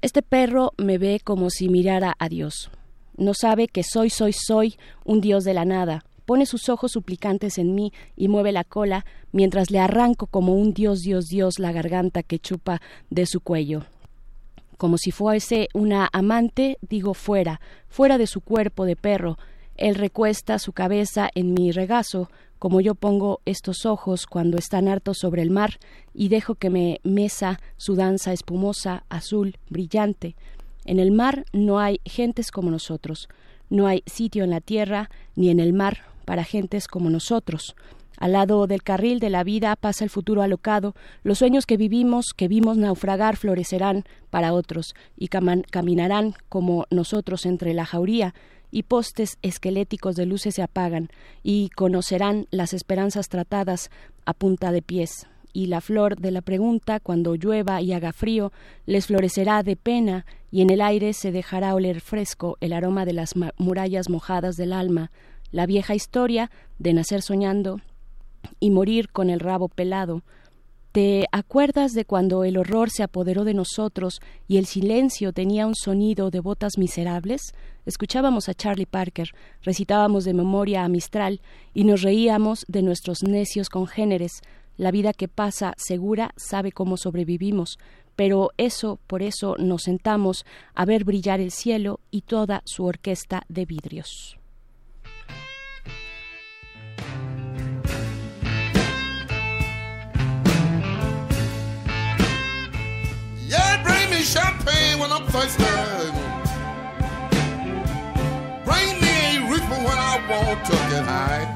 Este perro me ve como si mirara a Dios. No sabe que soy, soy, soy un Dios de la nada. Pone sus ojos suplicantes en mí y mueve la cola mientras le arranco como un Dios, Dios, Dios la garganta que chupa de su cuello. Como si fuese una amante, digo fuera, fuera de su cuerpo de perro, Él recuesta su cabeza en mi regazo, como yo pongo estos ojos cuando están hartos sobre el mar, y dejo que me mesa su danza espumosa, azul, brillante. En el mar no hay gentes como nosotros, no hay sitio en la tierra ni en el mar para gentes como nosotros. Al lado del carril de la vida pasa el futuro alocado, los sueños que vivimos, que vimos naufragar, florecerán para otros y caminarán como nosotros entre la jauría, y postes esqueléticos de luces se apagan, y conocerán las esperanzas tratadas a punta de pies. Y la flor de la pregunta, cuando llueva y haga frío, les florecerá de pena, y en el aire se dejará oler fresco el aroma de las murallas mojadas del alma, la vieja historia de nacer soñando y morir con el rabo pelado, ¿Te acuerdas de cuando el horror se apoderó de nosotros y el silencio tenía un sonido de botas miserables? Escuchábamos a Charlie Parker, recitábamos de memoria a Mistral y nos reíamos de nuestros necios congéneres. La vida que pasa segura sabe cómo sobrevivimos, pero eso, por eso nos sentamos a ver brillar el cielo y toda su orquesta de vidrios. Champagne when I'm thirsty. Bring me a reefer when I want to get high.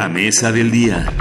La mesa del día.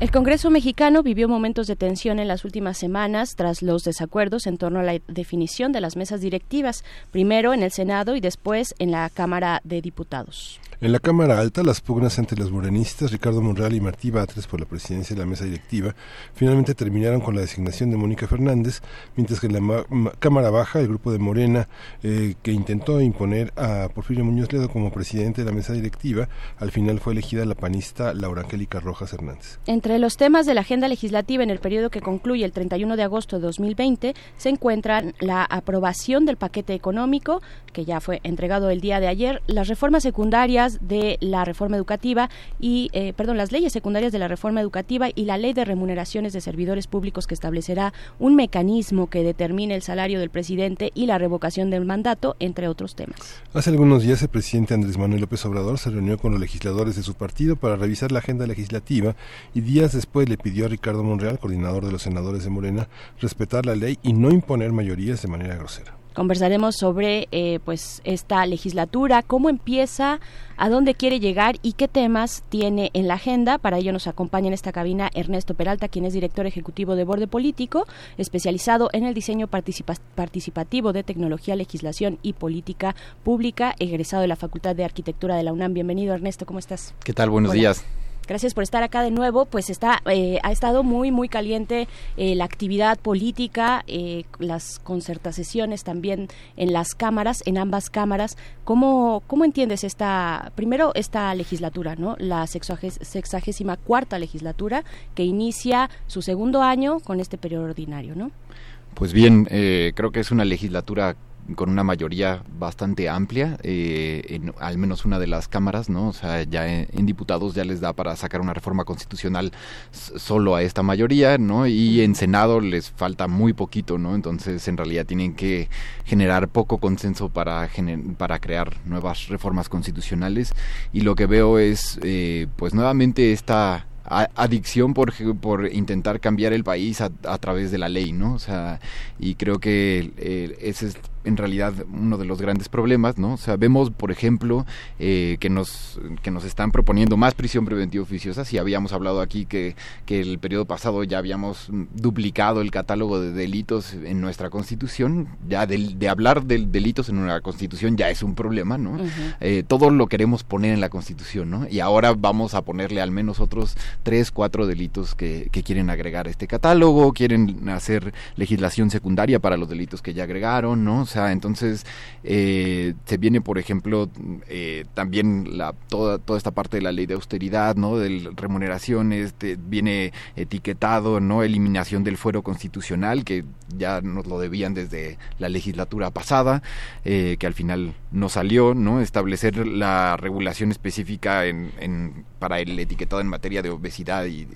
El Congreso mexicano vivió momentos de tensión en las últimas semanas tras los desacuerdos en torno a la definición de las mesas directivas, primero en el Senado y después en la Cámara de Diputados. En la Cámara Alta, las pugnas entre los morenistas Ricardo Monreal y Martí Batres por la presidencia de la mesa directiva finalmente terminaron con la designación de Mónica Fernández, mientras que en la ma- ma- Cámara Baja, el grupo de Morena, eh, que intentó imponer a Porfirio Muñoz Ledo como presidente de la mesa directiva, al final fue elegida la panista Laura Angélica Rojas Hernández. Entre los temas de la agenda legislativa en el periodo que concluye el 31 de agosto de 2020 se encuentran la aprobación del paquete económico, que ya fue entregado el día de ayer, las reformas secundarias de la reforma educativa y, eh, perdón, las leyes secundarias de la reforma educativa y la ley de remuneraciones de servidores públicos que establecerá un mecanismo que determine el salario del presidente y la revocación del mandato, entre otros temas. Hace algunos días el presidente Andrés Manuel López Obrador se reunió con los legisladores de su partido para revisar la agenda legislativa y días después le pidió a Ricardo Monreal, coordinador de los senadores de Morena, respetar la ley y no imponer mayorías de manera grosera. Conversaremos sobre eh, pues esta legislatura, cómo empieza, a dónde quiere llegar y qué temas tiene en la agenda. Para ello nos acompaña en esta cabina Ernesto Peralta, quien es director ejecutivo de Borde Político, especializado en el diseño participa- participativo de tecnología, legislación y política pública, egresado de la Facultad de Arquitectura de la UNAM. Bienvenido Ernesto, ¿cómo estás? ¿Qué tal? Buenos Hola. días. Gracias por estar acá de nuevo. Pues está, eh, ha estado muy, muy caliente eh, la actividad política, eh, las concertaciones también en las cámaras, en ambas cámaras. ¿Cómo, cómo entiendes esta, primero esta legislatura, ¿no? La sexagésima cuarta legislatura que inicia su segundo año con este periodo ordinario, ¿no? Pues bien, eh, creo que es una legislatura con una mayoría bastante amplia, eh, en al menos una de las cámaras, ¿no? O sea, ya en, en diputados ya les da para sacar una reforma constitucional solo a esta mayoría, ¿no? Y en Senado les falta muy poquito, ¿no? Entonces, en realidad tienen que generar poco consenso para, gener- para crear nuevas reformas constitucionales. Y lo que veo es, eh, pues nuevamente esta adicción por, por intentar cambiar el país a, a través de la ley, ¿no? O sea, y creo que eh, ese es en realidad uno de los grandes problemas, ¿no? O sea, vemos, por ejemplo, eh, que nos que nos están proponiendo más prisión preventiva oficiosa. Si habíamos hablado aquí que, que el periodo pasado ya habíamos duplicado el catálogo de delitos en nuestra Constitución, ya del- de, hablar de delitos en una Constitución ya es un problema, ¿no? Eh, todo lo queremos poner en la Constitución, ¿no? Y ahora vamos a ponerle al menos otros tres, cuatro delitos que, que quieren agregar a este catálogo, quieren hacer legislación secundaria para los delitos que ya agregaron, ¿no? O sea, entonces eh, se viene, por ejemplo, eh, también la, toda, toda esta parte de la ley de austeridad, ¿no? De remuneraciones, de- viene etiquetado, ¿no? Eliminación del fuero constitucional, que ya nos lo debían desde la legislatura pasada, eh, que al final no salió, ¿no? Establecer la regulación específica en, en- para el etiquetado en materia de obesidad y,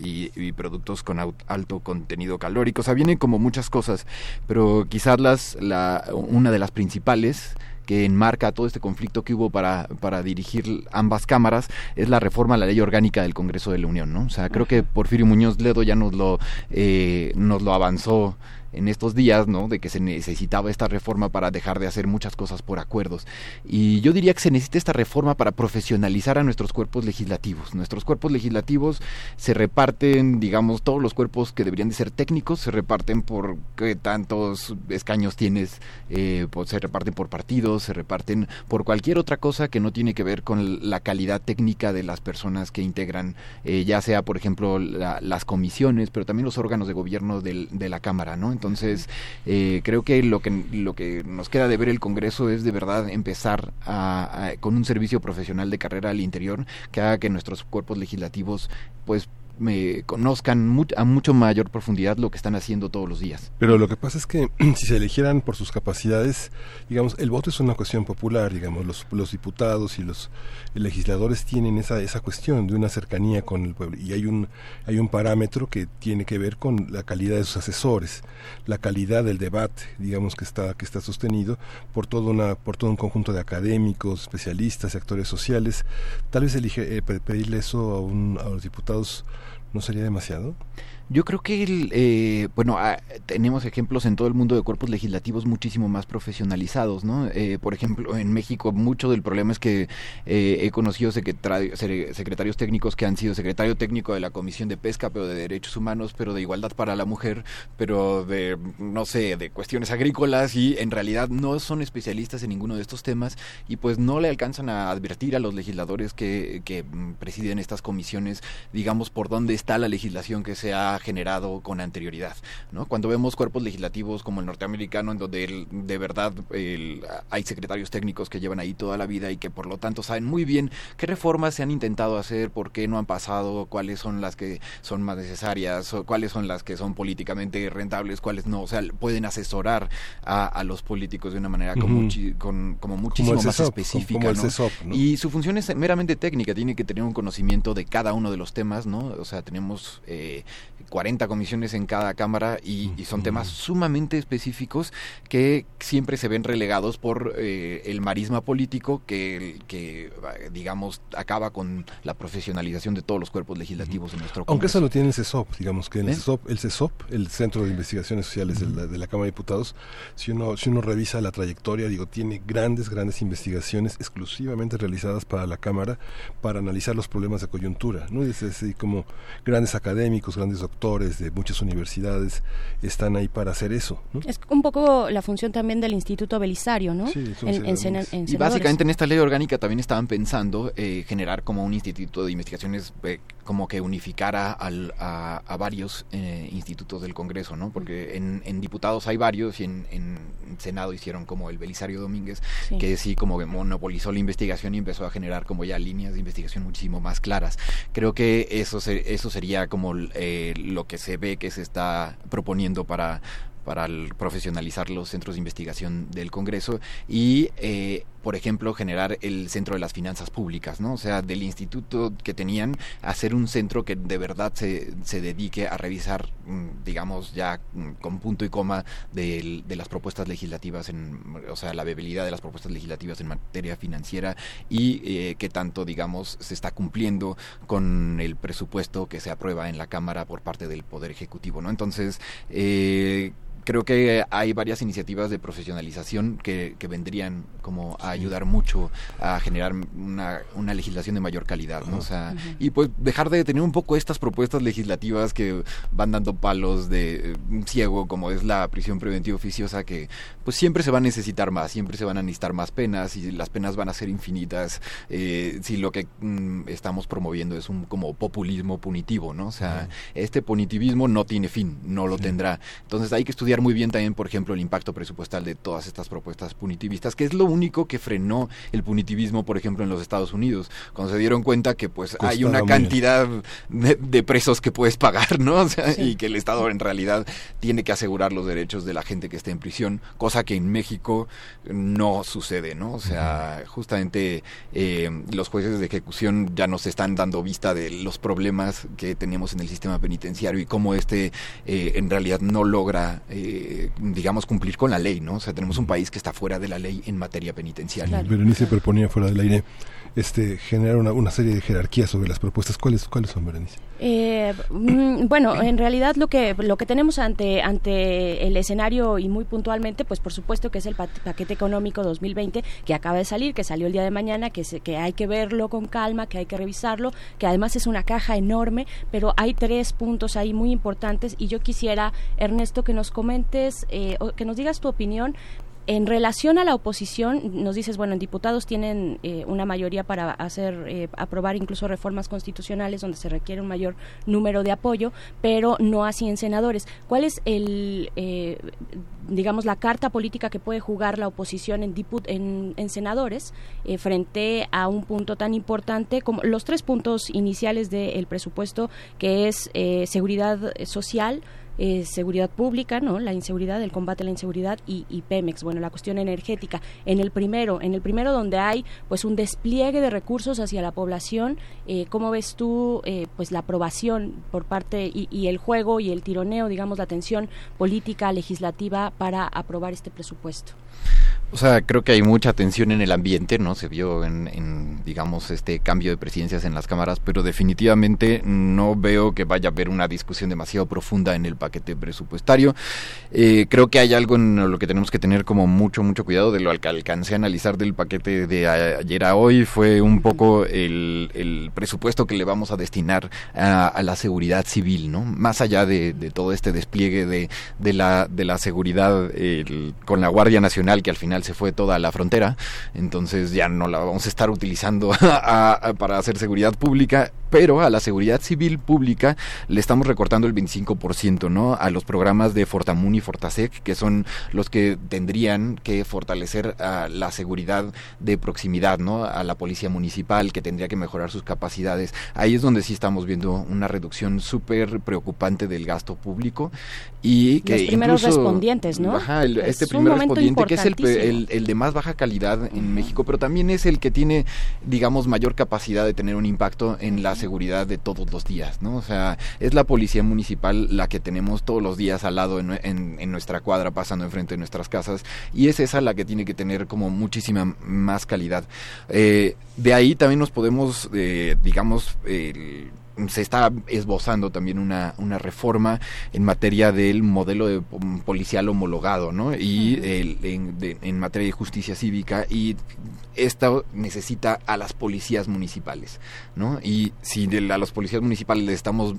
y- productos con alto contenido calórico. O sea, vienen como muchas cosas, pero quizás las, la, una de las principales que enmarca todo este conflicto que hubo para, para dirigir ambas cámaras es la reforma a la ley orgánica del Congreso de la Unión, ¿no? O sea, creo que Porfirio Muñoz Ledo ya nos lo, eh, nos lo avanzó en estos días, ¿no? De que se necesitaba esta reforma para dejar de hacer muchas cosas por acuerdos. Y yo diría que se necesita esta reforma para profesionalizar a nuestros cuerpos legislativos. Nuestros cuerpos legislativos se reparten, digamos, todos los cuerpos que deberían de ser técnicos, se reparten por qué tantos escaños tienes, eh, pues, se reparten por partidos, se reparten por cualquier otra cosa que no tiene que ver con la calidad técnica de las personas que integran, eh, ya sea, por ejemplo, la- las comisiones, pero también los órganos de gobierno del- de la Cámara, ¿no? Entonces, eh, creo que lo que lo que nos queda de ver el Congreso es de verdad empezar a- a- con un servicio profesional de carrera al interior que haga que nuestros cuerpos legislativos pues eh, conozcan a mucho mayor profundidad lo que están haciendo todos los días. Pero lo que pasa es que si se eligieran por sus capacidades, digamos, el voto es una cuestión popular, digamos, los, los diputados y los legisladores tienen esa, esa cuestión de una cercanía con el pueblo y hay un, hay un parámetro que tiene que ver con la calidad de sus asesores, la calidad del debate, digamos, que está, que está sostenido por, todo una, por todo un conjunto de académicos, especialistas, actores sociales. Tal vez elige, eh, pedirle eso a, un, a los diputados no sería demasiado. Yo creo que, el, eh, bueno, ah, tenemos ejemplos en todo el mundo de cuerpos legislativos muchísimo más profesionalizados, ¿no? Eh, por ejemplo, en México mucho del problema es que eh, he conocido secretarios técnicos que han sido secretario técnico de la Comisión de Pesca, pero de Derechos Humanos, pero de Igualdad para la Mujer, pero de, no sé, de cuestiones agrícolas y en realidad no son especialistas en ninguno de estos temas y pues no le alcanzan a advertir a los legisladores que, que mm, presiden estas comisiones, digamos, por dónde está la legislación que se ha generado con anterioridad. ¿no? Cuando vemos cuerpos legislativos como el norteamericano, en donde de verdad hay secretarios técnicos que llevan ahí toda la vida y que por lo tanto saben muy bien qué reformas se han intentado hacer, por qué no han pasado, cuáles son las que son más necesarias, o cuáles son las que son políticamente rentables, cuáles no. O sea, pueden asesorar a, los políticos de una manera como, como muchísimo más específica. Y su función es meramente técnica, tiene que tener un conocimiento de cada uno de los temas, ¿no? O sea, tenemos eh, 40 comisiones en cada cámara y, son temas sumamente específicos que siempre se ven relegados por eh, el marisma político que, que, digamos, acaba con la profesionalización de todos los cuerpos legislativos en nuestro Aunque eso lo tiene el CESOP, digamos que en el, CESOP, el CESOP, el Centro de Investigaciones Sociales de, la, de, la, Cámara de Diputados, si uno, si uno revisa la trayectoria, digo, tiene grandes, grandes investigaciones exclusivamente realizadas para la Cámara para analizar los problemas de coyuntura, ¿no? Es así como grandes académicos, grandes doctores, de muchas universidades están ahí para hacer eso. Es un poco la función también del Instituto Belisario, ¿no? Sí, en, y básicamente en esta ley orgánica también estaban pensando eh, generar como un instituto de investigaciones eh, como que unificara al, a, varios eh, institutos del Congreso, ¿no? Porque en, diputados hay varios y en, Senado hicieron como el Belisario Domínguez, que sí como que monopolizó la investigación y empezó a generar como ya líneas de investigación muchísimo más claras. Creo que eso, eso sería como eh, lo que se ve que se está proponiendo para para profesionalizar los centros de investigación del Congreso y, eh, por ejemplo, generar el centro de las finanzas públicas, ¿no? O sea, del instituto que tenían, hacer un centro que de verdad se, se dedique a revisar, mm, digamos, ya mm, con punto y coma de, las propuestas legislativas, en, o sea, la viabilidad de las propuestas legislativas en materia financiera y eh, que tanto, digamos, se está cumpliendo con el presupuesto que se aprueba en la Cámara por parte del Poder Ejecutivo, ¿no? Entonces, eh, creo que hay varias iniciativas de profesionalización que, que vendrían como a ayudar mucho a generar una, una legislación de mayor calidad, ¿no? O sea, y pues dejar de tener un poco estas propuestas legislativas que van dando palos de eh, ciego, como es la prisión preventiva oficiosa, que pues siempre se va a necesitar más, siempre se van a necesitar más penas y las penas van a ser infinitas eh, si lo que mm, estamos promoviendo es un como populismo punitivo, ¿no? O sea, este punitivismo no tiene fin, no lo tendrá. Entonces hay que estudiar muy bien también, por ejemplo, el impacto presupuestal de todas estas propuestas punitivistas, que es lo único que frenó el punitivismo, por ejemplo, en los Estados Unidos, cuando se dieron cuenta que pues hay una cantidad de, presos que puedes pagar, ¿no? O sea, y que el Estado en realidad tiene que asegurar los derechos de la gente que esté en prisión, cosa que en México no sucede, ¿no? O sea, justamente eh, los jueces de ejecución ya nos están dando vista de los problemas que tenemos en el sistema penitenciario y cómo este eh, en realidad no logra eh, eh, digamos, cumplir con la ley, ¿no? O sea, tenemos un país que está fuera de la ley en materia penitenciaria. Berenice proponía fuera de la ley este, generar una, una, serie de jerarquías sobre las propuestas. ¿Cuáles, cuáles son, Berenice? Eh, mm, bueno, en realidad lo que lo que tenemos ante ante el escenario y muy puntualmente, pues por supuesto que es el paquete económico 2020 que acaba de salir, que salió el día de mañana, que se, que hay que verlo con calma, que hay que revisarlo, que además es una caja enorme, pero hay tres puntos ahí muy importantes y yo quisiera Ernesto que nos comentes, eh, que nos digas tu opinión en relación a la oposición, nos dices, bueno, en diputados tienen eh, una mayoría para hacer, eh, aprobar incluso reformas constitucionales donde se requiere un mayor número de apoyo, pero no así en senadores. ¿Cuál es el, eh, digamos, la carta política que puede jugar la oposición en, en, en senadores frente a un punto tan importante como los tres puntos iniciales del presupuesto, que es seguridad social, eh, seguridad pública, ¿no? La inseguridad, el combate a la inseguridad y, Pemex, bueno, la cuestión energética. En el primero, en el primero donde hay pues un despliegue de recursos hacia la población, eh, ¿cómo ves tú eh, pues la aprobación por parte y, y, el juego y el tironeo, digamos, la tensión política, legislativa para aprobar este presupuesto? O sea, creo que hay mucha tensión en el ambiente, ¿no? Se vio en, digamos, este cambio de presidencias en las cámaras, pero definitivamente no veo que vaya a haber una discusión demasiado profunda en el paquete presupuestario. Eh, creo que hay algo en lo que tenemos que tener como mucho, mucho cuidado de lo que alcancé a analizar del paquete de ayer a hoy. Fue un poco el, presupuesto que le vamos a destinar a, la seguridad civil, ¿no? Más allá de, todo este despliegue de la seguridad con la Guardia Nacional, que al final se fue toda la frontera, entonces ya no la vamos a estar utilizando para hacer seguridad pública, pero a la seguridad civil pública le estamos recortando el 25%, ¿no? A los programas de Fortamun y Fortasec, que son los que tendrían que fortalecer la seguridad de proximidad, ¿no? A la policía municipal, que tendría que mejorar sus capacidades. Ahí es donde sí estamos viendo una reducción súper preocupante del gasto público y que los primeros respondientes, ¿no? Ajá, este primer respondiente que es el, el, de más baja calidad en México, pero también es el que tiene, digamos, mayor capacidad de tener un impacto en la seguridad de todos los días, ¿no? O sea, es la policía municipal la que tenemos todos los días al lado en, en, nuestra cuadra, pasando enfrente de nuestras casas, y es esa la que tiene que tener como muchísima más calidad. Eh, de ahí también nos podemos, eh, digamos, se está esbozando también una, una reforma en materia del modelo de policial homologado, ¿no? Y en, materia de justicia cívica y esto necesita a las policías municipales, ¿no? Y si a los policías municipales le estamos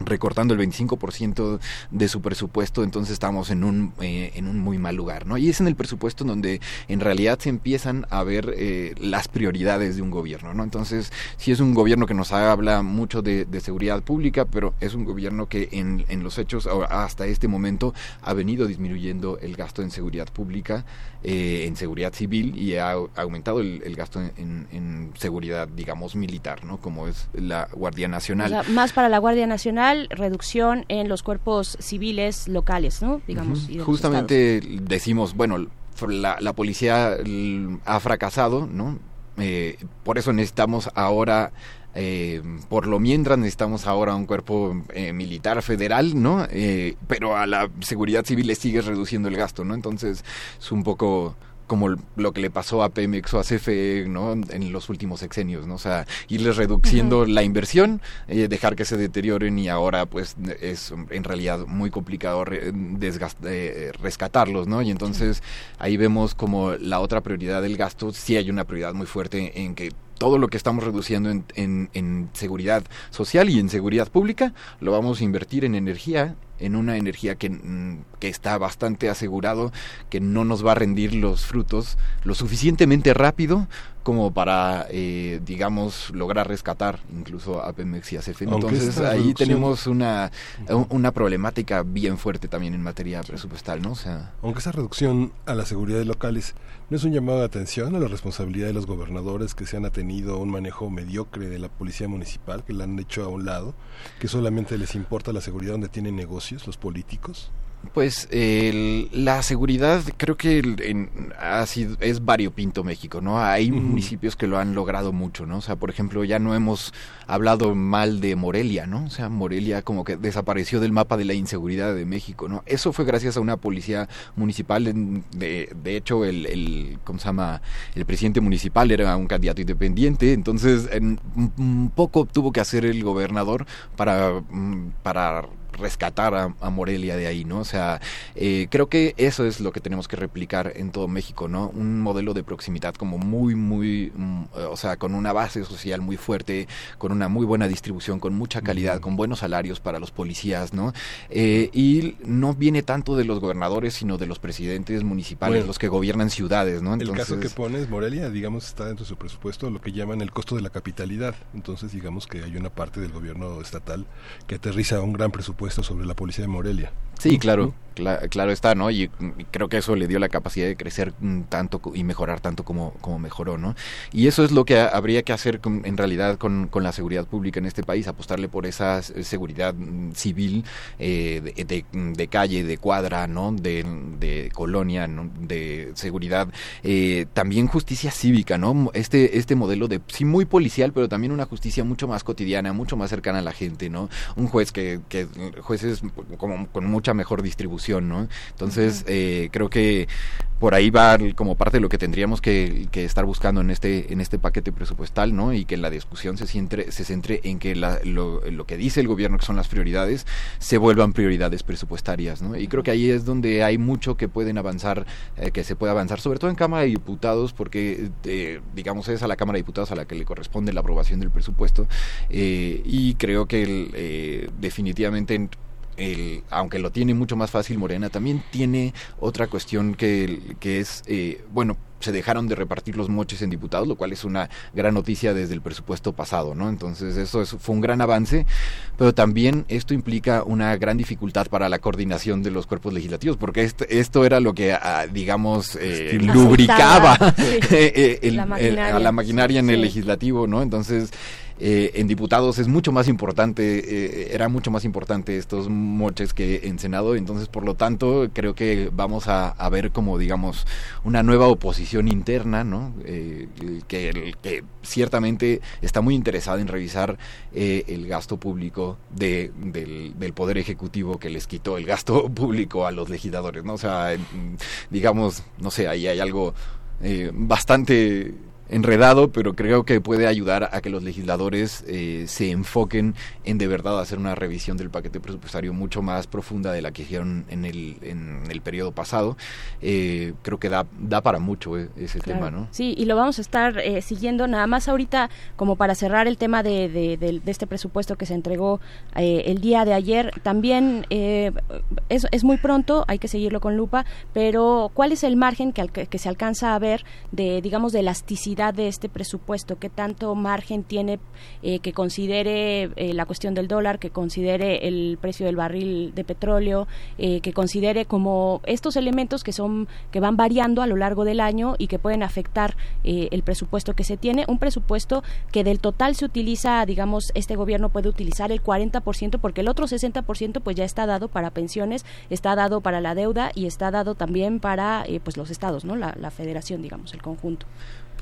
recortando el 25% de su presupuesto, entonces estamos en un, eh, en un muy mal lugar, ¿no? Y es en el presupuesto donde en realidad se empiezan a ver eh, las prioridades de un gobierno, ¿no? Entonces, sí es un gobierno que nos habla mucho de, seguridad pública, pero es un gobierno que en, en los hechos hasta este momento ha venido disminuyendo el gasto en seguridad pública, eh, en seguridad civil y ha aumentado el, gasto en, seguridad, digamos, militar, ¿no? Como es la Guardia Nacional. más para la Guardia Nacional, reducción en los cuerpos civiles locales, ¿no? Digamos. Justamente decimos, bueno, la, la policía ha fracasado, ¿no? Eh, por eso necesitamos ahora eh, por lo mientras necesitamos ahora un cuerpo eh, militar federal, ¿no? Eh, pero a la seguridad civil le sigue reduciendo el gasto, ¿no? Entonces es un poco como lo que le pasó a Pemex o a CFE ¿no? en los últimos sexenios, ¿no? O sea, irles reduciendo la inversión, eh, dejar que se deterioren y ahora pues es en realidad muy complicado eh, rescatarlos, ¿no? Y entonces ahí vemos como la otra prioridad del gasto, sí hay una prioridad muy fuerte en que todo lo que estamos reduciendo en, en, en, seguridad social y en seguridad pública lo vamos a invertir en energía, en una energía que, mm, que, está bastante asegurado que no nos va a rendir los frutos lo suficientemente rápido como para, eh, digamos, lograr rescatar incluso a Pemex y a CFE. Entonces ahí tenemos una, una problemática bien fuerte también en materia presupuestal, ¿no? O sea, Aunque esa reducción a la seguridad de locales no es un llamado de atención a la responsabilidad de los gobernadores que se han atenido a un manejo mediocre de la policía municipal, que la han hecho a un lado, que solamente les importa la seguridad donde tienen negocios los políticos. Pues la seguridad creo que en, ha sido, es variopinto México, ¿no? Hay municipios que lo han logrado mucho, ¿no? O sea, por ejemplo, ya no hemos hablado mal de Morelia, ¿no? O sea, Morelia como que desapareció del mapa de la inseguridad de México, ¿no? Eso fue gracias a una policía municipal, de, de hecho, el, el, ¿cómo se llama? El presidente municipal era un candidato independiente, entonces en, un poco tuvo que hacer el gobernador para, para rescatar a, Morelia de ahí, ¿no? O sea, eh, creo que eso es lo que tenemos que replicar en todo México, ¿no? Un modelo de proximidad como muy, muy, mm, o sea, con una base social muy fuerte, con una muy buena distribución, con mucha calidad, con buenos salarios para los policías, ¿no? Eh, y no viene tanto de los gobernadores, sino de los presidentes municipales, los que gobiernan ciudades, ¿no? Entonces, el caso que pones, Morelia, digamos, está dentro de su presupuesto lo que llaman el costo de la capitalidad. Entonces, digamos que hay una parte del gobierno estatal que aterriza un gran presupuesto sobre la policía de Morelia. Sí, claro, claro está, ¿no? Y, creo que eso le dio la capacidad de crecer mm, tanto y mejorar tanto como, como mejoró, ¿no? Y eso es lo que habría que hacer en realidad con, con, la seguridad pública en este país, apostarle por esa seguridad mm, civil eh, de, de, calle, de cuadra, ¿no? De, de colonia, ¿no? De seguridad, eh, también justicia cívica, ¿no? Este, este modelo de, sí, muy policial, pero también una justicia mucho más cotidiana, mucho más cercana a la gente, ¿no? Un juez que, que jueces como con mucha mejor distribución, ¿no? Entonces, eh, creo que por ahí va como parte de lo que tendríamos que, estar buscando en este en este paquete presupuestal, ¿no? Y que la discusión se centre, se centre en que lo, que dice el gobierno que son las prioridades se vuelvan prioridades presupuestarias, ¿no? Y creo que ahí es donde hay mucho que pueden avanzar, eh, que se puede avanzar, sobre todo en Cámara de Diputados, porque eh, digamos es a la Cámara de Diputados a la que le corresponde la aprobación del presupuesto y creo que definitivamente el, aunque lo tiene mucho más fácil Morena, también tiene otra cuestión que, que es, eh, bueno, se dejaron de repartir los moches en diputados, lo cual es una gran noticia desde el presupuesto pasado, ¿no? Entonces eso fue un gran avance, pero también esto implica una gran dificultad para la coordinación de los cuerpos legislativos, porque esto, era lo que, ah, digamos, eh, lubricaba eh, a la maquinaria en el legislativo, ¿no? Entonces eh, en diputados es mucho más importante, eh, era mucho más importante estos moches que en Senado, entonces por lo tanto creo que vamos a, ver como digamos una nueva oposición interna, ¿no? Eh, que, que, ciertamente está muy interesada en revisar el gasto público de, del, del, Poder Ejecutivo que les quitó el gasto público a los legisladores, ¿no? O sea, digamos, no sé, ahí hay algo bastante enredado, pero creo que puede ayudar a que los legisladores eh, se enfoquen en de verdad hacer una revisión del paquete presupuestario mucho más profunda de la que hicieron en el, en el periodo pasado. Eh, creo que da, da para mucho eh, ese tema, ¿no? Sí, y lo vamos a estar siguiendo nada más ahorita como para cerrar el tema de, de, este presupuesto que se entregó el día de ayer. También es, es muy pronto, hay que seguirlo con lupa, pero ¿cuál es el margen que, que se alcanza a ver de, digamos, de elasticidad de este presupuesto, qué tanto margen tiene eh, que considere eh, la cuestión del dólar, que considere el precio del barril de petróleo, eh, que considere como estos elementos que son que van variando a lo largo del año y que pueden afectar el presupuesto que se tiene, un presupuesto que del total se utiliza, digamos, este gobierno puede utilizar el 40% porque el otro 60% pues ya está dado para pensiones, está dado para la deuda y está dado también para pues los estados, ¿no? La, la federación, digamos, el conjunto.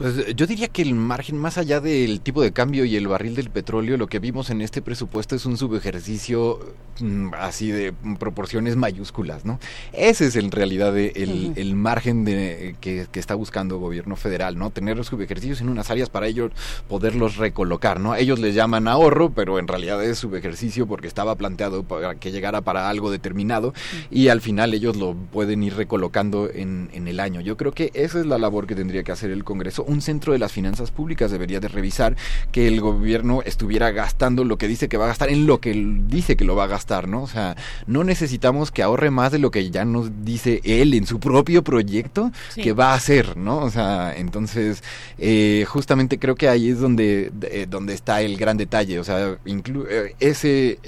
Pues eh, yo diría que el margen, más allá del tipo de cambio y el barril del petróleo, lo que vimos en este presupuesto es un subejercicio mm, así de proporciones mayúsculas, ¿no? Ese es en realidad el, el margen de, que, está buscando el gobierno federal, ¿no? Tener los subejercicios en unas áreas para ellos poderlos recolocar, ¿no? Ellos les llaman ahorro, pero en realidad es subejercicio porque estaba planteado para que llegara para algo determinado y al final ellos lo pueden ir recolocando en, en el año. Yo creo que esa es la labor que tendría que hacer el Congreso un centro de las finanzas públicas debería de revisar que el gobierno estuviera gastando lo que dice que va a gastar en lo que dice que lo va a gastar, ¿no? O sea, no necesitamos que ahorre más de lo que ya nos dice él en su propio proyecto que va a hacer, ¿no? O sea, entonces, eh, justamente creo que ahí es donde, eh, donde está el gran detalle, o sea, eh, ese,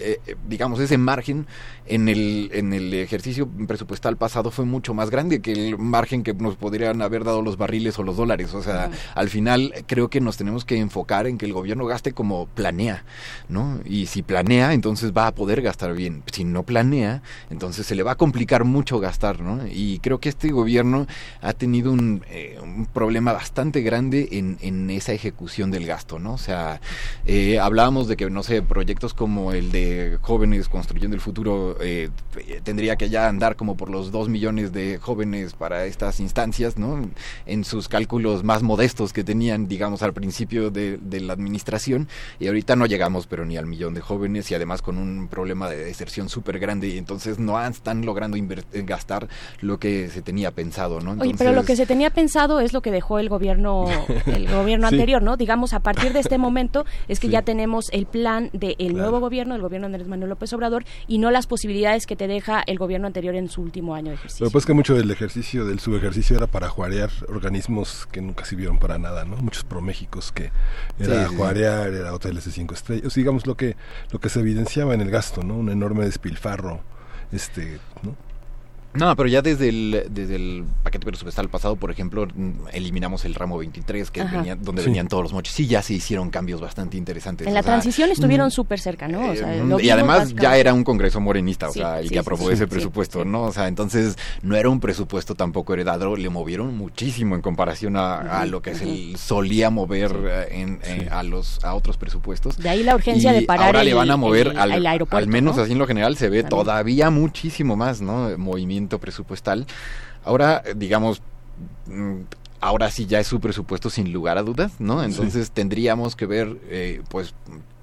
digamos, ese margen en el, en el ejercicio presupuestal pasado fue mucho más grande que el margen que nos podrían haber dado los barriles o los dólares. O sea, al final creo que nos tenemos que enfocar en que el gobierno gaste como planea, ¿no? Y si planea, entonces va a poder gastar bien. Si no planea, entonces se le va a complicar mucho gastar, ¿no? Y creo que este gobierno ha tenido un, eh, problema bastante grande en, en, esa ejecución del gasto, ¿no? O sea, eh, hablábamos de que, no sé, proyectos como el de jóvenes construyendo el futuro eh, tendría que ya andar como por los dos millones de jóvenes para estas instancias, ¿no? En sus cálculos más modestos que tenían, digamos, al principio de, de la administración y ahorita no llegamos, pero ni al millón de jóvenes y además con un problema de deserción súper grande y entonces no están logrando inver- gastar lo que se tenía pensado, ¿no? Oye, pero lo que se tenía pensado es lo que dejó el gobierno el gobierno Sí. anterior, ¿no? Digamos, a partir de este momento es que Sí. ya tenemos el plan del nuevo gobierno, el gobierno de Andrés Manuel López Obrador, y no las posibilidades que te deja el gobierno anterior en su último año de ejercicio. Lo que pasa es que mucho del ejercicio, del subejercicio era para juarear organismos que nunca sirvieron para nada, ¿no? Muchos proméxicos que era Sí, sí. juarear, era hoteles de cinco estrellas, o sea, digamos lo que lo que se evidenciaba en el gasto, ¿no? Un enorme despilfarro, este, ¿no? No, pero ya desde el, desde el paquete presupuestal pasado, por ejemplo, mm, eliminamos el ramo 23, que venía- donde Sí. venían todos los moches. Sí, ya se hicieron cambios bastante interesantes. en la o sea, transición estuvieron súper cerca, ¿no? O sea, Eh, lo y además ya era un congreso morenista, o Sí, sea, el sí, que aprobó sí, ese sí, presupuesto, ¿no? O sea, entonces no era un presupuesto tampoco heredado, le movieron muchísimo en comparación a, a lo que se solía mover eh, en, eh, a los a otros presupuestos. De ahí la urgencia Y de parar ahora el- le van a mover el- al, el aeropuerto, al menos ¿no? así en lo general se ve También. todavía muchísimo más, ¿no? Movimiento presupuestal. Ahora, digamos, mm, ahora sí ya es su presupuesto sin lugar a dudas, ¿no? Entonces tendríamos que ver, eh, pues,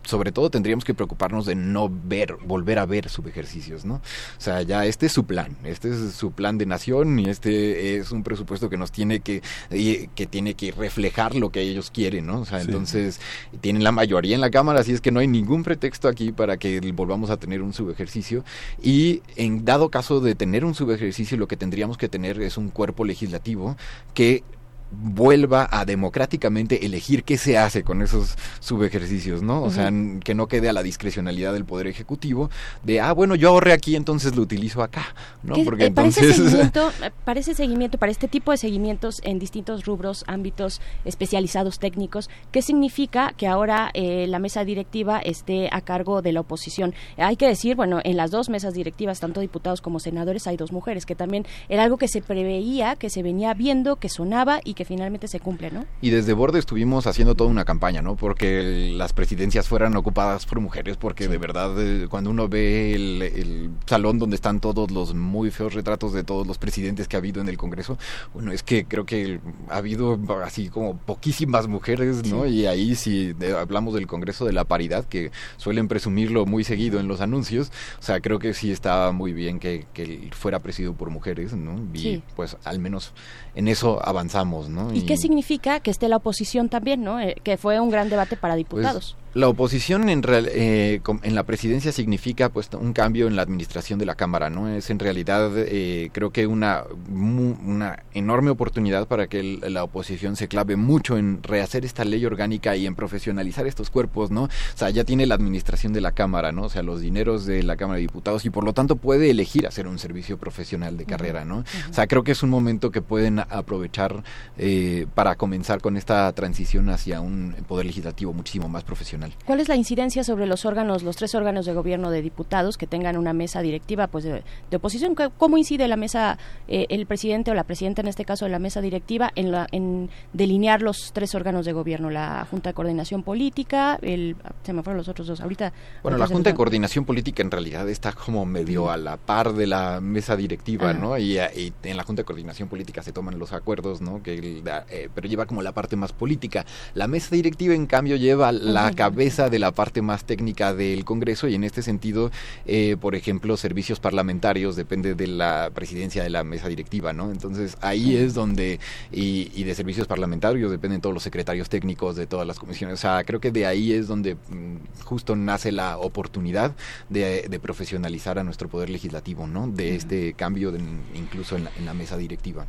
sobre todo tendríamos que preocuparnos de no ver, volver a ver subejercicios, ¿no? O sea, ya este es su plan, este es su plan de nación y este es un presupuesto que nos tiene que, que tiene que reflejar lo que ellos quieren, ¿no? O sea, Sí. entonces tienen la mayoría en la Cámara, así es que no hay ningún pretexto aquí para que volvamos a tener un subejercicio y en dado caso de tener un subejercicio lo que tendríamos que tener es un cuerpo legislativo que vuelva a democráticamente elegir qué se hace con esos subejercicios, ¿no? O sea, que no quede a la discrecionalidad del Poder Ejecutivo de, ah, bueno, yo ahorré aquí, entonces lo utilizo acá, ¿no? ¿Qué- Porque eh, para ese entonces... seguimiento, eh, para ese seguimiento, para este tipo de seguimientos en distintos rubros, ámbitos especializados técnicos, ¿qué significa que ahora eh, la mesa directiva esté a cargo de la oposición? Hay que decir, bueno, en las dos mesas directivas, tanto diputados como senadores, hay dos mujeres, que también era algo que se preveía, que se venía viendo, que sonaba y que finalmente se cumple, ¿no? Y desde Borde estuvimos haciendo toda una campaña, ¿no? Porque las presidencias fueran ocupadas por mujeres, porque de verdad eh, cuando uno ve el, el salón donde están todos los muy feos retratos de todos los presidentes que ha habido en el Congreso, bueno, es que creo que ha habido así como poquísimas mujeres, ¿no? Y ahí si de- hablamos del Congreso de la Paridad, que suelen presumirlo muy seguido en los anuncios, o sea, creo que sí está muy bien que, que fuera presidido por mujeres, ¿no? Y Sí. pues al menos en eso avanzamos, ¿no? ¿Y qué significa que esté la oposición también, ¿no? Eh, que fue un gran debate para Pues, diputados. La oposición en, real- eh, en la presidencia significa pues un cambio en la administración de la Cámara, ¿no? Es en realidad eh, creo que una, mu- una enorme oportunidad para que el- la oposición se clave mucho en rehacer esta ley orgánica y en profesionalizar estos cuerpos, ¿no? O sea, ya tiene la administración de la Cámara, ¿no? O sea, los dineros de la Cámara de Diputados y por lo tanto puede elegir hacer un servicio profesional de carrera, ¿no? O sea, creo que es un momento que pueden aprovechar eh, para comenzar con esta transición hacia un poder legislativo muchísimo más profesional. ¿Cuál es la incidencia sobre los órganos, los tres órganos de gobierno de diputados que tengan una mesa directiva pues de, de oposición? ¿Qué- ¿Cómo incide la mesa, eh, el presidente o la presidenta en este caso de la mesa directiva en, la, en delinear los tres órganos de gobierno? La Junta de Coordinación Política, el, se me fueron los otros dos ahorita. Bueno, la Junta de Coordinación Política en realidad está como medio a la par de la mesa directiva, Ajá. ¿no? Y, y en la Junta de Coordinación Política se toman los acuerdos, ¿no? Que eh, pero lleva como la parte más política. La mesa directiva, en cambio, lleva la cabeza de la parte más técnica del Congreso y en este sentido, eh, por ejemplo, servicios parlamentarios depende de la presidencia de la mesa directiva, ¿no? Entonces ahí es donde, y, y de servicios parlamentarios dependen todos los secretarios técnicos de todas las comisiones. O sea, creo que de ahí es donde mm, justo nace la oportunidad de, de profesionalizar a nuestro poder legislativo, ¿no? De este cambio de- incluso en la, en la mesa directiva.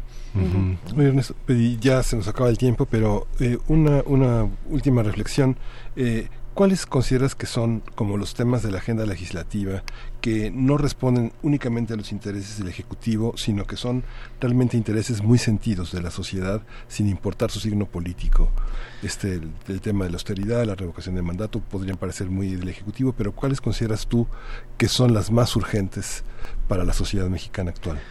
Ernesto, ya se nos acaba el tiempo, pero eh, una, una última reflexión. Eh, ¿Cuáles consideras que son como los temas de la agenda legislativa que no responden únicamente a los intereses del Ejecutivo, sino que son realmente intereses muy sentidos de la sociedad, sin importar su signo político? Este, el, tema de la austeridad, la revocación de mandato, podrían parecer muy del Ejecutivo, pero ¿cuáles consideras tú que son las más urgentes para la sociedad mexicana actual?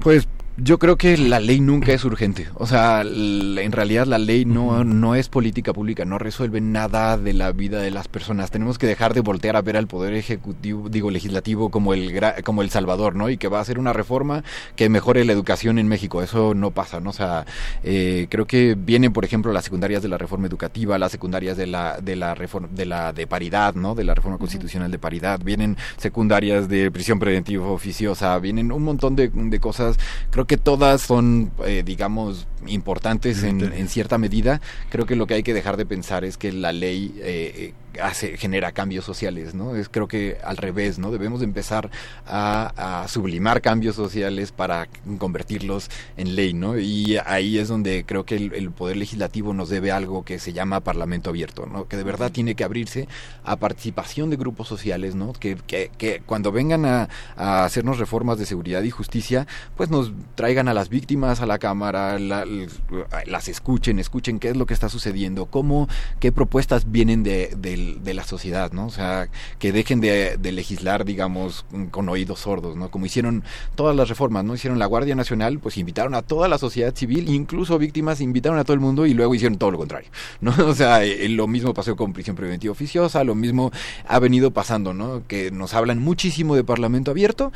Pues Yo creo que la ley nunca es urgente. O sea, en realidad la ley no, no es política pública, no resuelve nada de la vida de las personas. Tenemos que dejar de voltear a ver al poder ejecutivo, digo legislativo como el como el Salvador, ¿no? Y que va a hacer una reforma que mejore la educación en México. Eso no pasa, ¿no? O sea, eh, creo que vienen, por ejemplo, las secundarias de la reforma educativa, las secundarias de la de la reforma de la de paridad, ¿no? De la reforma constitucional de paridad. Vienen secundarias de prisión preventiva oficiosa. Vienen un montón de, de cosas. Creo que todas son, eh, digamos, importantes en, en, cierta medida. Creo que lo que hay que dejar de pensar es que la ley eh, hace, genera cambios sociales, ¿no? Es creo que al revés, ¿no? Debemos empezar a, sublimar cambios sociales para convertirlos en ley, ¿no? Y ahí es donde creo que el, poder legislativo nos debe algo que se llama parlamento abierto, ¿no? Que de verdad tiene que abrirse a participación de grupos sociales, ¿no? Que, que, que cuando vengan a, a, hacernos reformas de seguridad y justicia, pues nos traigan a las víctimas a la Cámara, las escuchen, escuchen qué es lo que está sucediendo, cómo, qué propuestas vienen de, del de la sociedad, ¿no? O sea, que dejen de, legislar, digamos, con oídos sordos, ¿no? Como hicieron todas las reformas, ¿no? Hicieron la Guardia Nacional, pues invitaron a toda la sociedad civil, incluso víctimas, invitaron a todo el mundo y luego hicieron todo lo contrario, ¿no? O sea, eh, lo mismo pasó con prisión preventiva oficiosa, lo mismo ha venido pasando, ¿no? Que nos hablan muchísimo de Parlamento abierto,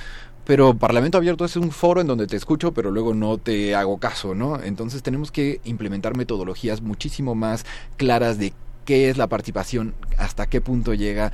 pero Parlamento Abierto es un foro en donde te escucho, pero luego no te hago caso, ¿no? Entonces tenemos que implementar metodologías muchísimo más claras de qué es la participación, hasta qué punto llega,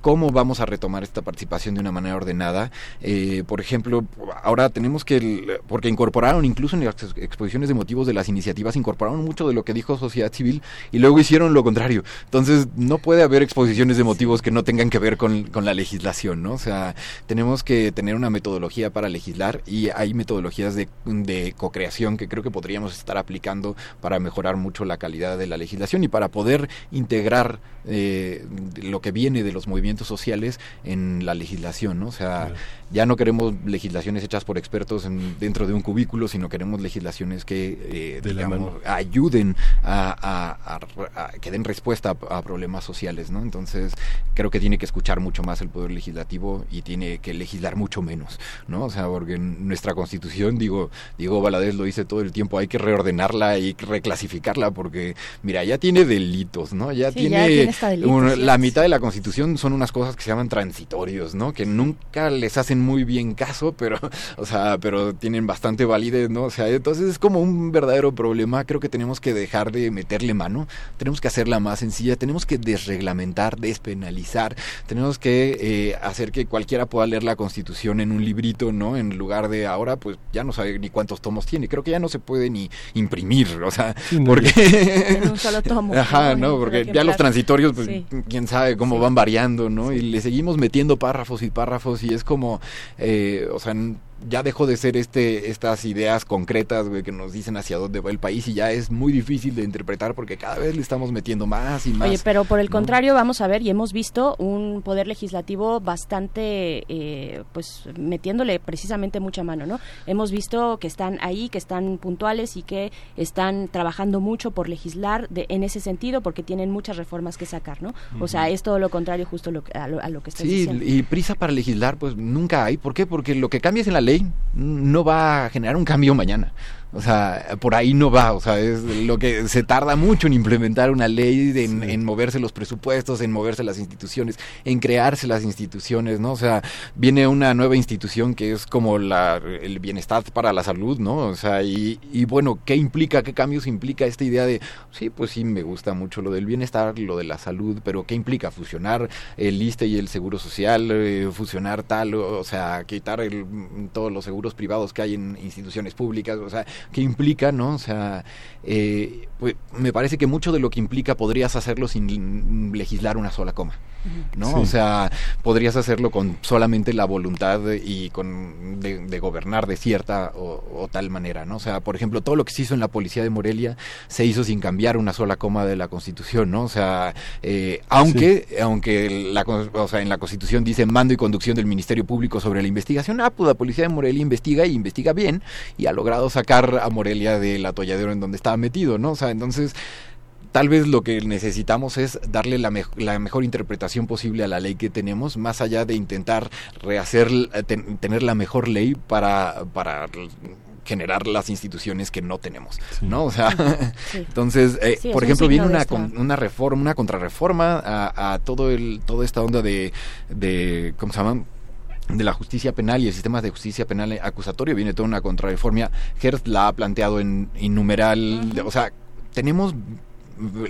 cómo vamos a retomar esta participación de una manera ordenada. Eh, por ejemplo, ahora tenemos que, porque incorporaron incluso en las exposiciones de motivos de las iniciativas, incorporaron mucho de lo que dijo sociedad civil y luego hicieron lo contrario. Entonces, no puede haber exposiciones de motivos que no tengan que ver con, con la legislación, ¿no? O sea, tenemos que tener una metodología para legislar y hay metodologías de, de co-creación que creo que podríamos estar aplicando para mejorar mucho la calidad de la legislación y para poder integrar eh, lo que viene de los movimientos sociales en la legislación, ¿no? O sea, ya no queremos legislaciones hechas por expertos dentro de un cubículo, sino queremos legislaciones que eh, digamos, ayuden a, que den respuesta a, problemas sociales, ¿no? Entonces, creo que tiene que escuchar mucho más el poder legislativo y tiene que legislar mucho menos, ¿no? O sea, porque nuestra constitución, digo, Diego Valadez lo dice todo el tiempo, hay que reordenarla y reclasificarla porque, mira, ya tiene delitos, ¿no? Ya tiene la mitad de la Constitución son unas cosas que se llaman transitorios, ¿no? Que nunca les hacen muy bien caso, pero, o sea, pero tienen bastante validez, ¿no? O sea, entonces es como un verdadero problema. Creo que tenemos que dejar de meterle mano, tenemos que hacerla más sencilla, tenemos que desreglamentar, despenalizar, tenemos que eh, hacer que cualquiera pueda leer la Constitución en un librito, ¿no? En lugar de ahora, pues ya no sabe ni cuántos tomos tiene. Creo que ya no se puede ni imprimir, o sea, porque... en un solo tomo. Ajá, ¿no? Porque ya los transitorios pues quién sabe cómo van variando, ¿no? Y le seguimos metiendo párrafos y párrafos y es como, eh, o sea, ya dejó de ser este estas ideas concretas que nos dicen hacia dónde va el país y ya es muy difícil de interpretar porque cada vez le estamos metiendo más y más. Oye, pero por el contrario vamos a ver y hemos visto un poder legislativo bastante, eh, pues metiéndole precisamente mucha mano, ¿no? Hemos visto que están ahí, que están puntuales y que están trabajando mucho por legislar de, en ese sentido porque tienen muchas reformas que sacar, ¿no? O sea, es todo lo contrario justo lo, a, lo, a lo que estás diciendo. Sí, y prisa para legislar pues nunca hay. ¿Por qué? Porque lo que cambia es en la ley no va a generar un cambio mañana. O sea, por ahí no va, o sea, es lo que se tarda mucho en implementar una ley, en, moverse los presupuestos, en moverse las instituciones, en crearse las instituciones, ¿no? O sea, viene una nueva institución que es como la, el bienestar para la salud, ¿no? O sea, y, y bueno, ¿qué implica, qué cambios implica esta idea de, sí, pues sí, me gusta mucho lo del bienestar, lo de la salud, pero ¿qué implica fusionar el ISTE y el Seguro Social, eh, fusionar tal, o, sea, quitar el, todos los seguros privados que hay en instituciones públicas, o sea, que implica, ¿no? O sea, eh, pues, me parece que mucho de lo que implica podrías hacerlo sin legislar una sola coma, ¿no? O sea, podrías hacerlo con solamente la voluntad y con de, gobernar de cierta o, tal manera, ¿no? O sea, por ejemplo, todo lo que se hizo en la policía de Morelia se hizo sin cambiar una sola coma de la Constitución, ¿no? O sea, eh, aunque, aunque la, o sea, en la Constitución dice mando y conducción del Ministerio Público sobre la investigación, ah, pues la policía de Morelia investiga y investiga bien y ha logrado sacar a Morelia del atolladero en donde estaba metido, ¿no? O sea, entonces tal vez lo que necesitamos es darle la, la, mejor interpretación posible a la ley que tenemos, más allá de intentar rehacer, tener la mejor ley para, para generar las instituciones que no tenemos, ¿no? O sea, entonces, eh, Sí, por ejemplo, viene una, con- una reforma, una contrarreforma a, a todo el, toda esta onda de, de, ¿cómo se llama? de la justicia penal y el sistema de justicia penal acusatorio viene toda una contrarreforma. Hertz la ha planteado en innumeral o sea tenemos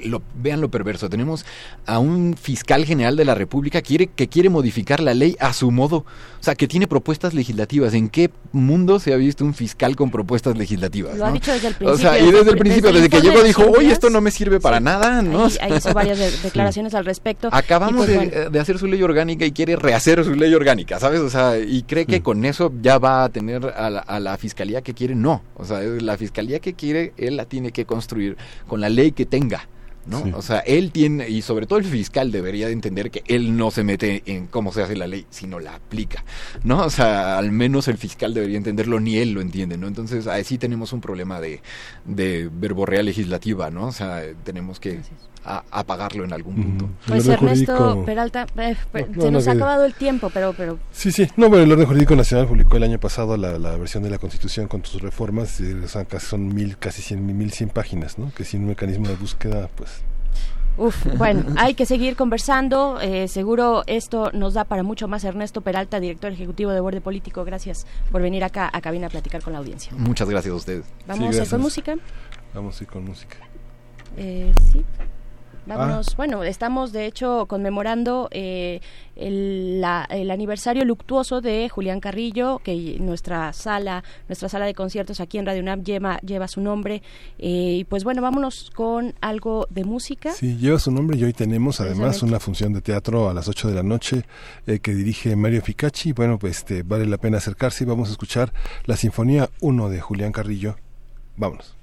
lo, vean lo perverso tenemos a un fiscal general de la república quiere que quiere modificar la ley a su modo o sea que tiene propuestas legislativas en qué mundo se ha visto un fiscal con propuestas legislativas Lo ha no? dicho desde el o principio. sea y desde el principio Desde desde, que llegó dijo oye días". esto no me sirve para nada no Ahí, ahí hizo varias de- declaraciones al respecto. Acabamos pues, de, bueno, de hacer su ley orgánica y quiere rehacer su ley orgánica, ¿sabes? O sea, y cree que con eso ya va a tener a la, a la fiscalía que quiere. No, o sea, la fiscalía que quiere, él la tiene que construir con la ley que tenga. ¿No? Sí. O sea, él tiene, y sobre todo el fiscal debería de entender que él no se mete en cómo se hace la ley, sino la aplica, ¿no? O sea, al menos el fiscal debería entenderlo, ni él lo entiende, ¿no? Entonces, ahí sí tenemos un problema de, de verborrea legislativa, ¿no? O sea, tenemos que a- apagarlo en algún punto. pues El orden Ernesto jurídico- Peralta, eh, No, se no, nos ha que- acabado el tiempo, pero, pero Sí, sí. No, bueno, el orden jurídico nacional publicó el año pasado la, la versión de la Constitución con sus reformas. y son, casi- son mil, casi cien, mil cien páginas, ¿no? Que sin un mecanismo de búsqueda, pues... Uf, bueno, hay que seguir conversando. eh, seguro esto nos da para mucho más. Ernesto Peralta, director ejecutivo de Borde Político, gracias por venir acá a cabina a platicar con la audiencia. Muchas gracias a ustedes. Vamos a ir gracias. con música. Vamos a ir con música. Eh, sí. Ah. Vámonos. Bueno, estamos de hecho conmemorando eh, el, la- el aniversario luctuoso de Julián Carrillo, que nuestra sala, nuestra sala de conciertos aquí en Radio UNAM lleva, lleva su nombre. Eh, y pues bueno, vámonos con algo de música. Sí, lleva su nombre y hoy tenemos además una función de teatro a las 8 de la noche eh, que dirige Mario Ficacci. Bueno, pues este, vale la pena acercarse y vamos a escuchar la Sinfonía 1 de Julián Carrillo. Vámonos.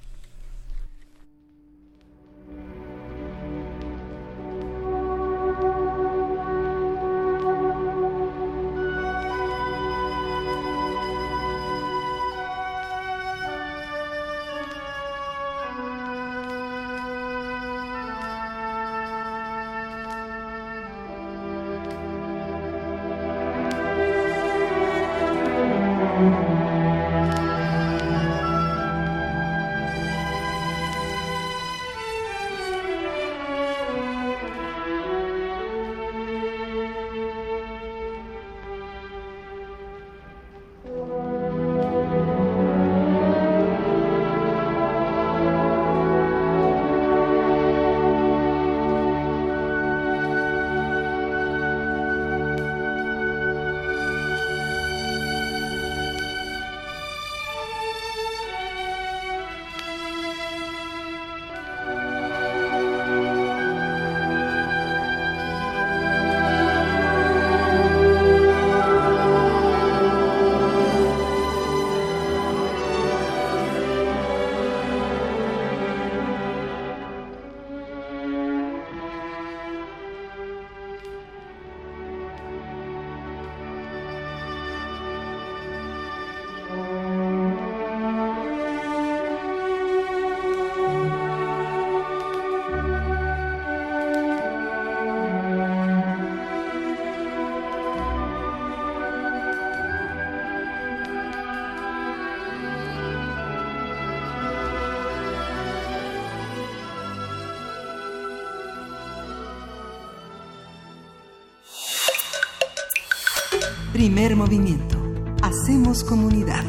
Primer movimiento. Hacemos comunidad.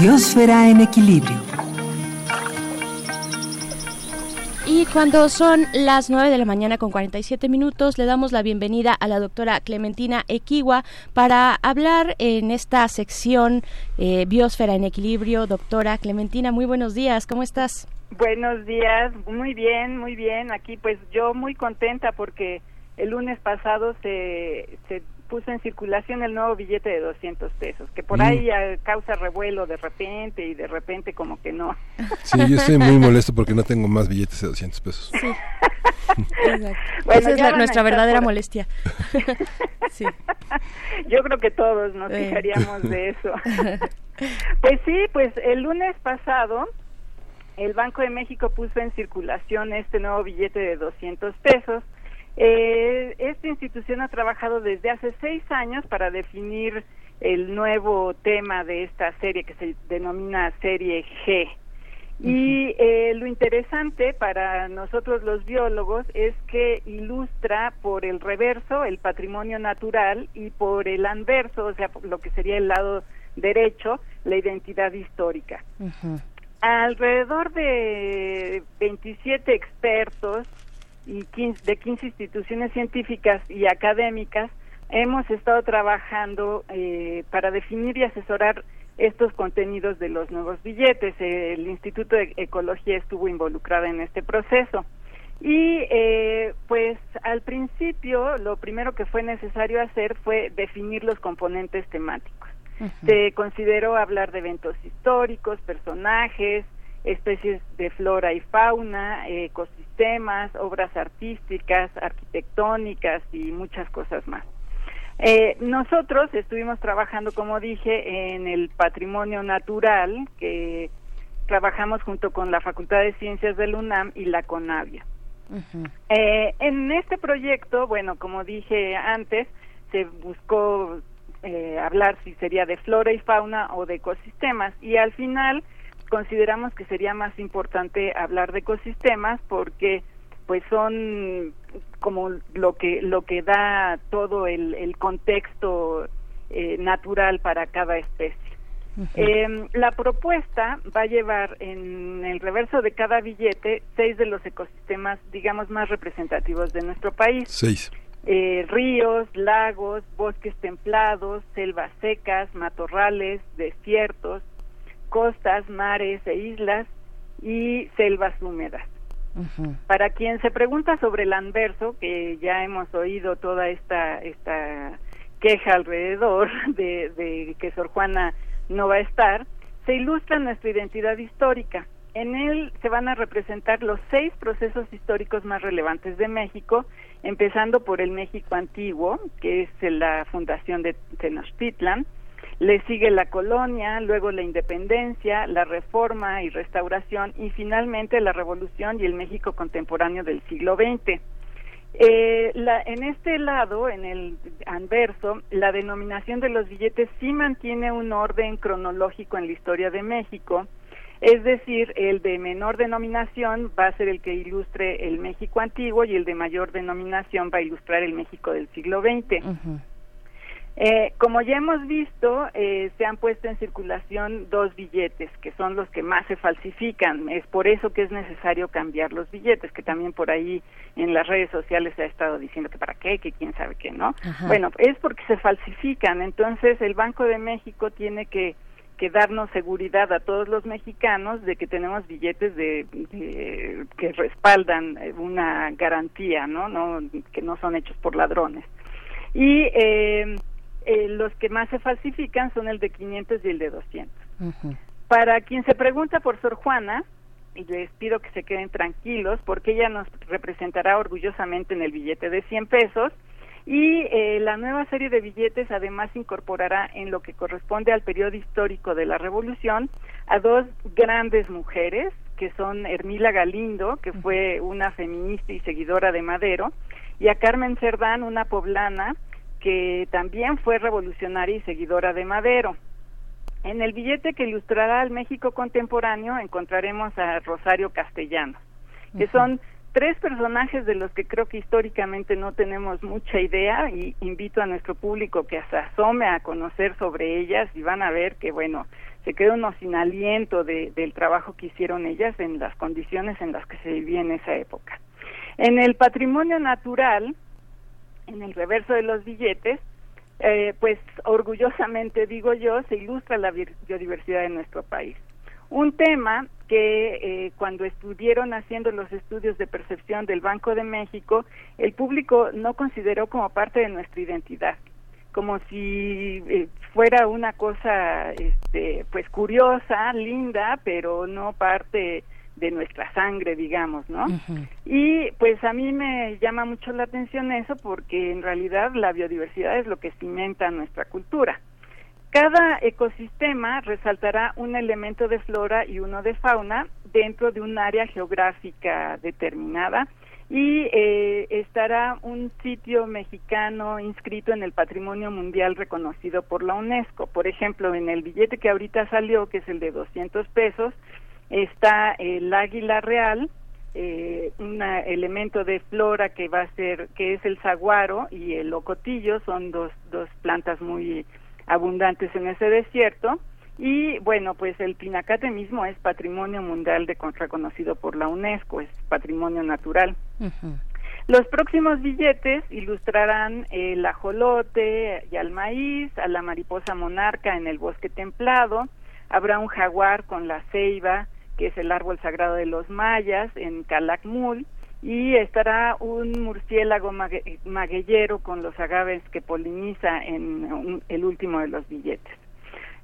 Biosfera en equilibrio. Y cuando son las 9 de la mañana con 47 minutos, le damos la bienvenida a la doctora Clementina Equigua para hablar en esta sección eh, Biosfera en Equilibrio. Doctora Clementina, muy buenos días, ¿cómo estás? Buenos días, muy bien, muy bien. Aquí pues yo muy contenta porque el lunes pasado se, se puso en circulación el nuevo billete de 200 pesos, que por Mm. ahí causa revuelo de repente y de repente como que no. Sí, yo estoy muy molesto porque no tengo más billetes de 200 pesos. Bueno, Esa es la- nuestra verdadera por- molestia. sí. Yo creo que todos nos Eh. fijaríamos de eso. Pues sí, pues el lunes pasado el Banco de México puso en circulación este nuevo billete de 200 pesos. Eh, esta institución ha trabajado desde hace seis años para definir el nuevo tema de esta serie que se denomina Serie G. Y eh, lo interesante para nosotros los biólogos es que ilustra por el reverso el patrimonio natural y por el anverso, o sea, lo que sería el lado derecho, la identidad histórica. Alrededor de 27 expertos y 15, de 15 instituciones científicas y académicas hemos estado trabajando eh, para definir y asesorar estos contenidos de los nuevos billetes. El Instituto de Ecología estuvo involucrado en este proceso. Y eh, pues al principio lo primero que fue necesario hacer fue definir los componentes temáticos. Se consideró hablar de eventos históricos, personajes, especies de flora y fauna, ecosistemas, obras artísticas, arquitectónicas y muchas cosas más. Eh, nosotros estuvimos trabajando, como dije, en el patrimonio natural, que trabajamos junto con la Facultad de Ciencias del UNAM y la CONAVIA. eh, en este proyecto, bueno, como dije antes, se buscó eh, hablar si sería de flora y fauna o de ecosistemas y al final consideramos que sería más importante hablar de ecosistemas porque pues son como lo que lo que da todo el, el contexto eh, natural para cada especie. Eh, la propuesta va a llevar en el reverso de cada billete seis de los ecosistemas, digamos, más representativos de nuestro país. Seis. Eh, ríos, lagos, bosques templados, selvas secas, matorrales, desiertos, costas, mares e islas y selvas húmedas. Para quien se pregunta sobre el anverso, que ya hemos oído toda esta, esta queja alrededor de, de que Sor Juana no va a estar, se ilustra nuestra identidad histórica. En él se van a representar los seis procesos históricos más relevantes de México, empezando por el México antiguo, que es la fundación de Tenochtitlan, le sigue la colonia, luego la independencia, la reforma y restauración y finalmente la revolución y el México contemporáneo del siglo XX. Eh, la, en este lado, en el anverso, la denominación de los billetes sí mantiene un orden cronológico en la historia de México, es decir, el de menor denominación va a ser el que ilustre el México antiguo y el de mayor denominación va a ilustrar el México del siglo XX. Eh, como ya hemos visto, eh, se han puesto en circulación dos billetes, que son los que más se falsifican. Es por eso que es necesario cambiar los billetes, que también por ahí en las redes sociales se ha estado diciendo que para qué, que quién sabe qué, ¿no? Bueno, es porque se falsifican. Entonces, el Banco de México tiene que, que darnos seguridad a todos los mexicanos de que tenemos billetes de, de que respaldan una garantía, ¿no? no que no son hechos por ladrones. Y eh, eh, los que más se falsifican son el de 500 y el de 200. Para quien se pregunta por Sor Juana, y les pido que se queden tranquilos porque ella nos representará orgullosamente en el billete de 100 pesos y eh, la nueva serie de billetes además incorporará en lo que corresponde al periodo histórico de la Revolución a dos grandes mujeres que son Hermila Galindo, que fue una feminista y seguidora de Madero, y a Carmen Cerdán, una poblana que también fue revolucionaria y seguidora de Madero. En el billete que ilustrará al México contemporáneo encontraremos a Rosario Castellanos, que son tres personajes de los que creo que históricamente no tenemos mucha idea y invito a nuestro público que se asome a conocer sobre ellas y van a ver que, bueno, se queda uno sin aliento de, del trabajo que hicieron ellas en las condiciones en las que se vivía en esa época. En el patrimonio natural, en el reverso de los billetes, eh, pues orgullosamente digo yo, se ilustra la biodiversidad de nuestro país. Un tema que eh, cuando estuvieron haciendo los estudios de percepción del Banco de México, el público no consideró como parte de nuestra identidad, como si eh, fuera una cosa, este, pues curiosa, linda, pero no parte de nuestra sangre, digamos, ¿no? Y pues a mí me llama mucho la atención eso porque en realidad la biodiversidad es lo que cimenta nuestra cultura. Cada ecosistema resaltará un elemento de flora y uno de fauna dentro de un área geográfica determinada y eh, estará un sitio mexicano inscrito en el Patrimonio Mundial reconocido por la UNESCO. Por ejemplo, en el billete que ahorita salió, que es el de 200 pesos, está el águila real, eh, un elemento de flora que va a ser, que es el saguaro y el locotillo, son dos, dos plantas muy abundantes en ese desierto. Y bueno, pues el pinacate mismo es patrimonio mundial de, reconocido por la UNESCO, es patrimonio natural. Los próximos billetes ilustrarán el ajolote y al maíz, a la mariposa monarca en el bosque templado, habrá un jaguar con la ceiba, que es el árbol sagrado de los mayas en Calakmul, y estará un murciélago maguellero con los agaves que poliniza en el último de los billetes.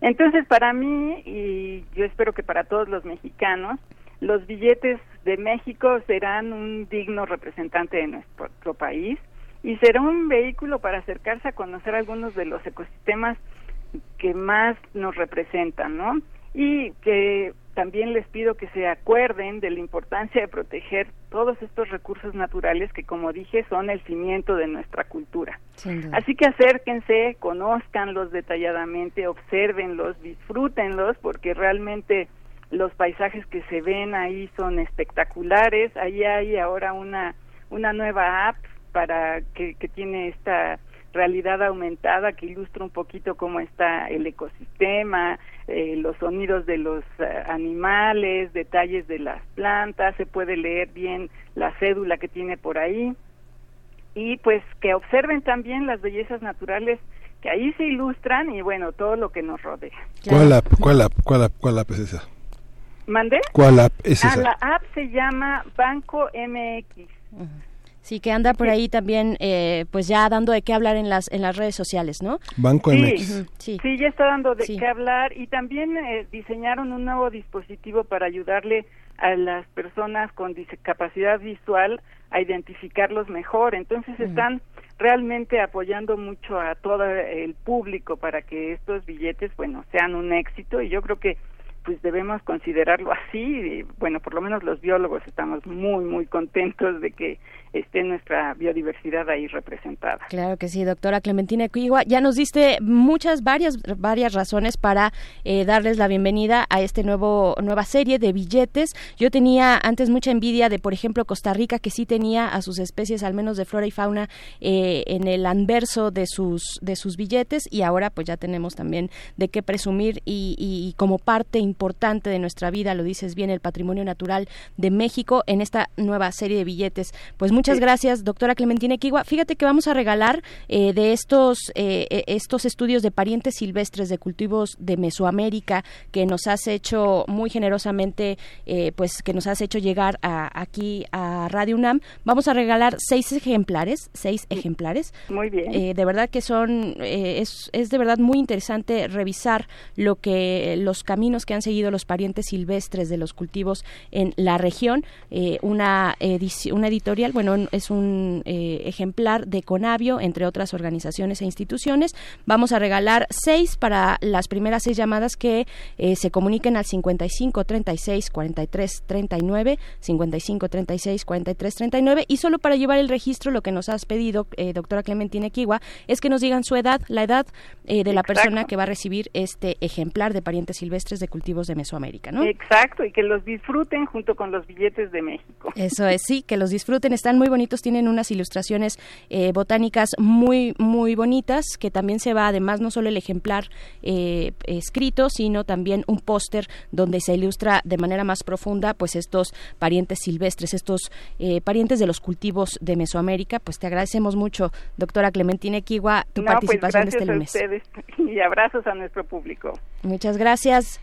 Entonces, para mí, y yo espero que para todos los mexicanos, los billetes de México serán un digno representante de nuestro país y será un vehículo para acercarse a conocer algunos de los ecosistemas que más nos representan, ¿no? Y que también les pido que se acuerden de la importancia de proteger todos estos recursos naturales que, como dije, son el cimiento de nuestra cultura. Así que acérquense, conózcanlos detalladamente, observenlos, disfrútenlos, porque realmente los paisajes que se ven ahí son espectaculares. Ahí hay ahora una, una nueva app para que, que tiene esta realidad aumentada que ilustra un poquito cómo está el ecosistema, eh, los sonidos de los eh, animales, detalles de las plantas, se puede leer bien la cédula que tiene por ahí y pues que observen también las bellezas naturales que ahí se ilustran y bueno, todo lo que nos rodea. ¿Cuál app, cuál app, cuál app, cuál app es esa? ¿Mandé? ¿Cuál app es ah, esa? la app se llama Banco MX. Sí, que anda por ahí también, eh, pues ya dando de qué hablar en las en las redes sociales, ¿no? Banco sí, MX. Sí. sí, ya está dando de qué hablar y también eh, diseñaron un nuevo dispositivo para ayudarle a las personas con discapacidad visual a identificarlos mejor. Entonces están realmente apoyando mucho a todo el público para que estos billetes, bueno, sean un éxito y yo creo que pues debemos considerarlo así. Y, bueno, por lo menos los biólogos estamos muy, muy contentos de que esté nuestra biodiversidad ahí representada. Claro que sí, doctora Clementina Cuigua. Ya nos diste muchas, varias, varias razones para eh, darles la bienvenida a este nuevo, nueva serie de billetes. Yo tenía antes mucha envidia de, por ejemplo, Costa Rica, que sí tenía a sus especies, al menos de flora y fauna, eh, en el anverso de sus, de sus billetes, y ahora pues ya tenemos también de qué presumir y, como parte importante de nuestra vida, lo dices bien, el patrimonio natural de México en esta nueva serie de billetes. Pues muchas gracias, doctora Clementina Equigua. Fíjate que vamos a regalar eh, de estos, eh, eh, estos estudios de parientes silvestres de cultivos de Mesoamérica que nos has hecho muy generosamente, pues que nos has hecho llegar a, aquí a Radio UNAM. Vamos a regalar seis ejemplares, seis ejemplares. Muy bien. de verdad que son, es, es de verdad muy interesante revisar lo que los caminos que han seguido los parientes silvestres de los cultivos en la región. una, una editorial, bueno, es un eh, ejemplar de Conavio, entre otras organizaciones e instituciones. Vamos a regalar seis para las primeras seis llamadas que eh, se comuniquen al 55 36 43 39, 55 36 43 39 y solo para llevar el registro lo que nos has pedido, eh, doctora Clementina Kiwa, es que nos digan su edad, la edad de la persona que va a recibir este ejemplar de parientes silvestres de cultivos de Mesoamérica, ¿no? Exacto, y que los disfruten junto con los billetes de México. Eso es, sí, que los disfruten, están muy bonitos, tienen unas ilustraciones eh, botánicas muy, muy bonitas, que también se va además no solo el ejemplar eh, escrito, sino también un póster donde se ilustra de manera más profunda pues estos parientes silvestres, estos eh, parientes de los cultivos de Mesoamérica. Pues te agradecemos mucho, doctora Clementina Equigua, tu pues, participación este lunes. A ustedes y abrazos a nuestro público. Muchas gracias.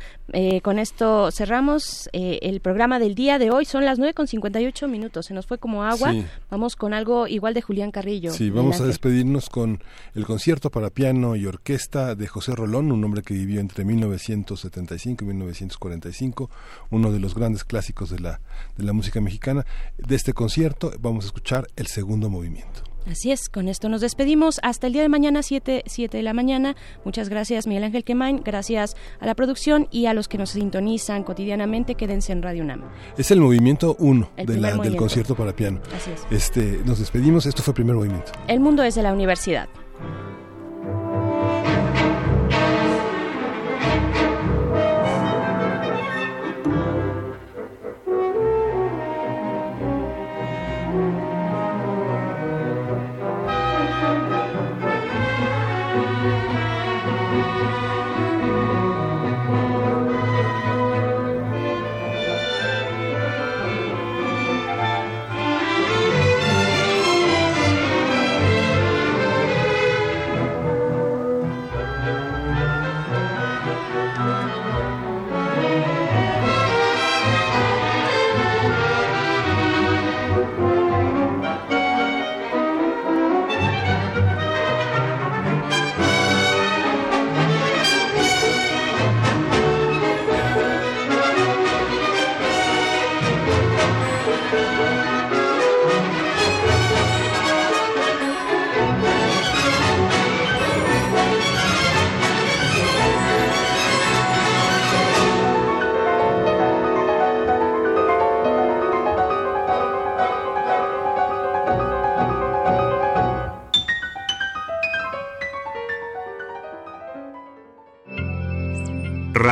con esto cerramos el programa del día de hoy. Son las 9 con 58 minutos. Se nos fue como agua. Vamos con algo igual de Julián Carrillo. Sí, vamos a despedirnos con el concierto para piano y orquesta de José Rolón, un hombre que vivió entre 1975 y 1945, uno de los grandes clásicos de la, de la música mexicana. De este concierto vamos a escuchar el segundo movimiento. Así es, con esto nos despedimos. Hasta el día de mañana, 7, 7 de la mañana. Muchas gracias, Miguel Ángel Quemain. Gracias a la producción y a los que nos sintonizan cotidianamente. Quédense en Radio UNAM. Es el movimiento 1 El de primer del concierto para piano. Así es. Este, nos despedimos. Esto fue el primer movimiento. El mundo es de la universidad.